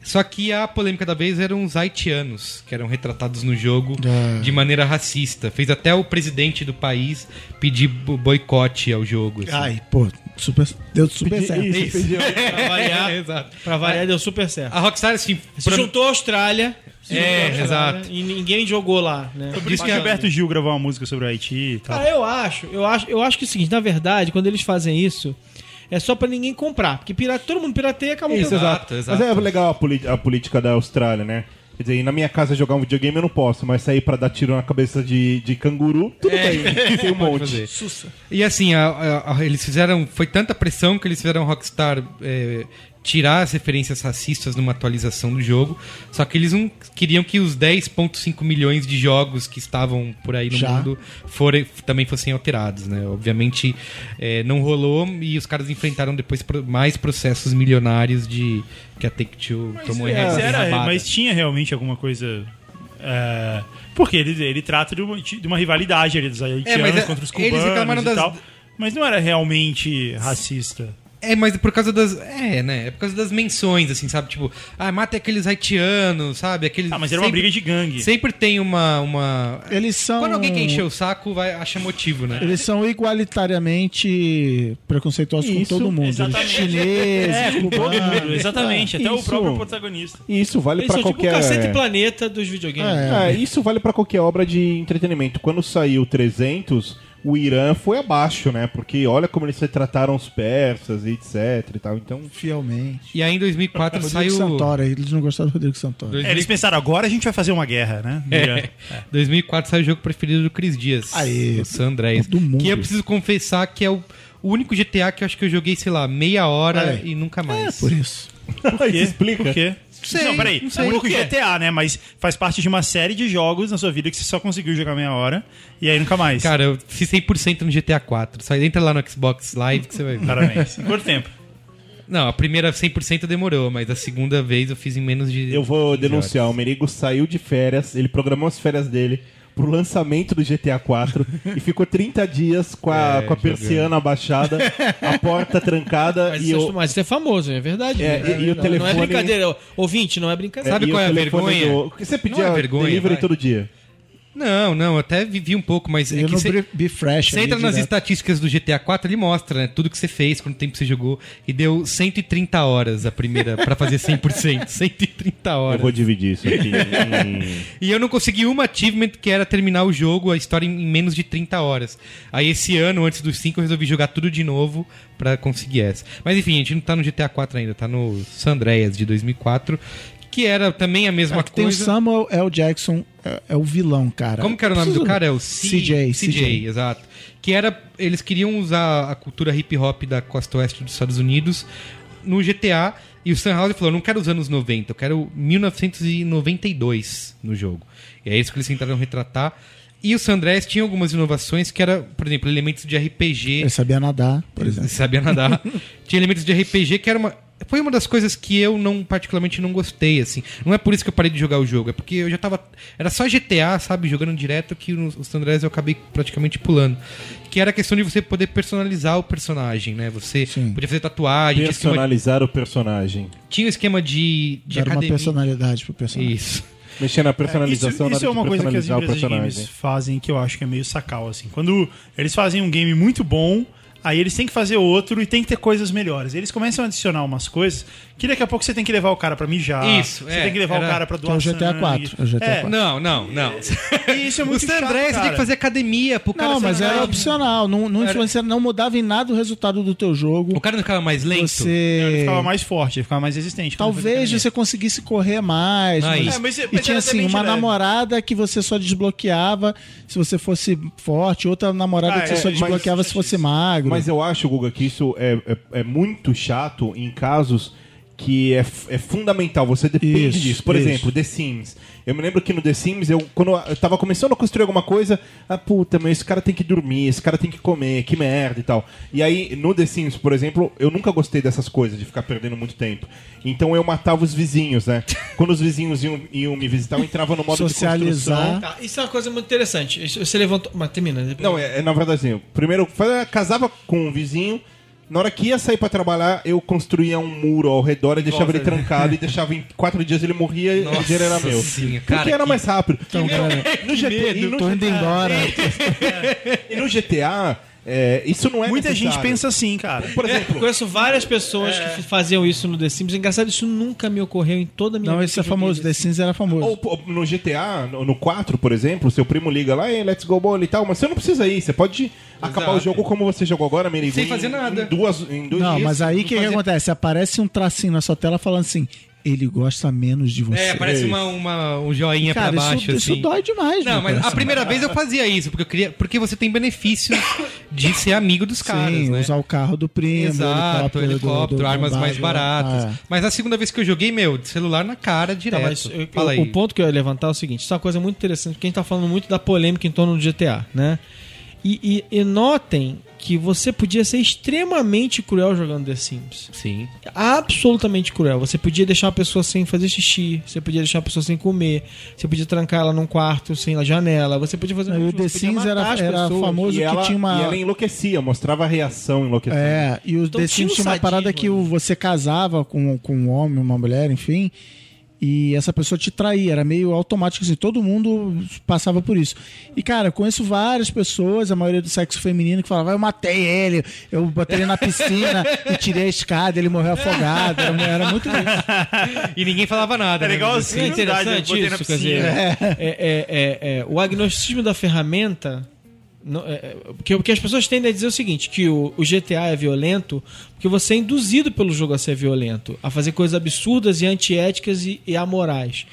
Só que a polêmica da vez eram os haitianos, que eram retratados no jogo Ah. de maneira racista. Fez até o presidente do país pedir bo- boicote ao jogo. assim. Ai, pô, super, deu super certo. Isso, Isso. pediu. Pra *laughs* variar, Exato. pra variar deu super certo. A Rockstar, assim... Se pra- juntou a Austrália. É, exato. E ninguém jogou lá, né? Por isso que Roberto Gil gravou uma música sobre o Haiti e tal. Cara, eu acho, eu acho, eu acho que é o seguinte, na verdade, quando eles fazem isso, é só pra ninguém comprar. Porque pirata, todo mundo pirateia e acabou Isso, exato. exato. Mas é legal a, a política da Austrália, né? Quer dizer, na minha casa jogar um videogame eu não posso, mas sair pra dar tiro na cabeça de, de canguru, tudo bem. Tem um *laughs* monte. E assim, a- a- a- eles fizeram. Foi tanta pressão que eles fizeram Rockstar é, tirar as referências racistas numa atualização do jogo. Só que eles não queriam que os 10,5 milhões de jogos que estavam por aí no Já. mundo forem, também fossem alterados, né? Obviamente é, não rolou e os caras enfrentaram depois mais processos milionários de que a Take-Two tomou em Mas, raba- era- mas tinha realmente alguma coisa. é, porque ele, ele trata de uma, de uma rivalidade ali dos haitianos mas é- contra os eles cubanos e das- tal. Mas não era realmente racista. É, mas por causa das. É, né? É por causa das menções, assim, sabe? Tipo, ah, mata aqueles haitianos, sabe? Aqueles, Ah, mas era uma sempre- briga de gangue. Sempre tem uma. uma... Eles são. Quando alguém quer encher o saco, vai, acha motivo, né? Eles são igualitariamente preconceituosos com Isso, todo mundo. exatamente. Chineses, É, com todo cubanos. mundo, exatamente. Até o Isso. próprio protagonista. E isso vale Eles pra são tipo o qualquer. cacete planeta dos videogames. É. É, isso vale pra qualquer obra de entretenimento. Quando saiu 300, o Irã foi abaixo, né? Porque olha como eles retrataram os persas e etc e tal. Então, Fielmente. E aí em 2004 Rodrigo saiu. Santoro, eles não gostaram do Rodrigo Santoro. Dois- É, eles pensaram, agora a gente vai fazer uma guerra, né? É. 2004 saiu o jogo preferido do Cris Dias. Aê. o San Andreas. Do mundo. Que eu preciso confessar que é o, o único GTA que eu acho que eu joguei, sei lá, meia hora É. e nunca mais. Por isso. Por quê? explica. Por quê? Sei, não, peraí. não sei. o único quê? GTA, né? Mas faz parte de uma série de jogos na sua vida que você só conseguiu jogar meia hora e aí nunca mais. Cara, eu fiz 100% no GTA 4. Só entra lá no Xbox Live que você vai ver. Parabéns. *laughs* Quanto tempo? Não, a primeira 100% demorou, mas a segunda vez eu fiz em menos de. eu vou 15 denunciar. O horas. Merigo saiu de férias, ele programou as férias dele pro lançamento do GTA 4 *laughs* e ficou 30 dias com a, É, com a persiana abaixada, a porta trancada Mas, e isso, o. mas isso é famoso, é verdade. É, né? e- e o não, telefone- Não é brincadeira. Ouvinte, não é brincadeira. Sabe e qual é a vergonha? do- Você pedia Não é vergonha, delivery vai. todo dia. Não, não, eu até vivi um pouco, mas é Eu que no você Be- Be Fresh. você entra nas direto. estatísticas do GTA 4, ele mostra, né, tudo que você fez, quanto tempo você jogou, e deu 130 horas a primeira pra fazer 100%, 130 *laughs* Eu horas. vou dividir isso aqui. *laughs* E eu não consegui uma achievement que era terminar o jogo, a história em em menos de 30 horas. Aí esse ano, antes dos 5, eu resolvi jogar tudo de novo pra conseguir essa. Mas enfim, a gente não tá no GTA 4 ainda, tá no San Andreas de 2004, que era também a mesma É que tem o coisa. Samuel L. Jackson, é, é o vilão, cara. Como que era o nome do cara? É o C- CJ. CJ, exato. Que era. Eles queriam usar a cultura hip hop da costa oeste dos Estados Unidos no GTA. E o Sam House falou: não quero os anos 90, eu quero 1992 no jogo. E é isso que eles tentaram retratar. E o San Andreas tinha algumas inovações que era, por exemplo, elementos de RPG. Ele sabia nadar, por Ele exemplo. sabia nadar. *laughs* Tinha elementos de RPG que era uma. Foi uma das coisas que eu não particularmente não gostei, assim. Não é por isso que eu parei de jogar o jogo, é porque eu já tava. Era só GTA, sabe, jogando direto que os Andrés eu acabei praticamente pulando. Que era a questão de você poder personalizar o personagem, né? Você Sim. podia fazer tatuagem, Personalizar o personagem. tinha um esquema de, de Dar uma academia. personalidade pro personagem. Isso. Mexer na Isso, personalização isso na é uma de coisa que as empresas de games fazem que eu acho que é meio sacal, assim. Quando eles fazem um game muito bom, aí eles têm que fazer outro e tem que ter coisas melhores. Eles começam a adicionar umas coisas que daqui a pouco você tem que levar o cara pra mijar. Isso, Você é, tem que levar era- o cara pra Que é doar o GTA sangue. 4, é o GTA É, 4. Não, não, não. *laughs* E isso é muito o San chato, Andrés você tem cara. que fazer academia pro cara Não, ser mas era opcional. Não, não, influencia, não mudava em nada o resultado do teu jogo. O cara não ficava mais lento? Ele Você. ficava mais forte, ele ficava mais resistente. quando Talvez você conseguisse correr mais. Ah, mas- isso. É, mas- e mas tinha era assim, também uma namorada que você só desbloqueava se você fosse forte, outra namorada Ah, que você é, só mas- desbloqueava se fosse magro. Mas eu acho, Guga, que isso é, é, é muito chato em casos que é, é fundamental, você depende Isso, disso. Por isso. exemplo, The Sims. Eu me lembro que no The Sims, eu, quando eu tava começando a construir alguma coisa, ah, puta, mas esse cara tem que dormir, esse cara tem que comer, que merda e tal. E aí, no The Sims, por exemplo, eu nunca gostei dessas coisas, de ficar perdendo muito tempo. Então eu matava os vizinhos, né? *laughs* Quando os vizinhos iam, iam me visitar, eu entrava no modo de Socializar. construção. Tá, isso é uma coisa muito interessante. Isso- Você levantou. Mas termina. depois- Não, é, é, na verdade assim, eu primeiro fazia- casava com um vizinho, na hora que ia sair pra trabalhar, eu construía um muro ao redor e deixava ele trancado e deixava em quatro dias ele morria e o dinheiro era meu. Porque cara, era que- mais rápido. Então, cara, no GTA, no tô indo embora. *laughs* e no GTA, é, isso não é Muita gente necessário. pensa assim, cara. Por Eu exemplo, conheço várias pessoas que faziam isso no The Sims. Engraçado, isso nunca me ocorreu em toda a minha Não, vida esse que é famoso. The Sims era famoso. ou, no GTA, no, no 4, por exemplo, seu primo liga lá, Ei, let's go bola e tal, mas você não precisa ir, você pode acabar o jogo como você jogou agora, Merigo, Sem em- fazer nada. Em, duas, em dois Não, dias. mas aí o não que, que acontece? Aparece um tracinho na sua tela falando assim: ele gosta menos de você. É, parece uma, uma- um joinha Cara, pra baixo, isso, isso assim. dói demais, Não, mas a coração. primeira vez eu fazia isso, porque eu queria. Porque você tem benefícios de ser amigo dos caras, Sim, né? usar o carro do primo, Exato, o helicóptero, helicóptero, do- do- armas mais bairro. baratas. Ah, Mas a segunda vez que eu joguei, meu, de celular na cara Tá, direto. mas eu- Fala aí. o ponto que eu ia levantar é o seguinte: isso é uma coisa muito interessante, porque a gente tá falando muito da polêmica em torno do GTA, né? E, e- e notem que você podia ser extremamente cruel jogando The Sims. Sim. Absolutamente cruel. Você podia deixar uma pessoa sem fazer xixi, você podia deixar uma pessoa sem comer, você podia trancar ela num quarto sem a janela, você podia fazer Não, e o The Sims era, era famoso E ela, que tinha uma. e ela enlouquecia, mostrava a reação enlouquecendo. É, e o Então The tinha Sims um tinha uma sadismo parada que o- ali. você casava com, com um homem, uma mulher, enfim, e essa pessoa te traía. Era meio automático, assim, todo mundo passava por isso. E, cara, eu conheço várias pessoas, a maioria do sexo feminino, que falava, eu matei ele, eu botei ele na piscina e tirei a escada, ele morreu afogado. Era, era muito isso. E ninguém falava nada. É né? legal É assim, verdade, eu interessante botei na isso, quer dizer, piscina. é, é, é, é, o agnosticismo da ferramenta. Não- é, é, porque o que as pessoas tendem a dizer é o seguinte: que o, o GTA é violento porque você é induzido pelo jogo a ser violento, a fazer coisas absurdas e antiéticas e, e amorais.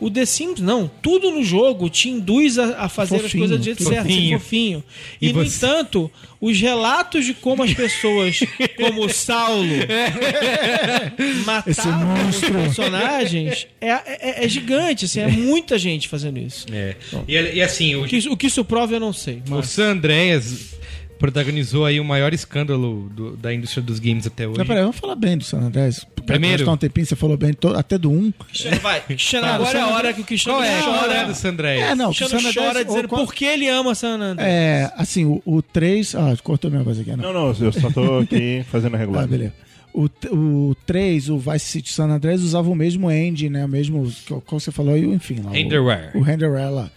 O The Sims, não. Tudo no jogo te induz a, a fazer Fofinho, as coisas do jeito certo, ser fofinho. fofinho. E, E no você- entanto, os relatos de como as pessoas, *laughs* como o Saulo, Esse matavam os personagens é, é- é gigante, assim, é muita gente fazendo isso. É. E, e assim, o, O que, isso- o que isso prova eu não sei. o Mas... San Andreas protagonizou aí o maior escândalo do- da indústria dos games até hoje. Não, peraí, vamos falar bem do San Andreas. Primeiro. Um tempinho, você falou bem to- até do 1. Cristiano, vai. *laughs* Cristiano, agora é a hora que o Cristiano Qual é? É chora. do San Andreas? É, não, O Cristiano San chora Andreas- dizendo qual- por que ele ama San Andreas. É, assim, o, o 3. Ah, cortou minha voz aqui, não. Não, não, eu só tô *laughs* aqui fazendo a regular. Ah, beleza. O, o 3, o Vice City San Andreas, usava o mesmo engine, né? O mesmo. Qual você falou aí, enfim. Lá, o- Renderware. O, renderware lá.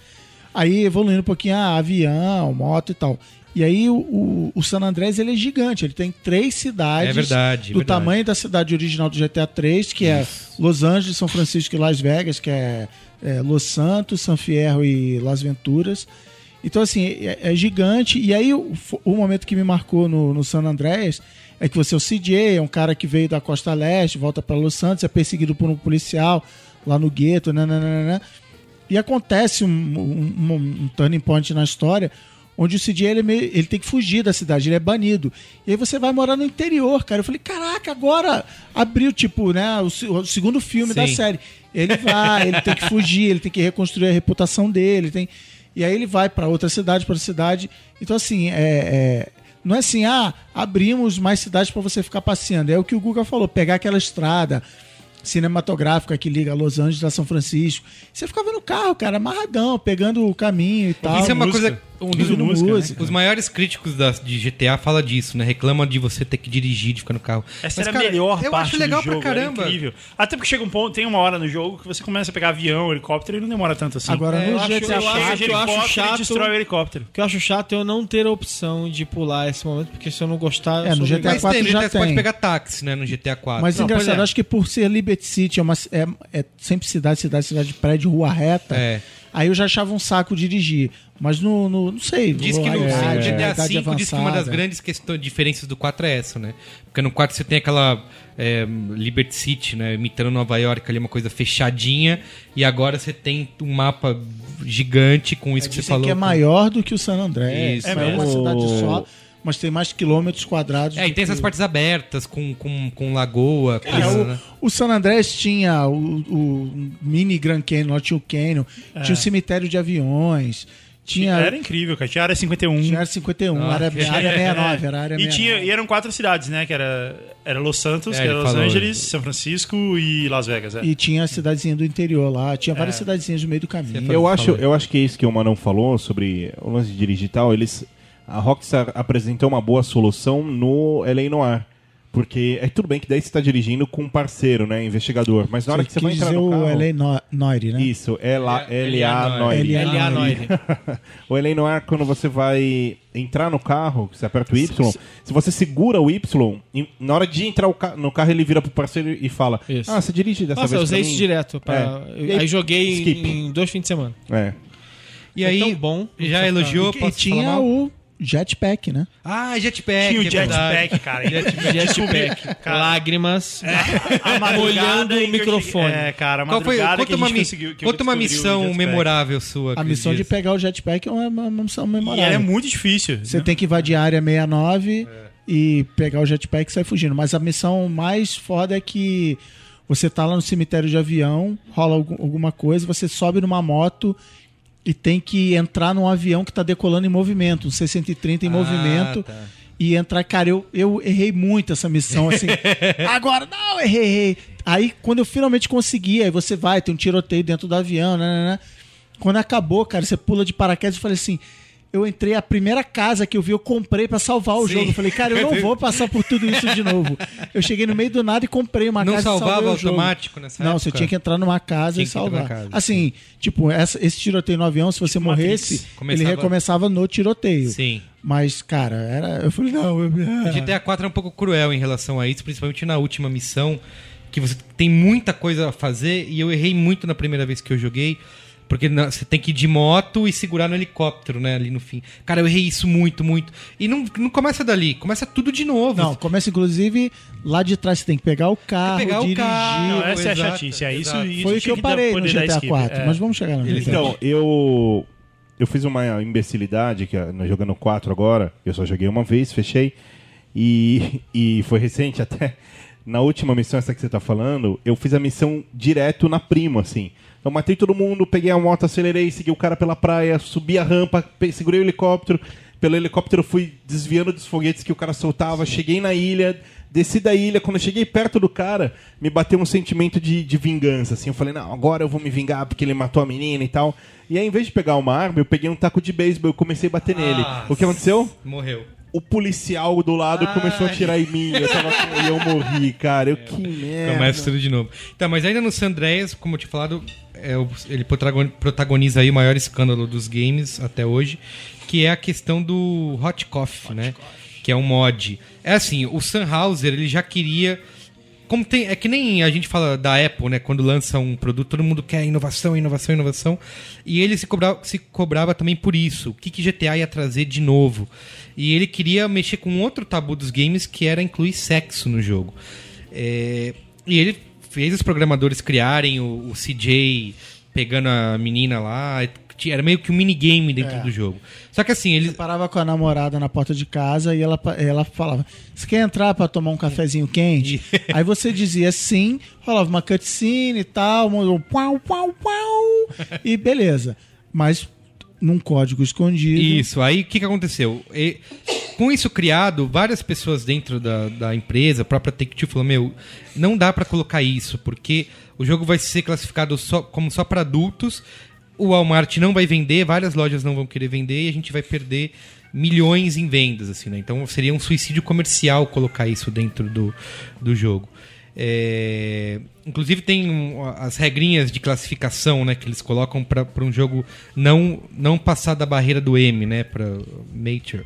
Aí evoluindo um pouquinho, ah, avião, moto e tal. E aí o, o, o San Andreas ele é gigante, ele tem três cidades É verdade, do verdade. tamanho da cidade original do GTA 3, que é Los Angeles, São Francisco e Las Vegas, que é, é, Los Santos, San Fierro e Las Venturas. Então, assim, é, é gigante. E aí, o, o momento que me marcou no, no San Andreas é que você é o CJ, é um cara que veio da costa leste, volta para Los Santos, é perseguido por um policial lá no gueto, nananana. E acontece um, um, um- um turning point na história onde o CJ ele, meio- ele tem que fugir da cidade, ele é banido. E aí você vai morar no interior, cara. Eu falei, caraca, agora abriu, tipo, né, o, o segundo filme da Sim. série. Ele vai, ele tem que fugir, ele tem que reconstruir a reputação dele, tem... e aí ele vai para outra cidade, para cidade. Então, assim, é, é- não é assim, ah, abrimos mais cidades para você ficar passeando. É o que o Guga falou, pegar aquela estrada cinematográfica que liga Los Angeles a São Francisco. Você ficava no carro, cara, amarradão, pegando o caminho e tal. Isso é uma música. coisa. Um dos, Ouvindo música, música. Os maiores críticos da- de GTA fala disso, né? Reclama de você ter que dirigir, de ficar no carro. Essa Mas, era cara, a melhor eu parte acho legal do jogo, pra caramba. incrível. Até porque chega um ponto, tem uma hora no jogo que você começa a pegar avião, helicóptero e não demora tanto assim. Agora, É, no eu acho- GTA eu acho- Chega 4, de eu acho chato- e destrói o helicóptero. O que eu acho chato é eu não ter a opção de pular esse momento, porque se eu não gostar. eu É, no GTA obrigado. Mas 4 tem, no já GTA você pode tem. pegar táxi, né? No GTA 4. Mas Não, engraçado, é. acho que por ser Liberty City, é, uma, é, é sempre cidade, cidade, cidade de prédio, rua reta. É. Aí eu já achava um saco dirigir. Mas no, no- não sei. Diz que no, a GTA V diz que uma das grandes questões, diferenças do 4 é essa, né? Porque no 4 você tem aquela é, Liberty City, né? Imitando Nova York, ali uma coisa fechadinha. E agora você tem um mapa gigante com isso que você falou. que é maior do que o San André. Isso, é, é uma mesmo. cidade só, mas tem mais quilômetros quadrados. É, e tem que- essas partes abertas, com, com, com lagoa, É, coisa, o, né? o San Andrés tinha o, o mini Grand Canyon, lá tinha o Canyon, tinha o cemitério de aviões, tinha, Era incrível, cara. Tinha área 51. tinha área 51, Ah, área, que- área 69, era a área e, 69. tinha, e eram quatro cidades, né? Que era, era Los Santos, É, que era Los falou. Angeles, São Francisco e Las Vegas. É. E tinha a cidadezinha do interior lá, tinha várias cidadezinhas no meio do caminho. Eu acho, eu acho que é isso que o Manão falou sobre o lance de dirigir e tal. Eles, a Rockstar apresentou uma boa solução no LA Noir. Porque é tudo bem que daí você está dirigindo com um parceiro, né? Investigador. Mas na hora que você vai entrar no carro... o LA No- Noire, né? Isso, é É, LA LA Noir. LA. Noire. Noire. *laughs* o LA Noir, quando você vai entrar no carro, você aperta o Y, se você segura o Y, em- na hora de entrar o ca- no carro, ele vira pro parceiro e fala: Isso. Ah, você dirige dessa Nossa, eu vez. usei pra isso mim?" direto. Pra... É. eu- E aí, joguei em dois fins de semana. É. E aí, tão bom. já elogiou, E, e posso falar tinha mal? o jetpack, né? Ah, jetpack. Tinha o é verdade. jetpack, cara. Jetpack. Cara, Lágrimas. madrugada Molhando o microfone. cheguei- É, cara, a Qual foi? que a uma, conseguiu. conta uma missão jetpack. memorável sua. A missão de pegar o jetpack é uma, uma- uma missão E memorável. ela é muito difícil. Você né? tem que invadir a área 69 e pegar o jetpack e sair fugindo. Mas a missão mais foda é que você tá lá no cemitério de avião, rola algum- alguma coisa, você sobe numa moto e tem que entrar num avião que tá decolando em movimento, um C-130 em Ah, movimento. tá. E entrar, cara, eu, eu errei muito essa missão, assim. *laughs* Agora, não, errei, errei. Aí, quando eu finalmente consegui, aí você vai, tem um tiroteio dentro do avião, né, né, né. Quando acabou, cara, você pula de paraquedas e falei assim. Eu entrei, a primeira casa que eu vi, eu comprei pra salvar o Sim. jogo. Eu falei, cara, eu não vou passar por tudo isso de novo. Eu cheguei no meio do nada e comprei uma Não casa e salvava salvei o jogo. automático nessa Não, época? você tinha que entrar numa casa Tinha e salvar. casa, assim, tipo, essa- esse tiroteio no avião, se você Matrix. morresse, Começava- ele recomeçava no tiroteio. Sim. Mas, cara, era. Eu falei, não, eu. O GTA 4 é um pouco cruel em relação a isso, principalmente na última missão, que você tem muita coisa a fazer, e eu errei muito na primeira vez que eu joguei, porque você tem que ir de moto e segurar no helicóptero, né, ali no fim. Cara, eu errei isso muito, muito. E não, não começa dali, começa tudo de novo. Não, começa inclusive lá de trás, você tem que pegar o carro, pegar o dirigir. carro. Não, essa é a Exato, chatice. É isso, isso Foi o que eu parei no GTA skip. 4. É. Mas vamos chegar lá. Eles- Então, eu eu fiz uma imbecilidade que ah, jogando 4 agora, eu só joguei uma vez, fechei e, e foi recente até na última missão essa que você tá falando, eu fiz a missão direto na primo assim. Eu matei todo mundo, peguei a moto, acelerei, segui o cara pela praia, subi a rampa, segurei o helicóptero. Pelo helicóptero eu fui desviando dos foguetes que o cara soltava, cheguei na ilha, desci da ilha. Quando eu cheguei perto do cara, me bateu um sentimento de, de vingança. Assim, eu falei, não, agora eu vou me vingar porque ele matou a menina e tal. E aí, em vez de pegar uma arma, eu peguei um taco de beisebol e comecei a bater nele. O que aconteceu? Morreu. O policial do lado começou a atirar em mim. Eu tava e eu morri, cara. Eu que merda. Começa tudo de novo. Tá, mas ainda no San Andreas, como eu tinha falado, é ele protagon- protagoniza aí o maior escândalo dos games até hoje, que é a questão do Hot Coffee, né? Que é um mod. É assim, o Sunhauser, ele já queria... Como tem, é que nem a gente fala da Apple, né? Quando lança um produto, todo mundo quer inovação, inovação, inovação. E ele se cobrava, se cobrava também por isso. O que, que GTA ia trazer de novo? E ele queria mexer com outro tabu dos games, que era incluir sexo no jogo. É, e ele fez os programadores criarem o, o CJ pegando a menina lá. Era meio que um minigame dentro É. do jogo. Só que assim, eles. Parava com a namorada na porta de casa e ela, ela falava: Você quer entrar pra tomar um cafezinho quente? *laughs* Aí você dizia sim, rolava uma cutscene e tal, um pau, pau, pau, *laughs* e beleza. Mas num código escondido. Isso, aí o que, que aconteceu? E, com isso criado, várias pessoas dentro da, da empresa, a própria Take-Two falou, meu, não dá pra colocar isso, porque o jogo vai ser classificado só, como só pra adultos, o Walmart não vai vender, várias lojas não vão querer vender e a gente vai perder milhões em vendas, assim, né? Então seria um suicídio comercial colocar isso dentro do, do jogo. É, Inclusive tem um, as regrinhas de classificação, né, que eles colocam para um jogo não não passar da barreira do M, né, para mature,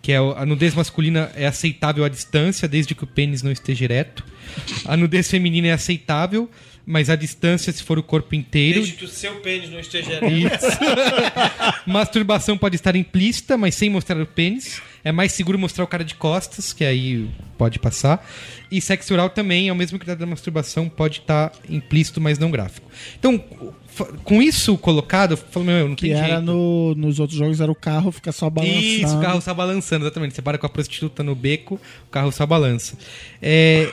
que é a nudez masculina é aceitável à distância desde que o pênis não esteja ereto. A nudez feminina é aceitável, mas à distância se for o corpo inteiro. que o seu pênis não esteja *laughs* Masturbação pode estar implícita, mas sem mostrar o pênis. É mais seguro mostrar o cara de costas, que aí pode passar. E sexo oral também, é o mesmo critério da masturbação, pode estar implícito, mas não gráfico. Então, com isso colocado, eu meu, não Que tem era jeito. no, nos outros jogos era o carro ficar só balançando. Isso, o carro só balançando, exatamente. Você para com a prostituta no beco, o carro só balança. É,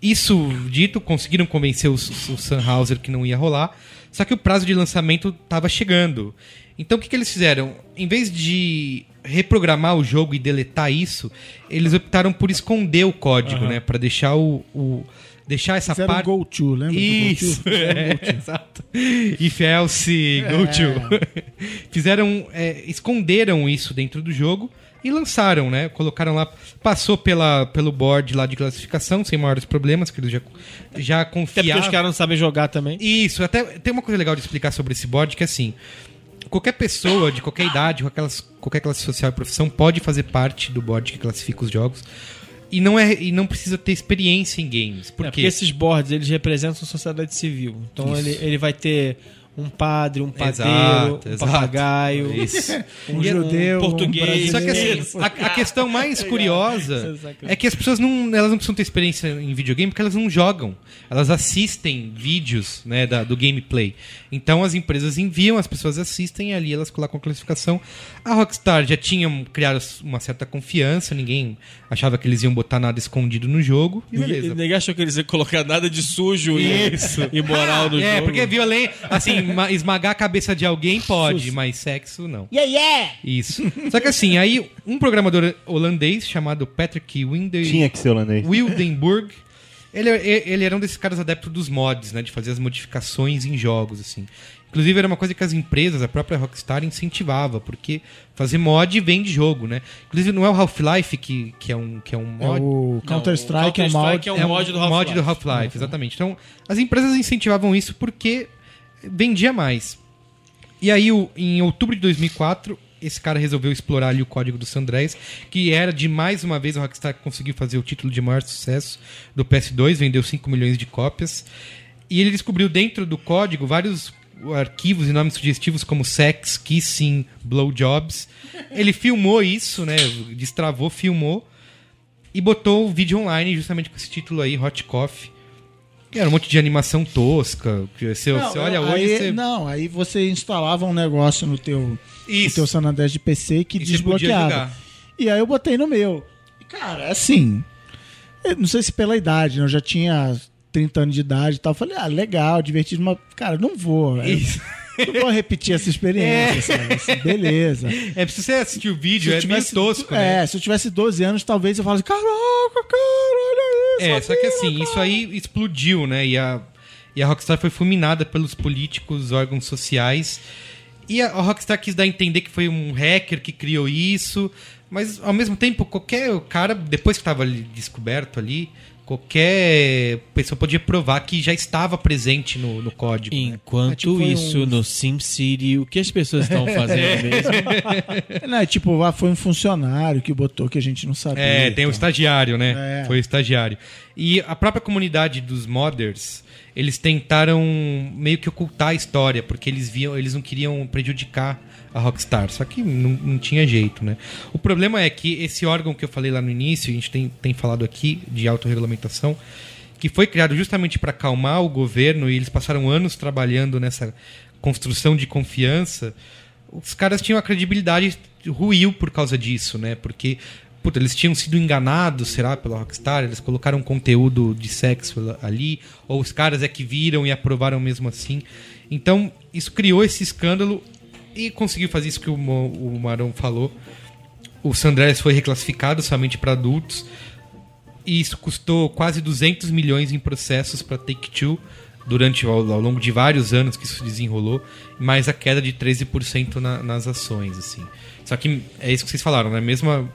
isso dito, conseguiram convencer o, o Sunhauser que não ia rolar, só que o prazo de lançamento estava chegando. Então o que, que eles fizeram? Em vez de reprogramar o jogo e deletar isso, eles optaram por esconder o código, né? Para deixar o, o- deixar essa Fizeram um parte. go to, lembra? do Isso, go to? Fizeram um é, go to. exato. If else, go to. *laughs* Fizeram, é, esconderam isso dentro do jogo e lançaram, né? Colocaram lá, passou pela, pelo board lá de classificação sem maiores problemas, que eles já, já Até porque confiavam. os caras não sabem jogar também. Isso, até tem uma coisa legal de explicar sobre esse board que é assim, qualquer pessoa de qualquer idade, qualquer, qualquer classe social e profissão pode fazer parte do board que classifica os jogos. E não, é, e não precisa ter experiência em games. Por É, quê? porque esses boards, eles representam a sociedade civil. Então Isso. ele, ele vai ter um padre, um padeiro, Exato, um exato. papagaio, *laughs* Isso. Um é- judeu, um português. Só que assim, a, a *laughs* questão mais curiosa *laughs* é que as pessoas não, elas não precisam ter experiência em videogame porque elas não jogam. Elas assistem vídeos né, da- do gameplay. Então as empresas enviam, as pessoas assistem e ali elas colocam a classificação. A Rockstar já tinha criado uma certa confiança, ninguém achava que eles iam botar nada escondido no jogo. E beleza. Ninguém achou que eles iam colocar nada de sujo e, e moral no É, jogo. porque violência, assim, ma- esmagar a cabeça de alguém pode, mas sexo não. Yeah, yeah! Isso. Só que assim, aí um programador holandês chamado Patrick Winde... Tinha que ser holandês. Wildenburg. Ele, ele era um desses caras adeptos dos mods, né? De fazer as modificações em jogos, assim. Inclusive, era uma coisa que as empresas, a própria Rockstar, incentivava, porque fazer mod vem de jogo, né? Inclusive, não é o Half-Life que, que, é um, que é um É mod. o Counter-Strike é um mod. é um mod do Half-Life. Half-Life, exatamente. Então, as empresas incentivavam isso porque vendia mais. E aí, o- em outubro de 2004, esse cara resolveu explorar ali o código do Sandrés, que era de mais uma vez a Rockstar conseguiu fazer o título de maior sucesso do PS2, vendeu 5 milhões de cópias. E ele descobriu dentro do código vários arquivos e nomes sugestivos como sex, kissing, blowjobs. Ele filmou isso, né? Destravou, filmou e botou o vídeo online justamente com esse título aí, Hot Coffee. Era um monte de animação tosca. Que você, você olha hoje, você... Não, aí você instalava um negócio no teu, no teu San Andreas de PC que E desbloqueava. E aí eu botei no meu. E, cara, assim, não sei se pela idade, né? eu já tinha 30 anos de idade e tal. Eu Falei, ah, legal, divertido, mas, cara, não vou. Eu Isso. Não vou repetir essa experiência, *laughs* sabe? Assim, beleza. É, se você assistir o vídeo, Se é tivesse- meio tosco, É, né? se eu tivesse 12 anos, talvez eu falasse, caraca, cara. É, só que assim, amigo, isso aí explodiu, né? E a, e a Rockstar foi fulminada pelos políticos, órgãos sociais. E a, a Rockstar quis dar a entender que foi um hacker que criou isso. Mas, ao mesmo tempo, qualquer cara, depois que estava descoberto ali, qualquer pessoa podia provar que já estava presente no, no código. né? Enquanto É, tipo, isso, um- no SimCity, o que as pessoas estão fazendo mesmo? *laughs* Não, é tipo, ah, foi um funcionário que botou que a gente não sabia. É, tem o então. estagiário, né? É. Foi o estagiário. E a própria comunidade dos modders, eles tentaram meio que ocultar a história, porque eles viam, eles não queriam prejudicar a Rockstar. Só que não, não tinha jeito, né? O problema é que esse órgão que eu falei lá no início, a gente tem, tem falado aqui de autorregulamentação, que foi criado justamente para acalmar o governo e eles passaram anos trabalhando nessa construção de confiança. Os caras tinham a credibilidade ruiu por causa disso, né? Porque puta, eles tinham sido enganados, será, pela Rockstar, eles colocaram conteúdo de sexo ali, ou os caras é que viram e aprovaram mesmo assim. Então, isso criou esse escândalo e conseguiu fazer isso que o, o Marão falou. O Sandrés foi reclassificado somente para adultos. E isso custou quase 200 milhões em processos para Take-Two durante ao, ao longo de vários anos que isso desenrolou, mais a queda de 13% na, nas ações, assim. Só que é isso que vocês falaram, né? Mesmo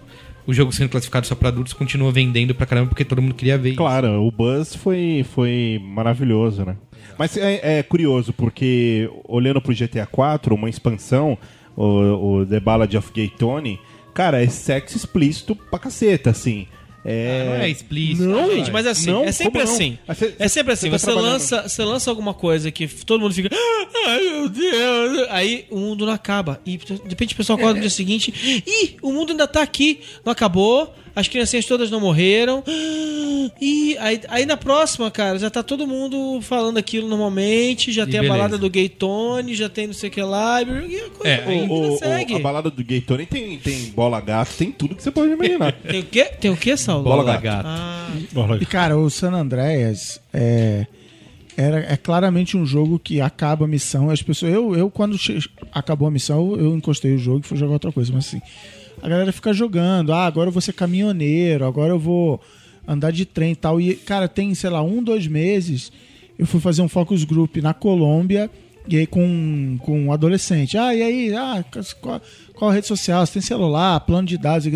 o jogo sendo classificado só para adultos, continua vendendo pra caramba porque todo mundo queria ver. isso. Claro, o buzz foi, foi maravilhoso, né? Mas é, é curioso, porque olhando pro GTA 4, uma expansão, o, o The Ballad of Gay Tony, cara, é sexo explícito pra caceta, assim. É... Não é explícito. Não, Gente, mas assim, Não, é sempre assim. Ah, cê- É sempre assim. tá Você, trabalhando- lança, você lança alguma coisa que todo mundo fica. Ai, meu Deus. Aí o mundo não acaba. E de repente o pessoal acorda no dia seguinte. Ih, o mundo ainda tá aqui. Não acabou. As criancinhas todas não morreram. *gasps* E aí, aí na próxima, cara, já tá todo mundo falando aquilo normalmente. Já E tem a beleza. balada do Gay Tony, já tem não sei o que lá. E a coisa É, a O, o- segue. a balada do Gay Tony tem, tem bola gato, tem tudo que você pode imaginar. *laughs* Tem o quê? Tem o quê, Saulo? Bola gato. Ah, E, cara, o San Andreas é, era, é claramente um jogo que acaba a missão. As pessoas, eu, eu quando che- acabou a missão, eu encostei o jogo e fui jogar outra coisa. Mas assim, a galera fica jogando. Ah, agora eu vou ser caminhoneiro, agora eu vou andar de trem e tal. E, cara, tem, sei lá, um, dois meses, eu fui fazer um focus group na Colômbia. E aí com, com um adolescente. Ah, e aí? Ah, qual, qual rede social? Você tem celular, plano de dados, e.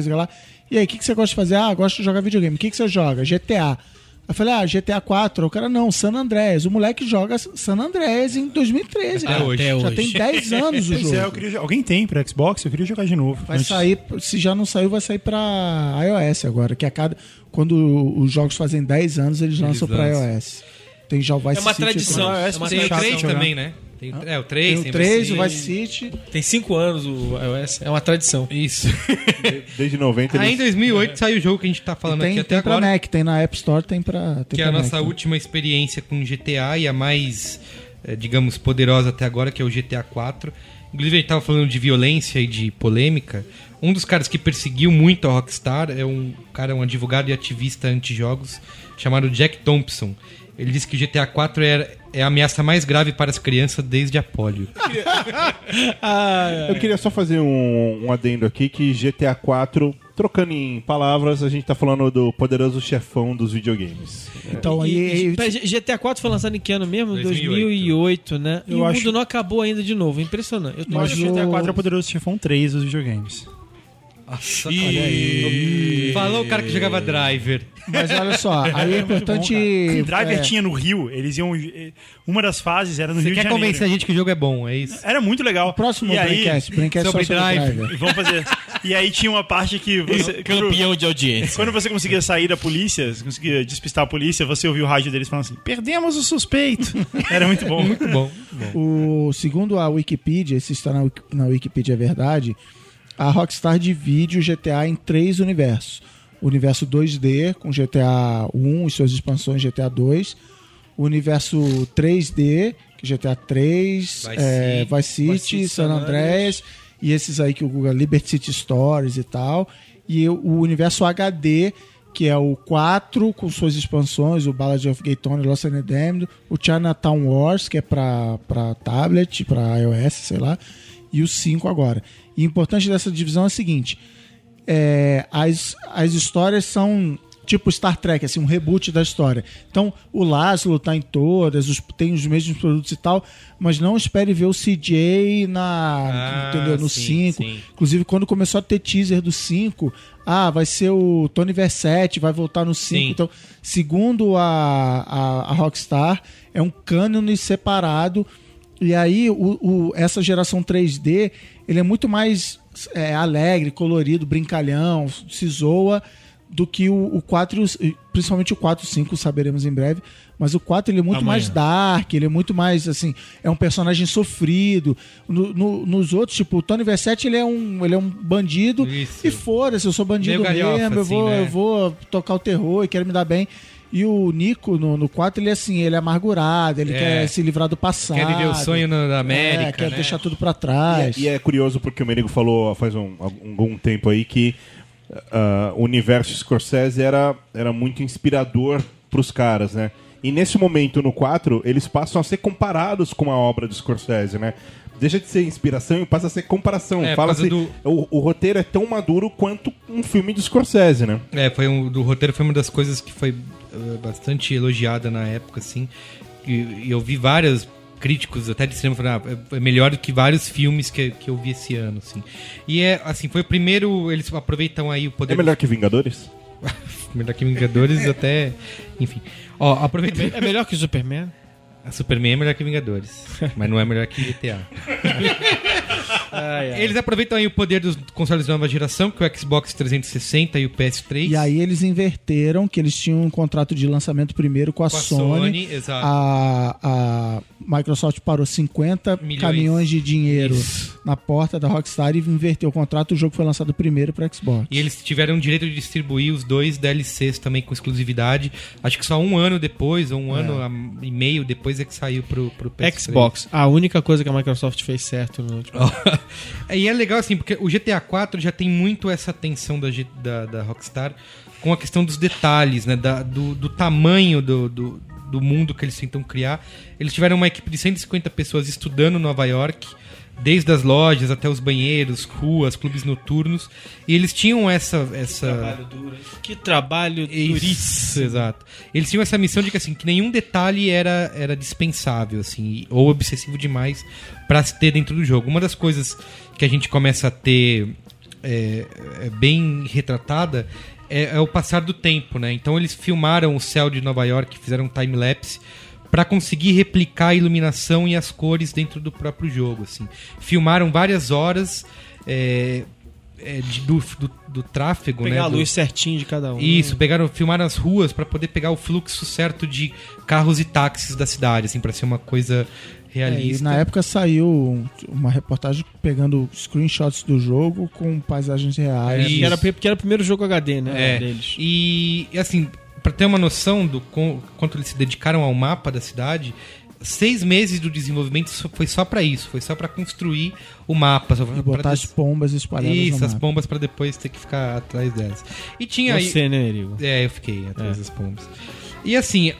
E aí, o que, que você gosta de fazer? Ah, gosto de jogar videogame. O que, que você joga? GTA. Eu falei, ah, GTA 4. O cara, não, San Andreas. O moleque joga San Andreas em 2013. Até cara. hoje. Até Já hoje. tem 10 anos o *laughs* jogo. é, eu queria Alguém tem pra Xbox? Eu queria jogar de novo. Vai Antes- sair, se já não saiu, vai sair pra iOS agora. Que a cada. Quando os jogos fazem 10 anos, eles lançam pra lançam. iOS. Tem já o Vice É uma City tradição. É uma Tem o tradição. 3 também, né? Tem, é, o 3, Tem o 3, o Vice City. Tem cinco anos o iOS, é uma tradição. Isso. Desde 90 Aí em eles... 2008 saiu o jogo que a gente tá falando tem aqui até tem pra agora. Mac, tem na App Store, tem pra. Tem que é a pra nossa Mac, né? última experiência com GTA e a mais, digamos, poderosa até agora, que é o GTA 4. Inclusive, a gente tava falando de violência e de polêmica. Um dos caras que perseguiu muito a Rockstar é um cara, um advogado e ativista anti-jogos, chamado Jack Thompson. Ele disse que o GTA 4 é, é a ameaça mais grave para as crianças desde a polio. Eu queria *laughs* só fazer um, um adendo aqui que GTA 4, trocando em palavras, a gente tá falando do poderoso chefão dos videogames. Então, E- aí. e- GTA 4 foi lançado em que ano mesmo? 2008. 2008, né? e Eu o acho- mundo não acabou ainda de novo. Impressionante. Eu tô Mas acho que o- o GTA 4 é o poderoso chefão 3 dos videogames. Nossa, olha aí. Falou o cara que jogava Driver. Mas olha só, *laughs* aí é importante. O Driver é, tinha no Rio, eles iam. eh, Uma das fases era no Você Rio quer de Janeiro. convencer a gente que o jogo é bom, é isso? Era muito legal. Próximo e aí, Braincast, Braincast só sobre sobre Drive. Driver. Vamos fazer. E aí tinha uma parte que você. Campeão de audiência. Quando você conseguia sair da polícia, você conseguia despistar a polícia, você ouvia o rádio deles falando assim: perdemos o suspeito. *laughs* Era muito bom. Muito bom. O, segundo a Wikipedia, se está na, na Wikipedia é verdade, a Rockstar divide o GTA em três universos. O universo 2D, com GTA 1 e suas expansões GTA 2. O universo 3D, que é GTA 3, Vice é, City, Vice City, City, San Andreas, e esses aí que o Google Liberty City Stories e tal. E o universo HD, que é o 4 com suas expansões, o Ballad of Gay Tony, Lost and Damned, o Chinatown Wars, que é pra tablet, pra iOS, sei lá, e o 5 agora. E o importante dessa divisão é o seguinte: é, as, as histórias são tipo Star Trek, assim, um reboot da história. Então, o Laszlo tá em todas, os- tem os mesmos produtos e tal, mas não espere ver o CJ na, Ah, entendeu? no sim, 5. sim. Inclusive, quando começou a ter teaser do 5, ah, vai ser o Tony Versetti, vai voltar no 5. Sim. Então, segundo a, a, a Rockstar, é um cânone separado. E aí, o, o- essa geração 3D, ele é muito mais é, alegre, colorido, brincalhão, se zoa, do que o, o 4, e o- principalmente o 4 e o 5, saberemos em breve. Mas o 4 ele é muito Amanhã. mais dark, ele é muito mais, assim, é um personagem sofrido. No- no- nos outros, tipo, o Tony Versetti, ele é um, ele é um bandido. Isso. E foda-se, eu sou bandido Meio galhofa, mesmo, eu, assim, vou, né? eu vou tocar o terror e quero me dar bem. E o Nico, no, no 4, ele é assim, ele é amargurado, ele É. quer se livrar do passado. Quer viver o sonho na da América, É, quer né? deixar tudo pra E trás. é, e é curioso porque o Merigo falou faz um, algum tempo aí que ah, o universo Scorsese era, era muito inspirador pros caras, né? E nesse momento, no 4, eles passam a ser comparados com a obra do Scorsese, né? Deixa de ser inspiração e passa a ser comparação. É, por Fala causa assim, do- o, o roteiro é tão maduro quanto um filme do Scorsese, né? É, foi um, do roteiro foi uma das coisas que foi bastante elogiada na época, assim. E, e eu vi vários críticos até de cinema falando, ah, é é melhor do que vários filmes que, que eu vi esse ano, assim. E é, assim, foi o primeiro, eles aproveitam aí o poder... É melhor que Vingadores? *laughs* melhor que Vingadores até... Enfim. Ó, aproveitando... É melhor que o Superman? A Superman é melhor que Vingadores, mas não é melhor que GTA. *laughs* Eles aproveitam aí o poder dos consoles de nova geração, que é o Xbox 360 e o PS3. E aí eles inverteram que eles tinham um contrato de lançamento primeiro com a, Com a Sony. Sony, exato. A, a Microsoft parou 50 Milhões. caminhões de dinheiro Isso. na porta da Rockstar e inverteu o contrato. O jogo foi lançado primeiro para Xbox. E eles tiveram o direito de distribuir os dois DLCs também com exclusividade. Acho que só um ano depois, ou um ano a- e meio depois é que saiu pro, pro PS3. Xbox. A única coisa que a Microsoft fez certo no último. *laughs* e é legal assim, porque o GTA 4 já tem muito essa atenção da, da, da Rockstar com a questão dos detalhes, né? Da- do, do tamanho do, do, do mundo que eles tentam criar. Eles tiveram uma equipe de 150 pessoas estudando Nova York, desde as lojas até os banheiros, ruas, clubes noturnos. E eles tinham essa. essa... Que trabalho duríssimo. Isso, exato. Eles tinham essa missão de que assim, que nenhum detalhe era, era dispensável, assim, ou obsessivo demais pra se ter dentro do jogo. Uma das coisas que a gente começa a ter é, é bem retratada é, é o passar do tempo, né? Então eles filmaram o céu de Nova York, fizeram um time-lapse para conseguir replicar a iluminação e as cores dentro do próprio jogo, assim. Filmaram várias horas, é, é, de- do, do, do tráfego, Pegar né? a do- luz certinho de cada um. Isso, pegaram, filmaram as ruas pra poder pegar o fluxo certo de carros e táxis da cidade, assim, pra ser uma coisa É, e realista. na época saiu uma reportagem pegando screenshots do jogo com paisagens reais. É, Que era, porque era o primeiro jogo HD, né? É, Deles. E, e, assim, pra ter uma noção do quanto eles se dedicaram ao mapa da cidade, seis meses do desenvolvimento foi só pra isso, foi só pra construir o mapa. Só E botar as des- pombas espalhadas Isso, no as mapa. bombas pra depois ter que ficar atrás delas. E tinha aí. Você, né, Erigo? É, eu fiquei atrás das pombas. E assim,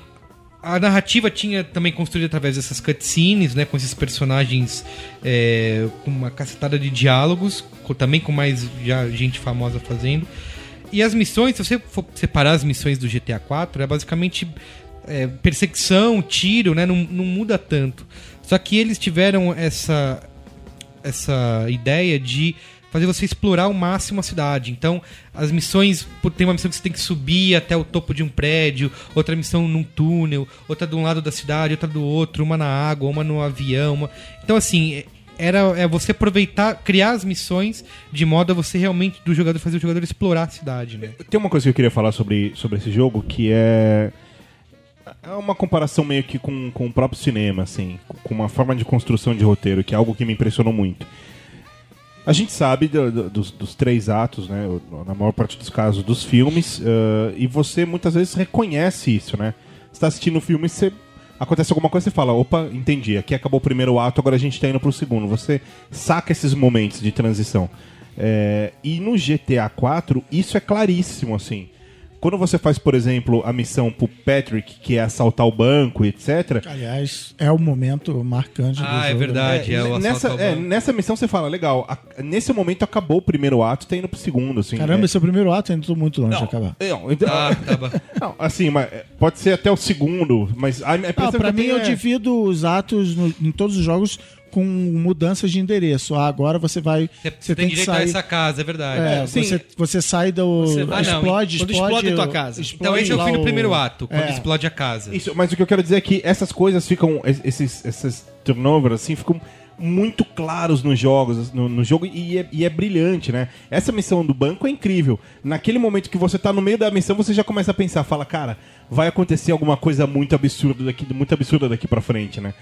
a narrativa tinha também construída através dessas cutscenes, né? Com esses personagens é, com uma cacetada de diálogos, com- também com mais já gente famosa fazendo. E as missões, se você for separar as missões do GTA 4, é basicamente é, perseguição, tiro, né? Não, não muda tanto. Só que eles tiveram essa, essa ideia de fazer você explorar ao máximo a cidade. Então, as missões, tem uma missão que você tem que subir até o topo de um prédio, outra missão num túnel, outra de um lado da cidade, outra do outro, uma na água, uma no avião. uma- Então, assim, é- era é você aproveitar, criar as missões de modo a você realmente, do jogador, fazer o jogador explorar a cidade, né? Tem uma coisa que eu queria falar sobre, sobre esse jogo que é. É uma comparação meio que com, com o próprio cinema, assim, com uma forma de construção de roteiro, que é algo que me impressionou muito. A gente sabe do- do- dos, dos três atos, né? o- Na maior parte dos casos, dos filmes, eh, e você muitas vezes reconhece isso, né? Você tá assistindo o filme e você. Acontece alguma coisa, você fala, opa, entendi, aqui acabou o primeiro ato, agora a gente tá indo pro segundo. Você saca esses momentos de transição. É, e no GTA 4, isso é claríssimo, assim. Quando você faz, por exemplo, a missão pro Patrick, que é assaltar o banco, etc. Aliás, é o momento marcante do Ah, é jogo. verdade. é o nessa, é, nessa missão você fala, legal, a- nesse momento acabou o primeiro ato, tá indo pro segundo, assim. Caramba, é, esse é o primeiro ato, ainda tô muito longe de não, acabar. não, então- Ah, acaba. *laughs* não, assim, mas é, pode ser até o segundo, mas a, a Não, pra mim, eu é- divido os atos no- em todos os jogos com mudanças de endereço. Ah, agora você vai. Você, Você tem tem que direito a sair. essa casa, é verdade. É, sim. você, você sai do. Você vai- Ah, não, explode, explode. explode a tua casa. Então esse é o fim do primeiro ato, quando É. explode a casa. Isso, mas o que eu quero dizer é que essas coisas ficam. es- Esses, esses turnovers, assim, ficam muito claros nos jogos, no, no jogo, e é, e é brilhante, né? Essa missão do banco é incrível. Naquele momento que você tá no meio da missão, você já começa a pensar, fala, cara, vai acontecer alguma coisa muito absurda daqui, muito absurda daqui pra frente, né?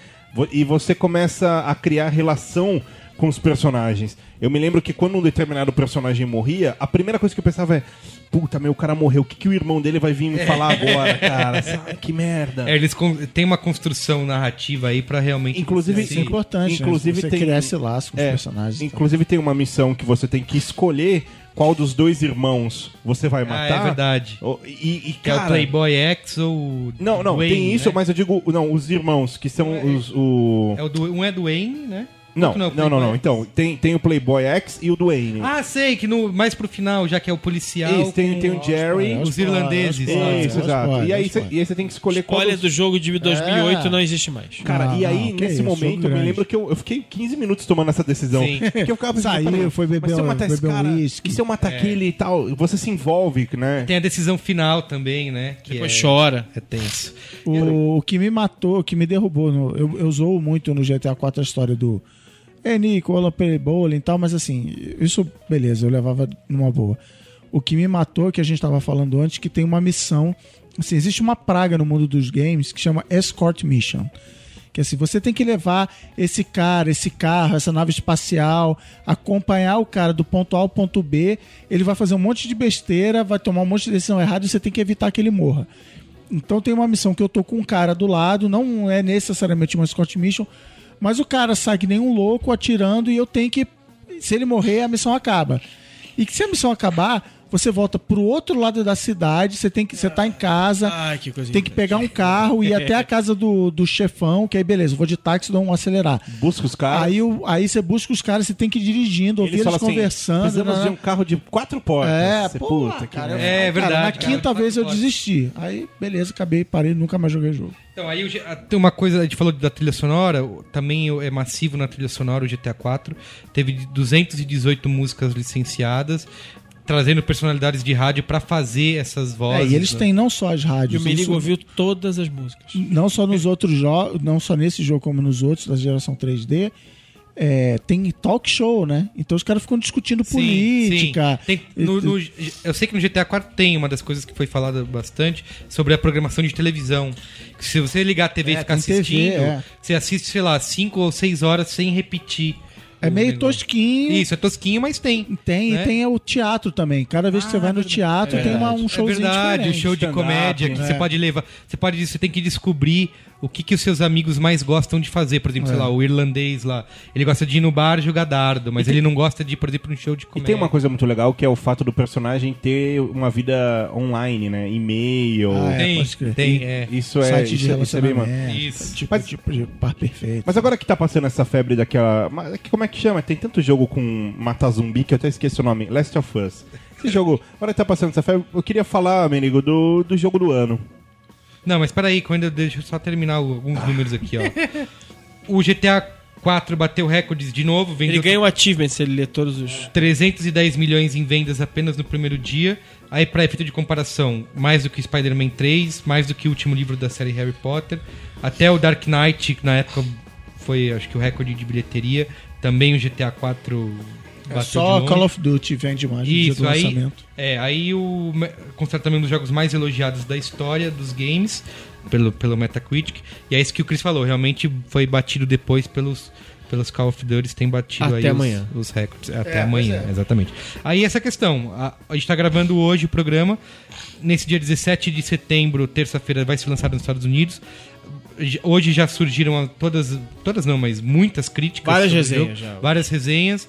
E você começa a criar relação com os personagens. Eu me lembro que quando um determinado personagem morria, a primeira coisa que eu pensava é, puta, meu, o cara morreu, o que, que o irmão dele vai vir me falar agora, *laughs* cara? Sabe? Que merda. É, eles con- têm uma construção narrativa aí pra realmente. Inclusive, Isso é importante. Inclusive né? Você tem- criar esse laço com os É, personagens. e tal. Inclusive tem uma missão que você tem que escolher qual dos dois irmãos você vai Ah, matar. é verdade. E, e, Que é o cara, Playboy X ou. Não, não, Dwayne, tem isso, né? mas eu digo, não, os irmãos, que são É, os. O... É o du... Um é Dwayne, né? Não, Outro é não, não, não, Então, tem, tem o Playboy X e o Duane. Ah, sei, que no, mais pro final, já que é o policial. Isso, tem, com tem o Jerry. É, os irlandeses. é Isso, é exato. E aí, é você, spoiler. e aí você tem que escolher qual Olha do jogo de 2008 É. não existe mais. Cara, Não, e aí, não, nesse momento, eu me lembro que eu, eu fiquei 15 minutos tomando essa decisão. Sim. *laughs* Porque eu ficava Saiu, foi beber- mas se eu matar esse um cara, e se eu matar aquele e tal, você se envolve, né? Tem a decisão final também, né? Que Depois é, chora. É tenso. O, o que me matou, o que me derrubou, no- eu, eu zoo muito no GTA 4 a história do É, Nico, Alan Bowling e tal, mas assim, isso, beleza, eu levava numa boa. O que me matou, que a gente tava falando antes, que tem uma missão. Assim, existe uma praga no mundo dos games que chama Escort Mission. Que assim, você tem que levar esse cara, esse carro, essa nave espacial, acompanhar o cara do ponto A ao ponto B. Ele vai fazer um monte de besteira, vai tomar um monte de decisão errada e você tem que evitar que ele morra. Então tem uma missão que eu tô com um cara do lado, não é necessariamente uma escort mission, mas o cara sai que nem um louco atirando e eu tenho que. Se ele morrer, a missão acaba. E que se a missão acabar, você volta pro outro lado da cidade, você tem que. Você tá em casa, Ai, que coisa tem que pegar um carro e ir até a *laughs* casa do, do chefão, que aí beleza, eu vou de táxi, dou um acelerar. Busca os caras. Aí, o- aí você busca os caras, você tem que ir dirigindo, ouvir eles eles, falam assim, conversando. precisamos né? de um carro de quatro portas. É, Você, pô, puta, que cara, merda. É cara, verdade, Na cara. quinta vez eu desisti. Aí, beleza, acabei, parei, nunca mais joguei o jogo. Então, aí o G- a- tem uma coisa, a gente falou da trilha sonora, o- também o- é massivo na trilha sonora o GTA 4. Teve 218 músicas licenciadas, trazendo personalidades de rádio pra fazer essas É, vozes. e eles né? têm não só as E o rádios, Merigo isso- ouviu todas as músicas. não só nos outros jogos, não só nesse jogo como nos outros da geração 3D. é, tem talk show, né? Então os caras ficam discutindo política. Tem- no- no- eu sei que no GTA 4 tem uma das coisas que foi falada bastante sobre a programação de televisão. Se você ligar a TV e É, ficar tem TV, assistindo, é. você assiste, sei lá, 5 ou 6 horas sem repetir. É meio negócio. tosquinho. Isso, é tosquinho, mas tem. Tem, né? e tem o teatro também. Cada vez que você vai no teatro, tem uma, um É showzinho verdade, o diferente. show de comédia que né? você pode levar. Você pode, você tem que descobrir o que, que os seus amigos mais gostam de fazer. Por exemplo, sei É. lá, o irlandês lá. Ele gosta de ir no bar jogar dardo, mas ele não gosta de ir, por exemplo, num show de E comédia. tem uma coisa muito legal que é o fato do personagem ter uma vida online, né? E-mail. Ah, é, Tem, tem, é. Isso é, Site isso, é- isso é bem mano. Isso. Tipo, Mas- tipo de par perfeito. Mas agora que tá passando essa febre daquela. mas Como é que chama? Tem tanto jogo com matar zumbi que eu até esqueci o nome. Last of Us. Esse jogo, agora que tá passando essa febre, eu queria falar, Menigo, do, do jogo do ano. Não, mas peraí, quando eu deixa eu só terminar o- alguns números aqui, ó. O GTA 4 bateu recordes de novo, vendeu Ele ganha um achievement se ele ler todos os. 310 milhões em vendas apenas no primeiro dia. Aí, para efeito de comparação, mais do que Spider-Man 3, mais do que o último livro da série Harry Potter. Até o Dark Knight, que na época foi, acho que, o recorde de bilheteria. Também o GTA 4 É bateu só. Call of Duty vende mais no dia Isso, do aí, lançamento. é, aí o considera também um dos jogos mais elogiados da história dos games pelo, pelo Metacritic. E é isso que o Chris falou, realmente foi batido depois pelos pelos Call of Duty tem batido Até aí os- amanhã. Os, recordes. Até amanhã, exatamente. Aí essa questão, a, a gente tá gravando hoje o programa. Nesse dia 17 de setembro, terça-feira, vai ser lançado nos Estados Unidos. Hoje já surgiram todas, todas não, mas muitas críticas. Várias resenhas já. Várias resenhas.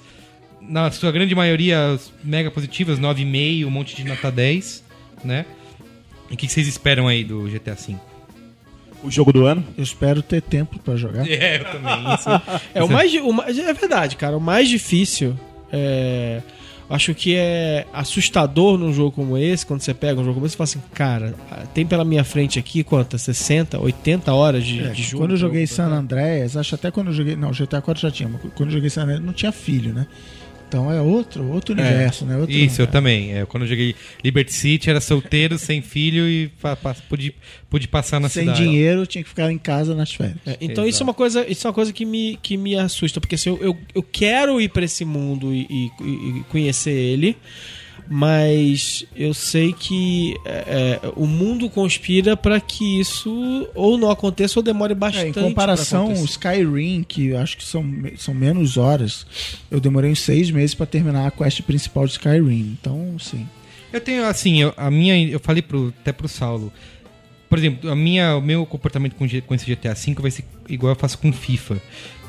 Na sua grande maioria, mega positivas, 9,5, um monte de nota 10, né? E o que vocês esperam aí do GTA V? O jogo do ano? Eu espero ter tempo pra jogar. É, eu também. *laughs* Isso. É, o mais, di- o mais- é verdade, cara. O mais difícil é. Acho que é assustador num jogo como esse, quando você pega um jogo como esse, você fala assim, cara, tem pela minha frente aqui quantas? 60, 80 horas de, É, de jogo. quando eu joguei San Andreas, acho até quando eu joguei. Não, GTA 4 já tinha, mas quando eu joguei San Andreas não tinha filho, né? Então é outro, outro universo, né? Outro Isso, eu também. É, quando eu joguei Liberty City, era solteiro, sem filho e pa- pa- pude, pude passar na Sem cidade. dinheiro, tinha que ficar em casa nas férias. É, então isso é uma coisa, isso é uma coisa que me, que me assusta, porque assim, eu, eu, eu quero ir pra esse mundo e, e- e conhecer ele, mas eu sei que é, é, o mundo conspira pra que isso ou não aconteça ou demore É, bastante. em comparação, o. Skyrim, que eu acho que são, são menos horas, eu demorei uns seis meses pra terminar a quest principal de Skyrim. Então, sim. Eu tenho, assim, eu- a minha. Eu falei pro, até pro Saulo. Por exemplo, a minha, o meu comportamento com, com esse GTA V vai ser igual eu faço com FIFA.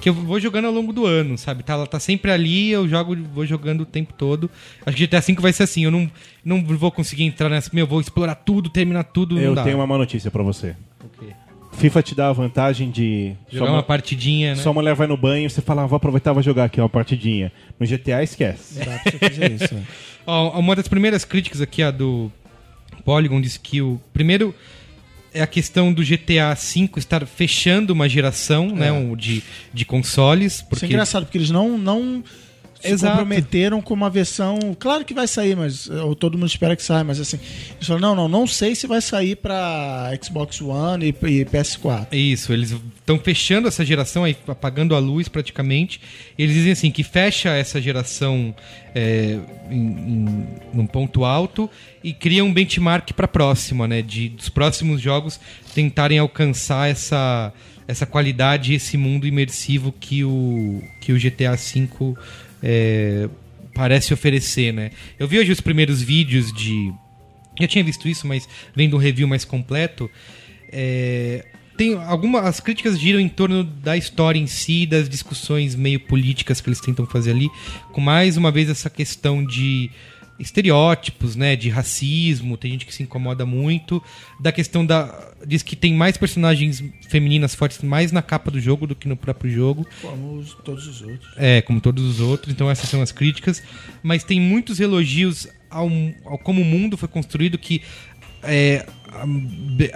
Que eu vou jogando ao longo do ano, sabe? Tá, ela tá sempre ali, eu jogo, vou jogando o tempo todo. Acho que GTA V vai ser assim, eu não, não vou conseguir entrar nessa. Meu, vou explorar tudo, terminar tudo. eu não dá. tenho uma má notícia pra você. O quê? FIFA te dá a vantagem de. Jogar sua, uma mu- partidinha, né? sua mulher vai no banho, você fala, ah, vou aproveitar e vou jogar aqui uma partidinha. No GTA, esquece. Dá pra você fazer *laughs* isso. é. Ó, uma das primeiras críticas aqui, a do Polygon, disse que o. Primeiro é a questão do GTA V estar fechando uma geração né, um, de, de consoles. Isso Porque é engraçado, porque eles não, não se Exato. comprometeram com uma versão. Claro que vai sair, mas ou todo mundo espera que saia, mas assim. Eles falaram, não, não, não sei se vai sair pra Xbox One e, e PS4. É Isso, eles estão fechando essa geração, aí, apagando a luz praticamente. Eles dizem assim que fecha essa geração é, em, em- num ponto alto e cria um benchmark para a próxima, né? De dos próximos jogos tentarem alcançar essa, essa qualidade, esse mundo imersivo que o, que o GTA V é, parece oferecer, né? Eu vi hoje os primeiros vídeos de já tinha visto isso, mas vendo um review mais completo, é, tem algumas as críticas giram em torno da história em si, das discussões meio políticas que eles tentam fazer ali, com mais uma vez essa questão de estereótipos, né, de racismo, tem gente que se incomoda muito, da questão da diz que tem mais personagens femininas fortes mais na capa do jogo do que no próprio jogo. Como os- todos os outros. É, como todos os outros, então essas são as críticas. Mas tem muitos elogios ao, ao como o mundo foi construído que é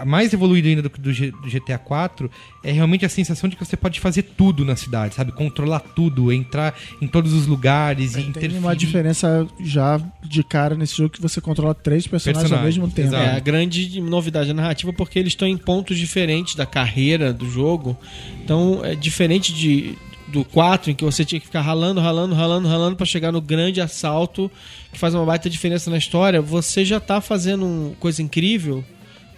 mais evoluído ainda do que do, GTA 4 é realmente a sensação de que você pode fazer tudo na cidade, sabe? Controlar tudo, entrar em todos os lugares e É, Tem interferir. uma diferença já de cara nesse jogo que você controla três personagens ao mesmo tempo. exato. É a grande novidade da narrativa porque eles estão em pontos diferentes da carreira do jogo. Então é diferente de do 4, em que você tinha que ficar ralando, ralando, ralando, ralando pra chegar no grande assalto, que faz uma baita diferença na história, você já tá fazendo um- coisa incrível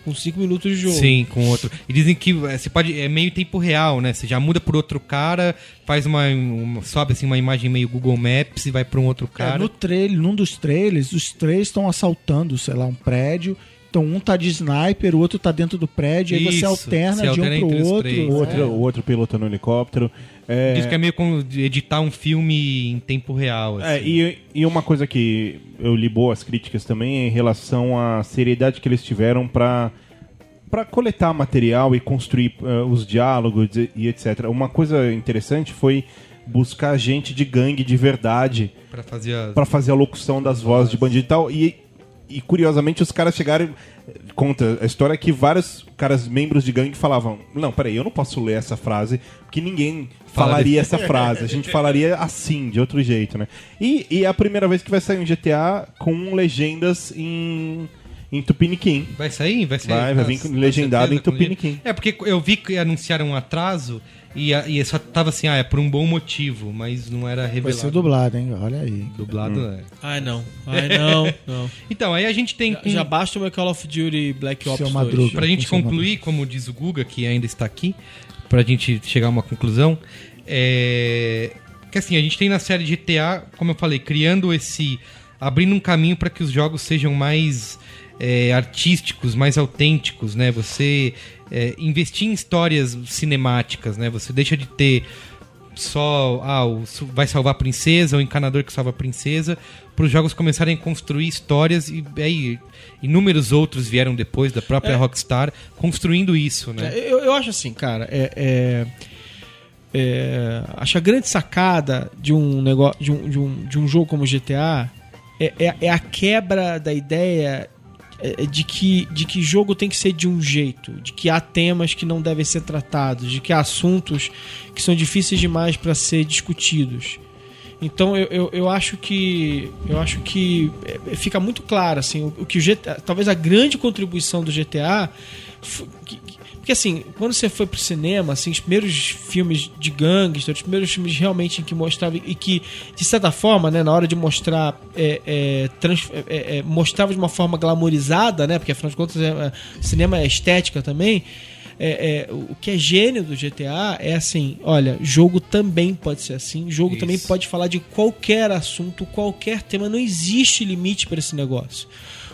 com 5 minutos de jogo. Sim, com outro. E dizem que é, você pode. É meio tempo real, né? Você já muda por outro cara, faz uma. uma- sobe assim uma imagem meio Google Maps e vai pra um outro É, cara. no trailer, num dos trailers, os três estão assaltando, sei lá, um prédio. Então um tá de sniper, o outro tá dentro do prédio, aí Isso, você alterna você de alterna um entre pro outro. três. O outro, É. o outro piloto no helicóptero. É, Diz que é meio como editar um filme em tempo real. É, assim. e, e uma coisa que eu li boas críticas também é em relação à seriedade que eles tiveram pra para coletar material e construir eh, os diálogos e, etc. Uma coisa interessante foi buscar gente de gangue de verdade Pra fazer as... Pra fazer a locução das vozes de bandido e tal. E, e curiosamente os caras chegaram. Conta a história que vários caras, membros de gangue, falavam: Não, peraí, eu não posso ler essa frase, porque ninguém falaria essa frase. A gente falaria assim, de outro jeito, né? E, e é a primeira vez que vai sair um GTA com legendas em, em Tupiniquim. Vai sair? Vai sair? Vai, vai vir legendado em Tupiniquim. É, porque eu vi que anunciaram um atraso e, a- e só tava assim, ah, é por um bom motivo, mas não era Vai revelado. ser dublado, hein? Olha aí. Dublado, Hum. é. Ai, não. Ai, não. *laughs* não. Então, aí a gente tem... Já, já basta o meu Call of Duty Black Ops Seu 2. Madruga. Pra gente concluir, como diz o Guga, que ainda está aqui, pra gente chegar a uma conclusão, é. Que assim, a gente tem na série GTA, como eu falei, criando esse. abrindo um caminho para que os jogos sejam mais é, artísticos, mais autênticos, né? Você é, investir em histórias cinemáticas, né? Você deixa de ter só ah, o vai salvar a princesa, o encanador que salva a princesa, para os jogos começarem a construir histórias e aí inúmeros outros vieram depois da própria Rockstar construindo isso, né? É, Eu, eu acho assim, cara, é, é- é, acho a grande sacada de um negócio, de um, de um, de um jogo como GTA é, é- é a quebra da ideia é, de que, de que jogo tem que ser de um jeito, de que há temas que não devem ser tratados, de que há assuntos que são difíceis demais para ser discutidos. Então eu, eu, eu acho que eu acho que é, fica muito claro assim o, o que o GTA, talvez a grande contribuição do GTA porque assim quando você foi pro cinema assim os primeiros filmes de gangster os primeiros filmes realmente em que mostrava e que de certa forma né na hora de mostrar é, é, trans- é, é, é, mostrava de uma forma glamorizada né porque afinal de contas é, cinema é estética também é, é, o que é gênio do GTA é assim, olha, jogo também pode ser assim, jogo Isso. também pode falar de qualquer assunto, qualquer tema, não existe limite para esse negócio.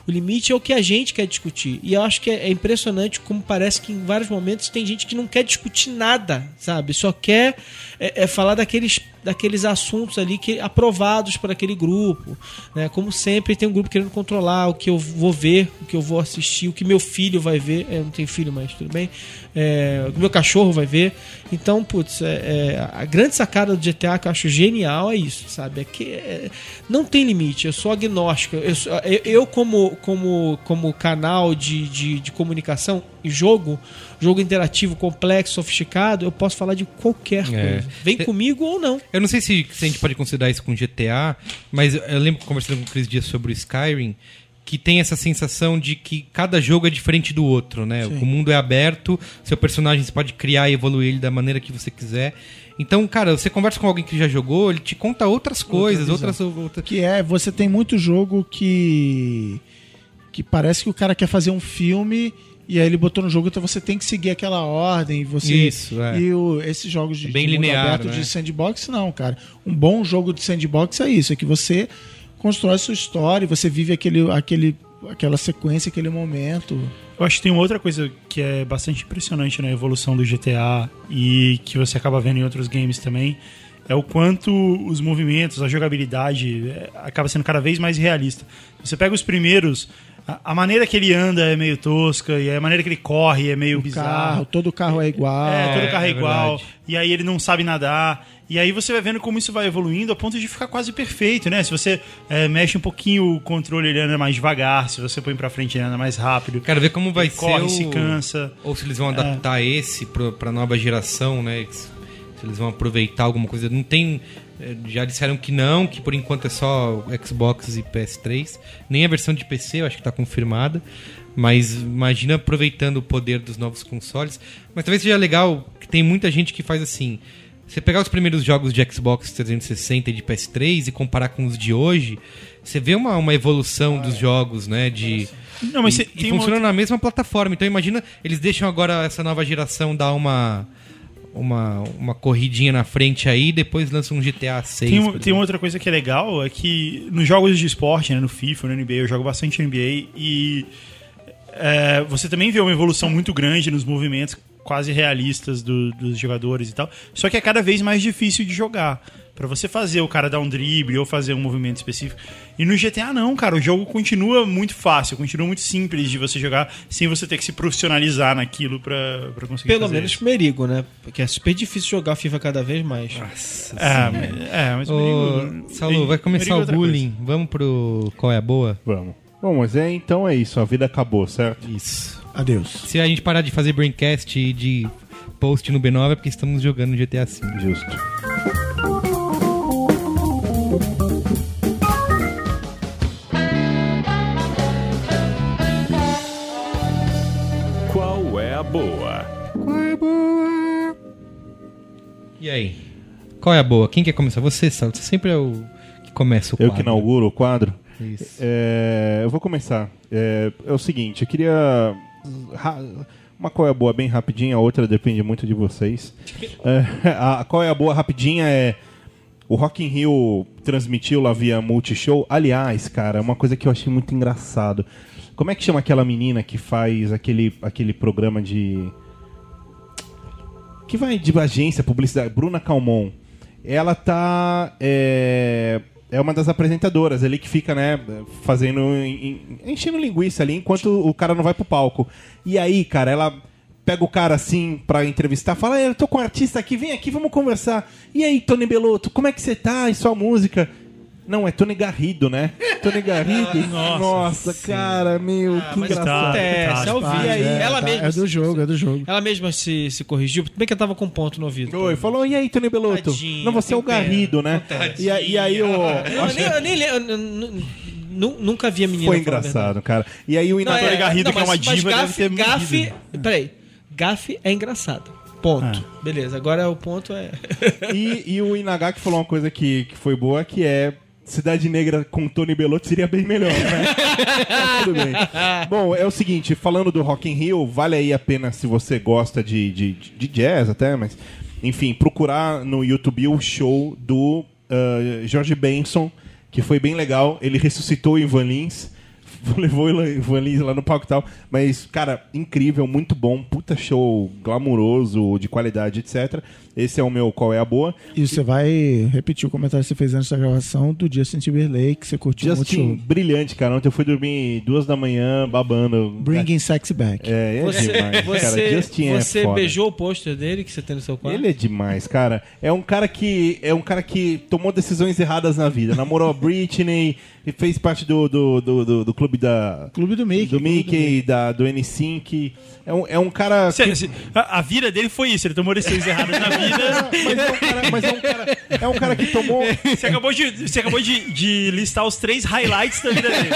O limite é o que a gente quer discutir. E eu acho que é é impressionante como parece que em vários momentos tem gente que não quer discutir nada, sabe? Só quer é, é falar daqueles, daqueles assuntos ali que aprovados por aquele grupo. Né? Como sempre, tem um grupo querendo controlar o que eu vou ver, o que eu vou assistir, o que meu filho vai ver. Eu não tenho filho, mas tudo bem. É, o que meu cachorro vai ver. Então, putz, é, é, a grande sacada do GTA que eu acho genial é isso, sabe? É que é, não tem limite. Eu sou agnóstico. Eu, eu, eu como, como, como canal de, de, de comunicação jogo, jogo interativo, complexo, sofisticado, eu posso falar de qualquer É. coisa. Vem Te- comigo ou não. Eu não sei se, se a gente pode considerar isso com GTA, mas eu lembro conversando com o Cris Dias sobre o Skyrim, que tem essa sensação de que cada jogo é diferente do outro, né? O mundo é aberto, seu personagem você pode criar e evoluir ele da maneira que você quiser. Então, cara, você conversa com alguém que já jogou, ele te conta outras coisas, visão. outras, outras. Que é, você tem muito jogo que. que parece que o cara quer fazer um filme e aí ele botou no jogo, então você tem que seguir aquela ordem. Você, Isso, é. E o- esses jogos de, Bem de mundo linear, aberto né? de sandbox, não, cara. Um bom jogo de sandbox é isso, é que você constrói sua história, você vive aquele, aquele, aquela sequência, aquele momento. Eu acho que tem uma outra coisa que é bastante impressionante na evolução do GTA e que você acaba vendo em outros games também, é o quanto os movimentos, a jogabilidade é, acaba sendo cada vez mais realista. Você pega os primeiros, a, a maneira que ele anda é meio tosca e a maneira que ele corre é meio O bizarro. carro, todo carro é igual. É, todo carro é, é igual. verdade. E aí ele não sabe nadar. E aí você vai vendo como isso vai evoluindo a ponto de ficar quase perfeito, né? Se você é, mexe um pouquinho o controle, ele anda mais devagar. Se você põe pra frente, ele anda mais rápido. Quero ver como vai Ele ser. corre, o- se cansa. Ou se eles vão adaptar esse pro, pra nova geração, né? Se se eles vão aproveitar alguma coisa. Não tem. Eh, Já disseram que não, que por enquanto é só Xbox e PS3. Nem a versão de PC, eu acho que tá confirmada. Mas imagina aproveitando o poder dos novos consoles. Mas talvez seja legal que tem muita gente que faz assim. Você pegar os primeiros jogos de Xbox 360 e de PS3 e comparar com os de hoje, você vê uma, uma evolução dos jogos, né? De. Não, mas e, e funciona outra- na mesma plataforma. Então imagina, eles deixam agora essa nova geração dar uma. Uma, uma corridinha na frente aí e depois lançam um GTA 6. Tem, tem outra coisa que é legal, é que nos jogos de esporte, né, no FIFA, no NBA, eu jogo bastante NBA e é, você também vê uma evolução muito grande nos movimentos quase realistas do- dos jogadores e tal. Só que é cada vez mais difícil de jogar. Pra você fazer o cara dar um drible ou fazer um movimento específico. E no GTA não, cara. O jogo continua muito fácil, continua muito simples de você jogar sem você ter que se profissionalizar naquilo pra, pra conseguir Pelo fazer menos isso. Merigo, né? Porque é super difícil jogar FIFA cada vez mais. É, mas- é, mas o Ô, perigo- Saulo, vai começar é o outra coisa. bullying. Vamos pro Qual é a Boa? Vamos. Bom, mas é, então é isso, a vida acabou, certo? Isso. Adeus. Se a gente parar de fazer braincast e de post no B9 é porque estamos jogando GTA V. Justo. Qual é a boa? E aí? Qual é a boa? Quem quer começar? Você, Saulo. Você sempre é o que começa o Eu quadro. que inauguro o quadro. Isso. É, eu vou começar. É, é o seguinte, eu queria. Uma qual é a boa bem rapidinha, a outra depende muito de vocês. É, a *laughs* a qual é a boa rapidinha é. O Rock in Rio transmitiu lá via Multishow. Aliás, cara, é uma coisa que eu achei muito engraçado. Como é que chama aquela menina que faz aquele, aquele programa de. Que vai de agência, publicidade? Bruna Calmon. Ela tá. É, é uma das apresentadoras ali que fica, né, fazendo. en- en- enchendo linguiça ali enquanto o cara não vai pro palco. E aí, cara, ela pega o cara assim pra entrevistar, fala: "É, Eu tô com um artista aqui, vem aqui, vamos conversar. E aí, Tony Belotto, como é que você tá? E sua música? Não, é Tony Garrido, né? *laughs* Tony Garrido? Nossa, cara, meu, que mas engraçado. acontece, tá, ao tá. vivo. E aí, ela tá, mesma é do se- jogo, é do jogo. Ela mesma se, se corrigiu. Bem que eu tava com um ponto no ouvido. Oi, falou, e aí, Tony Belotto? Tadinha, não, você é o. Garrido, né? E, aí- e aí, o. Não, eu nem, eu nem le- eu n- n- nu- nunca vi a menina Foi engraçado, cara. E aí o Não, Inador Tony Garrido, que é uma mas- mas diva, deve gafe, ter gafe. Peraí. Gafe é engraçado. Ponto. Beleza, agora o ponto é. E, e o Inagaki falou uma coisa que, que foi boa, que é Cidade Negra com Tony Belotto seria bem melhor, né? *laughs* Tudo bem. Bom, é o seguinte, falando do Rock in Rio, vale aí a pena se você gosta de, de, de jazz até, mas... Enfim, procurar no YouTube o show do uh, George Benson, que foi bem legal. Ele ressuscitou o Ivan Lins, *laughs* levou o Ivan lá no palco e tal. Mas, cara, incrível, muito bom. Puta show glamuroso, de qualidade, etc. Esse é o meu Qual é a Boa. E você vai repetir o comentário que você fez antes da gravação do Justin Timberlake, que você curtiu muito Justin, show. brilhante, cara. Ontem eu fui dormir duas da manhã, babando. Bringing Sex Back. É, é Você, demais, você, cara. Justin é você foda. beijou o pôster dele que você tem no seu quarto? Ele é demais, cara. É um cara que é um cara que tomou decisões erradas na vida. Namorou a *laughs* Britney, e fez parte do, do, do, do- do clube da Clube do Mickey. do Mickey, da do N5. É um, é um cara que- se- a, a vida dele foi isso, ele tomou decisões erradas na vida. *laughs* mas é um cara, mas é um cara, é um cara que tomou Você acabou, de, você acabou de, de listar os três highlights da vida dele.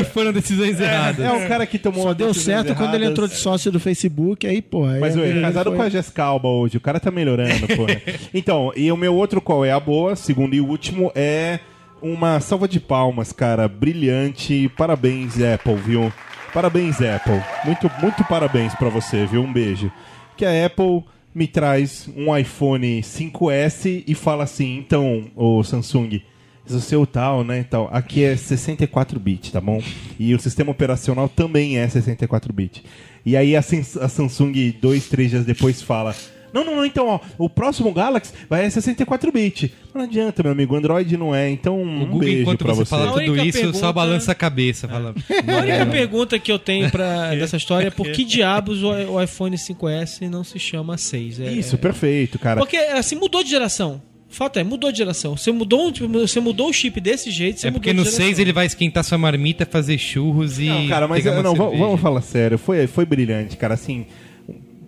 E foram decisões erradas. é um cara que tomou Só deu certo quando ele erradas. entrou de sócio do Facebook, aí, porra. aí Mas vida é casado dele com foi- a Jessica Alba hoje, o cara tá melhorando, porra. Então, e o meu outro qual é a boa, segundo e último, é uma salva de palmas, cara, brilhante. Parabéns, Apple, viu? Parabéns, Apple. Muito, muito parabéns pra você, viu? Um beijo. Que a Apple me traz um iPhone 5S e fala assim, então, o Samsung, o seu tal, né, tal, aqui é 64 bit, tá bom? E o sistema operacional também é 64 bit. E aí a, a Samsung, dois, três dias depois, fala: Não, não, não, então, ó, o próximo Galaxy vai é 64 bit. Não adianta, meu amigo, Android não é. Então, O um Google, beijo enquanto pra você você. fala tudo isso, só pergunta- balança a cabeça. Fala, *laughs* A única pergunta que eu tenho pra, *laughs* dessa história é por que *laughs* diabos o, o iPhone 5S não se chama 6? É, Isso, perfeito, cara. Porque, assim, mudou de geração. O fato é, mudou de geração. Você mudou, um- você mudou o chip desse jeito, você é porque no geração. 6 ele vai esquentar sua marmita, fazer churros e. Não, cara, mas eu- não, vamos, cerveja. vamos falar sério. Foi, foi brilhante, cara. Assim,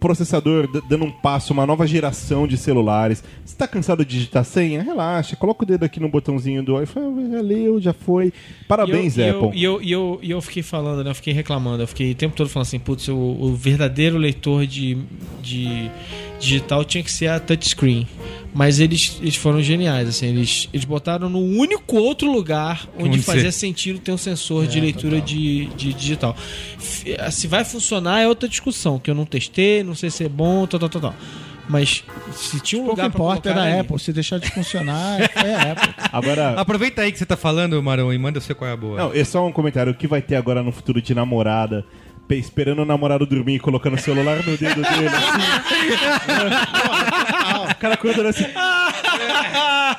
processador dando um passo, uma nova geração de celulares. Você tá cansado de digitar senha? Relaxa, coloca o dedo aqui no botãozinho do iPhone. Já leu, já foi. Parabéns, e eu, Apple. E eu, e, eu, e eu fiquei falando, né? Eu fiquei reclamando. Eu fiquei o tempo todo falando assim, putz, o, o verdadeiro leitor de, de, digital tinha que ser a touchscreen. Mas eles, eles foram geniais, assim, eles, eles botaram no único outro lugar onde, fazia você- sentido ter um sensor de leitura de, de digital. Se vai funcionar é outra discussão, que eu não testei, não sei se é bom, tal, tal, tal, tal. Mas se tinha um Pouco lugar importa, é colocar da ali- Apple. Se deixar de funcionar, *laughs* é a Apple. Agora, Aproveita aí que você tá falando, Marão, e manda o seu qual é a boa. não, é só um comentário. O que vai ter agora no futuro de namorada? Pe- Esperando o namorado dormir e colocando o celular no dedo dele, assim. o cara acordando assim.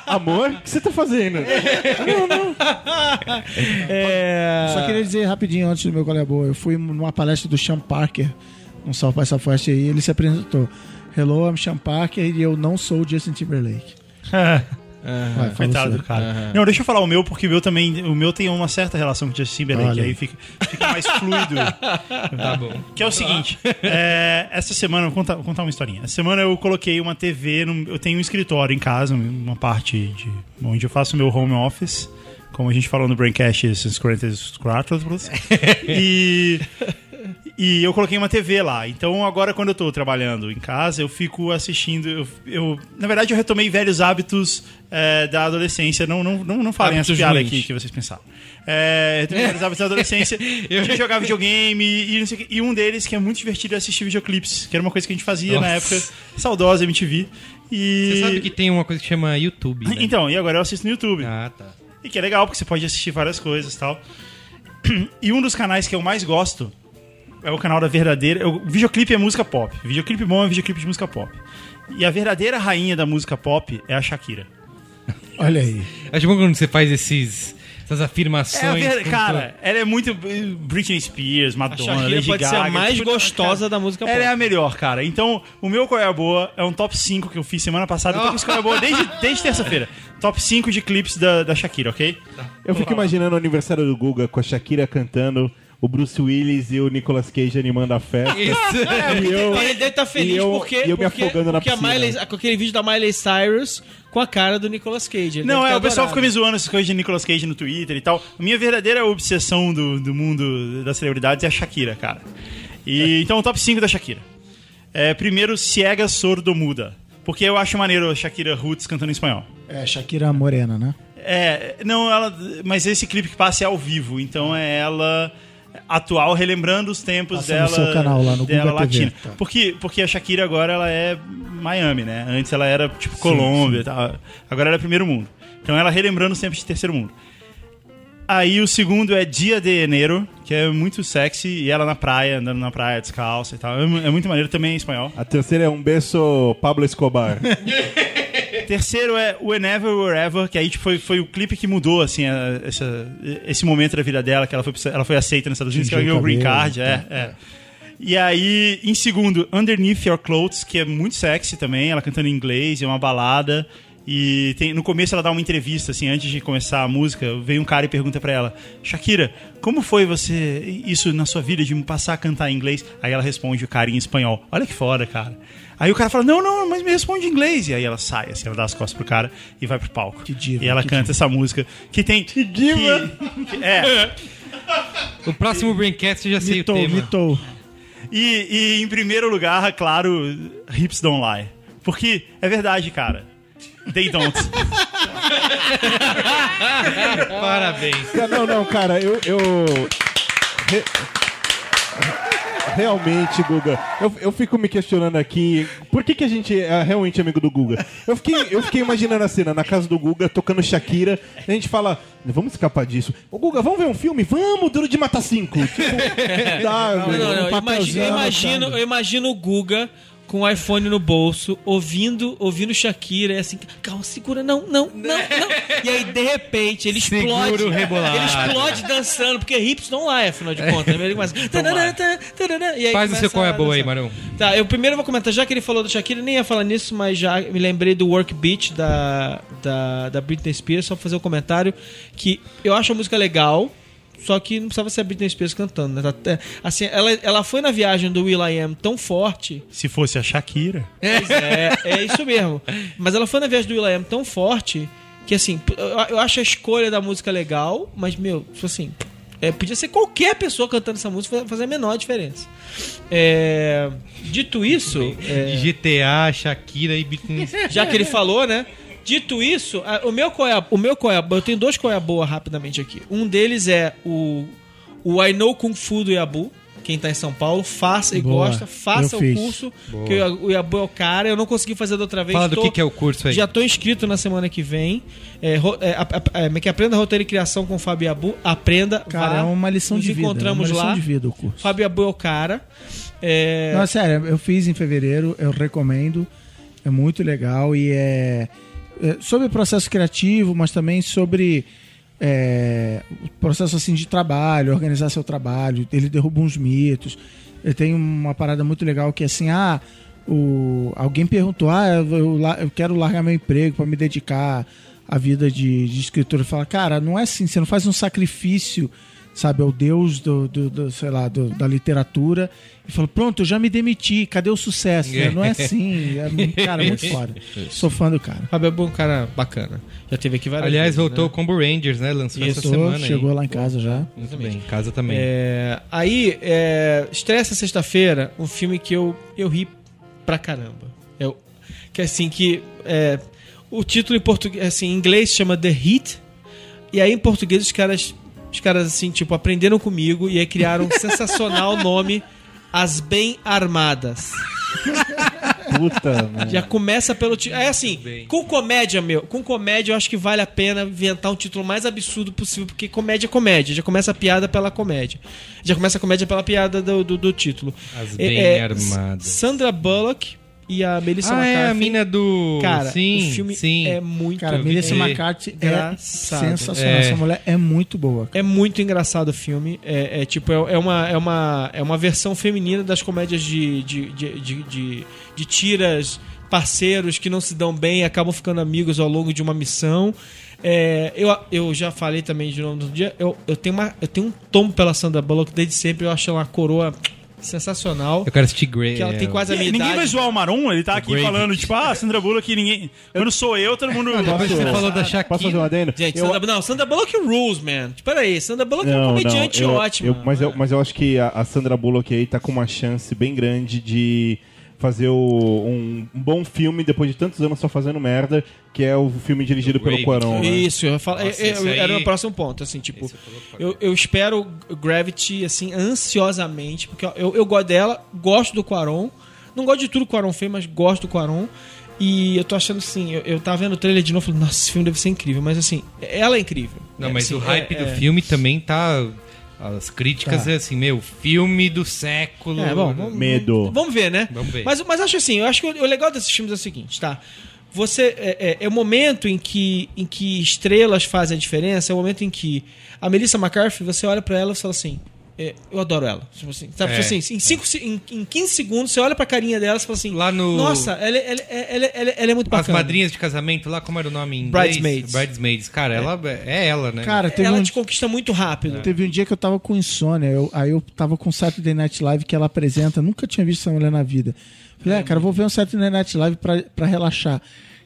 Amor, o que você tá fazendo? É... Só queria dizer rapidinho antes do meu qual é a boa. Eu fui numa palestra do Sean Parker, no South by Southwest, e ele se apresentou. Hello, I'm Sean Parker e eu não sou o Justin Timberlake. *laughs* Vai, fala Coitado você. do cara. Não, deixa eu falar o meu, porque o meu também. O meu tem uma certa relação com o Justin Timberlake, Olha aí. fica, fica mais fluido. *laughs* Tá bom. Que é o seguinte, é, essa semana, vou contar, vou contar uma historinha. Essa semana eu coloquei uma TV, num- eu tenho um escritório em casa, uma parte de, onde eu faço meu home office, como a gente falou no Braincast esses 44. E, *laughs* e eu coloquei uma TV lá. Então agora quando eu tô trabalhando em casa, eu fico assistindo. Eu, eu- na verdade, eu retomei velhos hábitos é, da adolescência. Não, não, não, não falem essa piada aqui que vocês pensaram. É, retomei velhos hábitos da adolescência *laughs* de jogar videogame e, não sei o quê. E um deles que é muito divertido é assistir videoclipes, que era uma coisa que a gente fazia na Nossa. época saudosa MTV. E... Você sabe que tem uma coisa que chama YouTube, né? Então, e agora eu assisto no YouTube. Ah, tá. E que é legal, porque você pode assistir várias coisas e tal. *clears throat* E um dos canais que eu mais gosto é o canal da verdadeira. O videoclipe é música pop. Videoclipe bom é videoclipe de música pop. E a verdadeira rainha da música pop é a Shakira. Olha aí. Acho bom quando você faz esses, essas É afirmações. ver... com Cara, ela é muito. Britney Spears, Madonna, Lady pode ser Gaga. a mais tipo, gostosa cara, da música Ela pop. é a melhor, cara. Então, o meu Qual é a Boa é um top 5 que eu fiz semana passada. Eu tô com esse Qual é a Boa desde, desde terça-feira. Top 5 de clipes da, da Shakira, ok? Eu fico imaginando o aniversário do Guga com a Shakira cantando, o Bruce Willis e o Nicolas Cage animando a festa. Isso. E eu, Ele deve estar feliz e eu- porque, e eu me porque, afogando na porque a piscina. Miley, com aquele vídeo da Miley Cyrus com a cara do Nicolas Cage. Ele Não, é, ter o pessoal fica me zoando essas coisas de Nicolas Cage no Twitter e tal. A minha verdadeira obsessão do, do mundo das celebridades é a Shakira, cara. E, então, o top 5 da Shakira. É, primeiro, Ciega Sordo Muda. Porque eu acho maneiro a Shakira Roots cantando em espanhol. É, Shakira Morena, né? É, não, ela. Mas esse clipe que passa é ao vivo, então é ela atual, relembrando os tempos Passa no dela. seu canal lá no dela TV, latina. tá. Porque, porque a Shakira agora ela é Miami, né? Antes ela era tipo Colômbia e tal. Agora ela é primeiro mundo. Então ela relembrando os tempos de terceiro mundo. Aí o segundo é Dia de Janeiro, que é muito sexy, e ela na praia, andando na praia descalça e tal. É é muito maneiro também em espanhol. A terceira é um beijo Pablo Escobar. *laughs* Terceiro é Whenever, Wherever, que aí tipo, foi, foi o clipe que mudou assim, a- essa, esse momento da vida dela, que ela foi, ela foi aceita nos Estados Unidos, que ela ganhou o Green Card. É, é. E aí, em segundo, Underneath Your Clothes, que é muito sexy também, ela cantando em inglês, é uma balada. E tem- no começo ela dá uma entrevista, assim, antes de começar a música, vem um cara e pergunta pra ela, Shakira, como foi você, isso na sua vida, de me passar a cantar em inglês? Aí ela responde o cara em espanhol. Olha que foda, cara. Aí o cara fala, não, não, mas me responde em inglês. E aí ela sai, assim, ela dá as costas pro cara e vai pro palco. Que diva, E ela que canta essa música que tem... Que diva! é, *laughs* O próximo Braincast já sei Mitou, o tema. mitou. E, e em primeiro lugar, claro, Hips Don't Lie. Porque é verdade, cara. They don't. *laughs* Parabéns. Não, não, cara, eu. eu re- Realmente, Guga, eu, eu fico me questionando aqui, por que, que a gente é realmente amigo do Guga? Eu fiquei, eu fiquei imaginando a cena na casa do Guga, tocando Shakira, e a gente fala, vamos escapar disso. Ô Guga, vamos ver um filme? Vamos, Duro de Matar Cinco. Tipo, dá, Não, velho. não, não. um Eu imagino, eu imagino, anotando. eu imagino o Guga com o iPhone no bolso, ouvindo, ouvindo Shakira, e assim, calma, segura, não, não, não, *laughs* não. E aí, de repente, ele Segura explode. o rebolado. Ele explode dançando, porque hips não lá, afinal de contas. né? Ele começa. *laughs* tarará, tarará, e aí Faz o seu qual é a boa aí. Marão. Tá, eu primeiro vou comentar, já que ele falou da Shakira, nem ia falar nisso, mas já me lembrei do Work Beat da, da, da Britney Spears, só pra fazer um comentário, que eu acho a música legal, só que não precisava ser a Britney Spears cantando, né? Tá até- Assim, ela, ela foi na viagem do Will I Am tão forte, Se fosse a Shakira. Pois *laughs* é, é isso mesmo. Mas ela foi na viagem do Will I Am tão forte que, assim, eu, eu acho a escolha da música legal, mas, meu, tipo assim, É, podia ser qualquer pessoa cantando essa música, fazer a menor diferença. É, dito isso, é, GTA, Shakira e Britney. já que ele falou, né? Dito isso, a- o meu coia, o meu coia, eu tenho dois coia boa rapidamente aqui. Um deles é o o I Know Kung Fu do Yabu. Quem tá em São Paulo, faça e Boa. gosta, faça Eu o fiz. curso, que o Yabu é o cara. Eu não consegui fazer da outra vez. Fala do tô- que, que é o curso aí. Já tô inscrito na semana que vem. É, é, a- a- é, que aprenda roteiro e criação com o Fábio Yabu. Aprenda, Cara, vá. é uma lição Nos de vida. encontramos é uma lição lá. de vida o curso. Fábio Yabu é o cara. É, Não, sério, eu fiz em fevereiro, eu recomendo. É muito legal e é, é sobre processo criativo, mas também sobre é, o processo assim de trabalho, organizar seu trabalho. Ele derruba uns mitos. Ele tem uma parada muito legal que é assim, ah, o, alguém perguntou, ah, eu, eu quero largar meu emprego para me dedicar à vida de, de escritor. Fala, cara, não é assim, você não faz um sacrifício sabe, ao deus do, do- do, sei lá, do- da literatura e falou, pronto, eu já me demiti, cadê o sucesso? né? Não é assim, é, cara, é muito *laughs* foda. Sou fã do cara. Fábio é um cara bacana. Já teve aqui várias Aliás, vezes, voltou né? o Combo Rangers, né? Lançou essa Isso, semana chegou aí. lá em casa já. Muito bem, em casa também. É, aí, é, estreia essa sexta-feira um filme que eu, eu ri pra caramba. Eu, que é assim, que é, o título em português, assim, em inglês chama The Heat, e aí em português os caras, os caras assim, tipo, aprenderam comigo e aí criaram um *laughs* sensacional nome As Bem Armadas. Puta, mano. Já começa pelo título. É assim, bem. com comédia, meu. Com comédia, eu acho que vale a pena inventar um título mais absurdo possível, porque comédia é comédia. Já começa a piada pela comédia. Já começa a comédia pela piada do, do, do título. As É- bem é, armadas. Sandra Bullock e a Melissa Ah, é a McCarthy. mina do. Cara, sim, o filme sim. é muito Cara, Melissa vi. McCarthy é Engraçado. sensacional. É. Essa mulher é muito boa. É muito engraçado o filme. É, é tipo, é, é uma, é, uma, é uma versão feminina das comédias de, de, de, de, de- de tiras, parceiros que não se dão bem e acabam ficando amigos ao longo de uma missão. É, eu, eu já falei também de novo no dia. Eu, eu, tenho uma, eu tenho um tombo pela Sandra Bullock desde sempre. Eu acho ela uma coroa sensacional. Eu quero assistir Grey. Que ela tem quase a minha Ninguém vai idade. zoar o Marum, ele tá aqui Grave. falando, tipo, ah, Sandra Bullock, ninguém. Quando sou eu, todo mundo. *laughs* Depois você Posso- falou da Posso fazer um Shakira. adendo? Gente, Eu- Sandra, não, Sandra Bullock rules, man. Espera aí, Sandra Bullock é um Não, não, comediante eu- ótimo. eu- mas, eu, mas eu acho que a, a Sandra Bullock aí tá com uma chance bem grande de fazer o- um, um bom filme depois de tantos anos só fazendo merda, que é o filme dirigido Do pelo Grave. Cuarón. né? Isso, eu falo, Nossa, eu- eu- aí- era o próximo ponto, assim, tipo, eu, eu espero Gravity, assim, ansiosamente, porque eu, eu gosto dela, gosto do Quaron, não gosto de tudo que o Quaron fez, mas gosto do Quaron, e eu tô achando assim, eu, eu tava vendo o trailer de novo, falei, nossa, esse filme deve ser incrível, mas assim, ela é incrível. Não, É, mas assim, o hype é- do é- filme também tá. As críticas Tá. é assim, meu, filme do século. É, bom, vamos, Medo. Vamos ver, né? Vamos ver. Mas, mas acho assim, eu acho que o, o legal desses filmes é o seguinte, tá? Você é, é- é o momento em que, em que estrelas fazem a diferença, é o momento em que a Melissa McCarthy, você olha pra ela e fala assim, é, eu adoro ela. Tipo assim, sabe? É. Tipo assim, em, cinco, em, em 15 segundos, você olha pra carinha dela e fala assim, Lá no- nossa, ela, ela, ela, ela, ela é muito As bacana. madrinhas de casamento lá, como era o nome em inglês? Bridesmaids. Bridesmaids. Cara, ela é ela, né? Cara, Ela um, te conquista muito rápido. teve um dia que eu tava com insônia, eu- aí eu tava com Saturday Night Live que ela apresenta, nunca tinha visto essa mulher na vida. Falei, ah, cara, eu vou ver um Saturday Night Live pra, pra relaxar.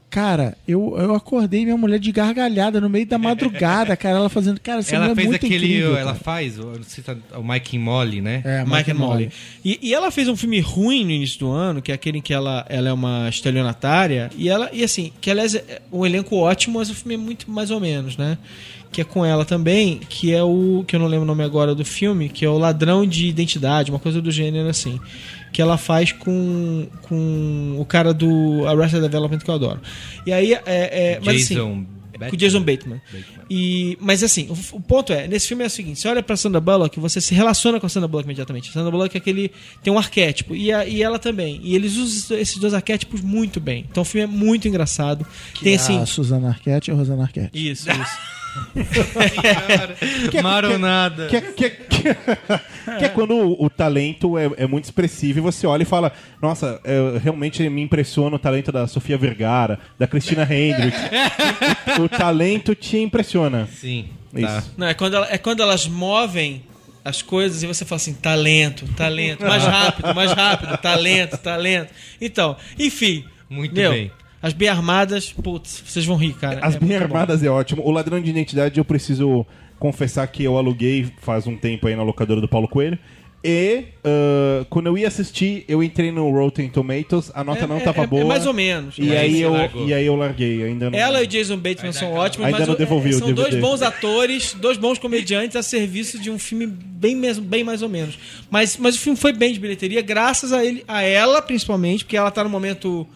Cara, eu, eu acordei minha mulher de gargalhada no meio da madrugada, *laughs* cara, ela fazendo, cara, essa ela é fez muito aquele. incrível. ela cara. faz, o- não sei se tá- o Mike and Molly, né? É, Mike and Molly. E, e ela fez um filme ruim no início do ano, que é aquele em que ela, ela é uma estelionatária. E ela, e assim, que aliás é um elenco ótimo, mas o filme é muito mais ou menos, né? Que é com ela também, que é o. que eu não lembro o nome agora do filme, que é o Ladrão de Identidade, uma coisa do gênero assim. Que ela faz com, com o cara do Arrested Development que eu adoro. E aí. É, é, mas, assim, Jason. com o Jason Bateman. Bateman. E, mas assim, o, o ponto é, nesse filme é o seguinte, você olha pra Sandra Bullock, você se relaciona com a Sandra Bullock imediatamente. A Sandra Bullock é aquele tem um arquétipo e, a- e ela também. E eles usam esses dois arquétipos muito bem. Então o filme é muito engraçado. tem assim, A Susana Arquette e a Rosana Arquette. isso, isso. *laughs* *laughs* Maronada. Que é, que é- que é- *laughs* que é quando o, o talento é, é muito expressivo e você olha e fala: Nossa, é, realmente me impressiona o talento da Sofia Vergara, da Cristina Hendricks. *laughs* o, o talento te impressiona. Sim. Tá. Isso. Não, é quando, ela- é quando elas movem as coisas e você fala assim, talento, talento, mais rápido, mais rápido, talento, talento. Então, enfim. Muito meu, bem. As bem armadas, putz, vocês vão rir, cara. As É bem bom. armadas é ótimo. O ladrão de identidade eu preciso confessar que eu aluguei faz um tempo aí na locadora do Paulo Coelho. E ah, quando eu ia assistir, eu entrei no Rotten Tomatoes, a nota não É- tava é- boa. É mais ou menos. E aí, eu, largou. e aí eu larguei, ainda não. Ela e Jason Bateman são ótimos, Ainda mas não o- devolvi o são dois bons atores, dois bons comediantes a serviço de um filme bem, mesmo, bem mais ou menos. Mas, mas o filme foi bem de bilheteria, graças a ele, a ela principalmente, porque ela tá no momento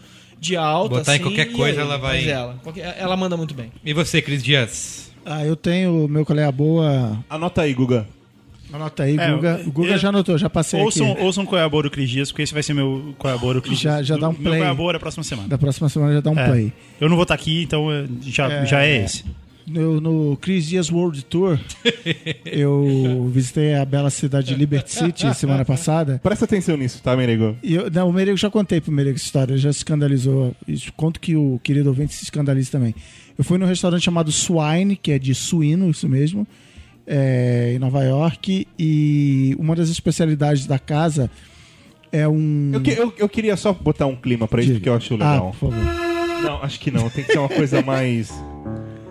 de alta. Botar em assim, qualquer e coisa, aí, ela vai- mas Ela, Qualquer- ela manda muito bem. E você, Cris Dias? Ah, eu tenho meu colega boa. Anota aí, Guga. Anota aí, É, Guga. O Guga eu- já anotou, já passei Ouçam, aqui. ouçam qual é a boa do Cris Dias, porque esse vai ser meu qual é a boa do Cris Já- Dias. já dá um Meu play. qual é a boa da próxima semana. Da próxima semana já dá um É. play. Eu não vou estar aqui, então é, já é, já é esse. No, no Chris Dias World Tour, *laughs* eu visitei a bela cidade de Liberty City semana passada. Presta atenção nisso, tá, Merigo? E eu, não, o Merego já contei pro Merego essa história, já se escandalizou. Isso, conto que o querido ouvinte se escandalize também. Eu fui num restaurante chamado Swine, que é de suíno, isso mesmo, é, em Nova York, e uma das especialidades da casa é um. Eu, que- eu- eu queria só botar um clima pra isso, Diga. porque eu acho Ah, legal. por favor. Não, acho que não. Tem que ser uma coisa mais.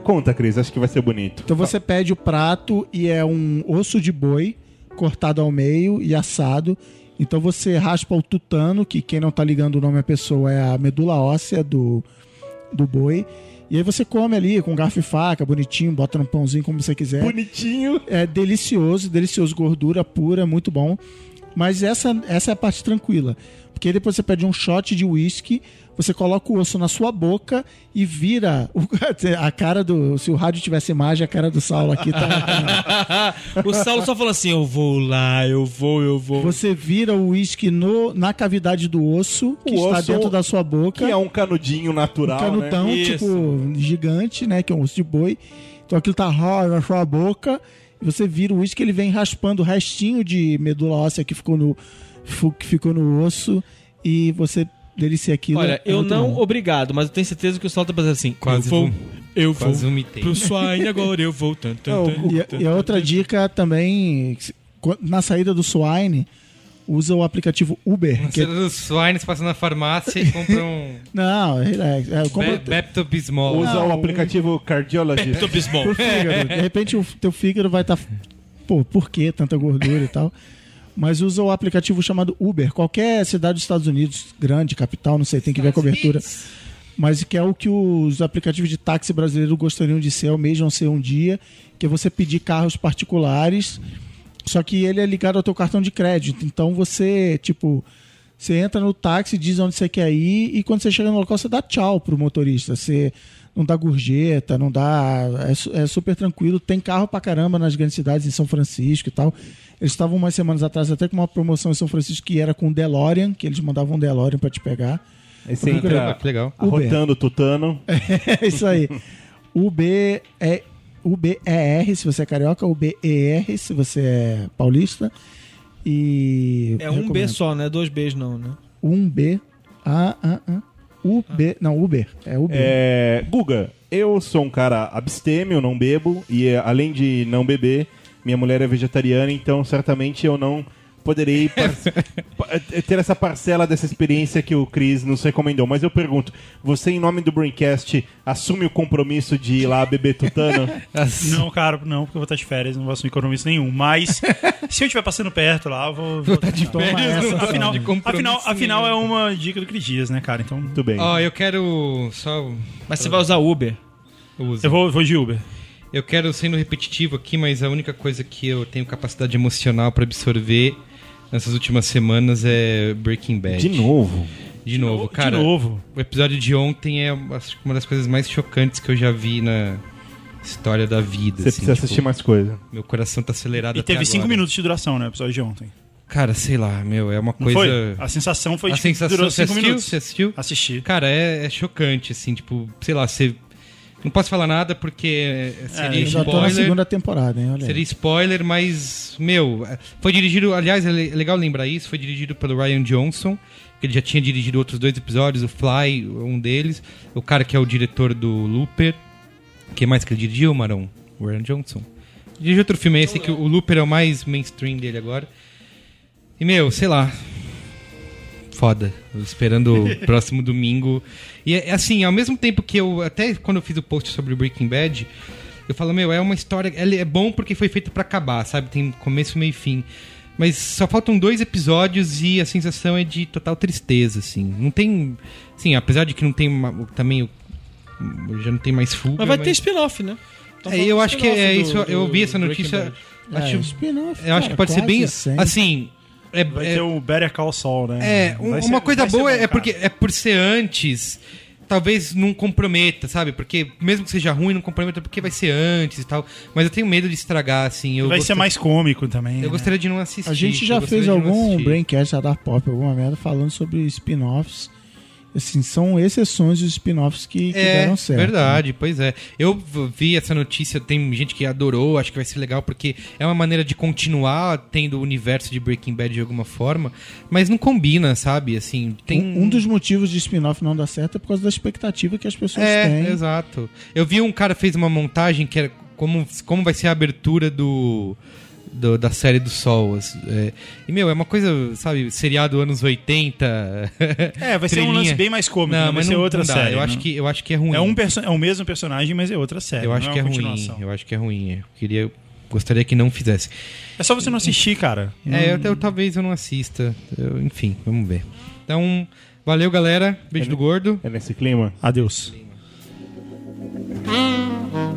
Conta, Cris, acho que vai ser bonito. Então você pede o prato e é um osso de boi cortado ao meio e assado. Então você raspa o tutano, que quem não tá ligando o nome à pessoa é a medula óssea do, do boi. E aí você come ali com garfo e faca, bonitinho, bota no pãozinho como você quiser. Bonitinho. É delicioso, delicioso, gordura pura, muito bom. Mas essa, essa é a parte tranquila. Porque aí depois você pede um shot de whisky, você coloca o osso na sua boca e vira o- *laughs* a cara do. Se o rádio tivesse imagem, a cara do Saulo aqui tá. *laughs* o Saulo só falou assim: eu vou lá, eu vou, eu vou. Você vira o uísque no- na cavidade do osso, que O está osso dentro da sua boca. Que é um canudinho um natural, canutão, né? Isso. tipo, gigante, né? Que é um osso de boi. Então aquilo tá na sua boca. E você vira o uísque, ele vem raspando o restinho de medula óssea que ficou no, que ficou no osso. E você delicia aquilo. Olha, é eu não, obrigado, mas eu tenho certeza que o tá pensando assim: Quase eu vou, eu quase vou vomitei. pro Swine agora, eu vou. Tan, tan, tan, E, a- tan, e a tan, outra tan. dica também, na saída do Swine, usa o aplicativo Uber. que- Você dos swines passa na farmácia e compra um *laughs* Não, relax. É, compra Be Bepto-Bismol. Usa Não, o aplicativo Cardiologist. Tô bismol. pro fígado. De repente o teu fígado vai estar. Pô, por que tanta gordura e tal? *laughs* Mas usa o aplicativo chamado Uber. Qualquer cidade dos Estados Unidos, grande, capital, não sei, tem que ver a cobertura. Mas que é o que os aplicativos de táxi brasileiro gostariam de ser, almejam ser um dia, que é você pedir carros particulares, só que ele é ligado ao teu cartão de crédito. Então você, tipo, você entra no táxi, diz onde você quer ir, e quando você chega no local, você dá tchau pro motorista. Você não dá gorjeta, não dá. É, é super tranquilo. Tem carro pra caramba nas grandes cidades, em São Francisco e tal. Eles estavam umas semanas atrás até com uma promoção em São Francisco que era com DeLorean, que eles mandavam um DeLorean pra te pegar. Aí você entra que legal. arrotando o tutano. *laughs* É isso aí. UB é UBER se você é carioca, UBER se você é paulista. E É um B recomendo. só, né? Dois Bs não, né? Um B. Ah, ah, ah. UB. Não, Uber. É Uber. É, Guga, eu sou um cara abstêmio, não bebo, e é, além de não beber, minha mulher é vegetariana, então certamente eu não poderei par- *laughs* pa- ter essa parcela dessa experiência que o Cris nos recomendou. Mas eu pergunto, você, em nome do Braincast, assume o compromisso de ir lá beber tutano? *laughs* Não, cara, não, porque eu vou estar de férias, não vou assumir compromisso nenhum. Mas *laughs* se eu estiver passando perto lá, eu vou. vou Tá de férias, essa. Afinal, de afinal, afinal é uma dica do Cris Dias, né, cara? Então. Muito bem. Ó, eu quero só Mas você vai usar Uber. uso. Eu vou, vou de Uber. Eu quero sendo repetitivo aqui, mas a única coisa que eu tenho capacidade emocional pra absorver nessas últimas semanas é Breaking Bad. De novo. De novo, cara. De novo. O episódio de ontem é acho que uma das coisas mais chocantes que eu já vi na história da vida. Você assim, precisa tipo, assistir mais coisa. Meu coração tá acelerado E até teve cinco agora. minutos de duração, né? O episódio de ontem. Cara, sei lá, meu, é uma Não coisa. foi? A sensação foi A que sensação. durou Você cinco assistiu? minutos. Você assistiu? Assisti. Cara, é, é chocante, assim, tipo, sei lá, você. Não posso falar nada porque seria É, Eu já tô na spoiler. segunda temporada, hein? Olha. Seria spoiler, mas, meu, foi dirigido, aliás, é é legal lembrar isso, foi dirigido pelo Ryan Johnson, que ele já tinha dirigido outros dois episódios, o Fly, um deles, o cara que é o diretor do Looper, que mais que ele dirigiu, Marão? O Ryan Johnson. Dirigiu outro filme, esse que o Looper é o mais mainstream dele agora. E, meu, sei lá, foda. Esperando o *laughs* próximo domingo. E é é assim, ao mesmo tempo que eu. Até quando eu fiz o post sobre Breaking Bad, eu falo, meu, é uma história. É bom porque foi feito pra acabar, sabe? Tem começo, meio e fim. Mas só faltam dois episódios e a sensação é de total tristeza, assim. Não tem. Sim, apesar de que não tem uma- também. o- Já não tem mais fuga. Mas vai ter spin-off, né? Tá É, eu do acho que é spin-off isso. do- eu do vi essa notícia. Acho, É, spin-off, eu acho cara, que pode ser bem. quase sempre. Assim. É, Vai é- ter o Better Call Saul, né? é, um- Vai uma ser- coisa ser boa bom, é porque é por ser antes, talvez não comprometa, sabe? Porque mesmo que seja ruim, não comprometa porque vai ser antes e tal. Mas eu tenho medo de estragar, assim. Eu Vai ser mais cômico também. Eu né? gostaria de não assistir. A gente já fez algum. Braincast da Pop, alguma merda, falando sobre spin-offs. Assim, são exceções os spin-offs que, que É, deram certo. né? verdade, pois é. Eu vi essa notícia, tem gente que adorou, acho que vai ser legal, porque é uma maneira de continuar tendo o universo de Breaking Bad de alguma forma, mas não combina, sabe? Assim, tem... Um, um dos motivos de spin-off não dar certo é por causa da expectativa que as pessoas É, têm. exato. Eu vi um cara fez uma montagem que era como, como vai ser a abertura do, do- da série do Sol. as- é. e, meu, é uma coisa, sabe, seriado anos 80. *laughs* É, vai ser um lance bem mais cômico, Não, vai mas ser não, outra não série. Eu acho, não. que, eu acho que é ruim. É, um é o mesmo personagem, mas é outra série. Eu acho é que é uma ruim. Eu acho que é ruim. Eu queria, gostaria que não fizesse. É só você não assistir, cara. É, eu, eu- talvez eu não assista. Eu- enfim, vamos ver. Então, valeu, galera. Beijo do gordo. É nesse clima? Adeus. Ah.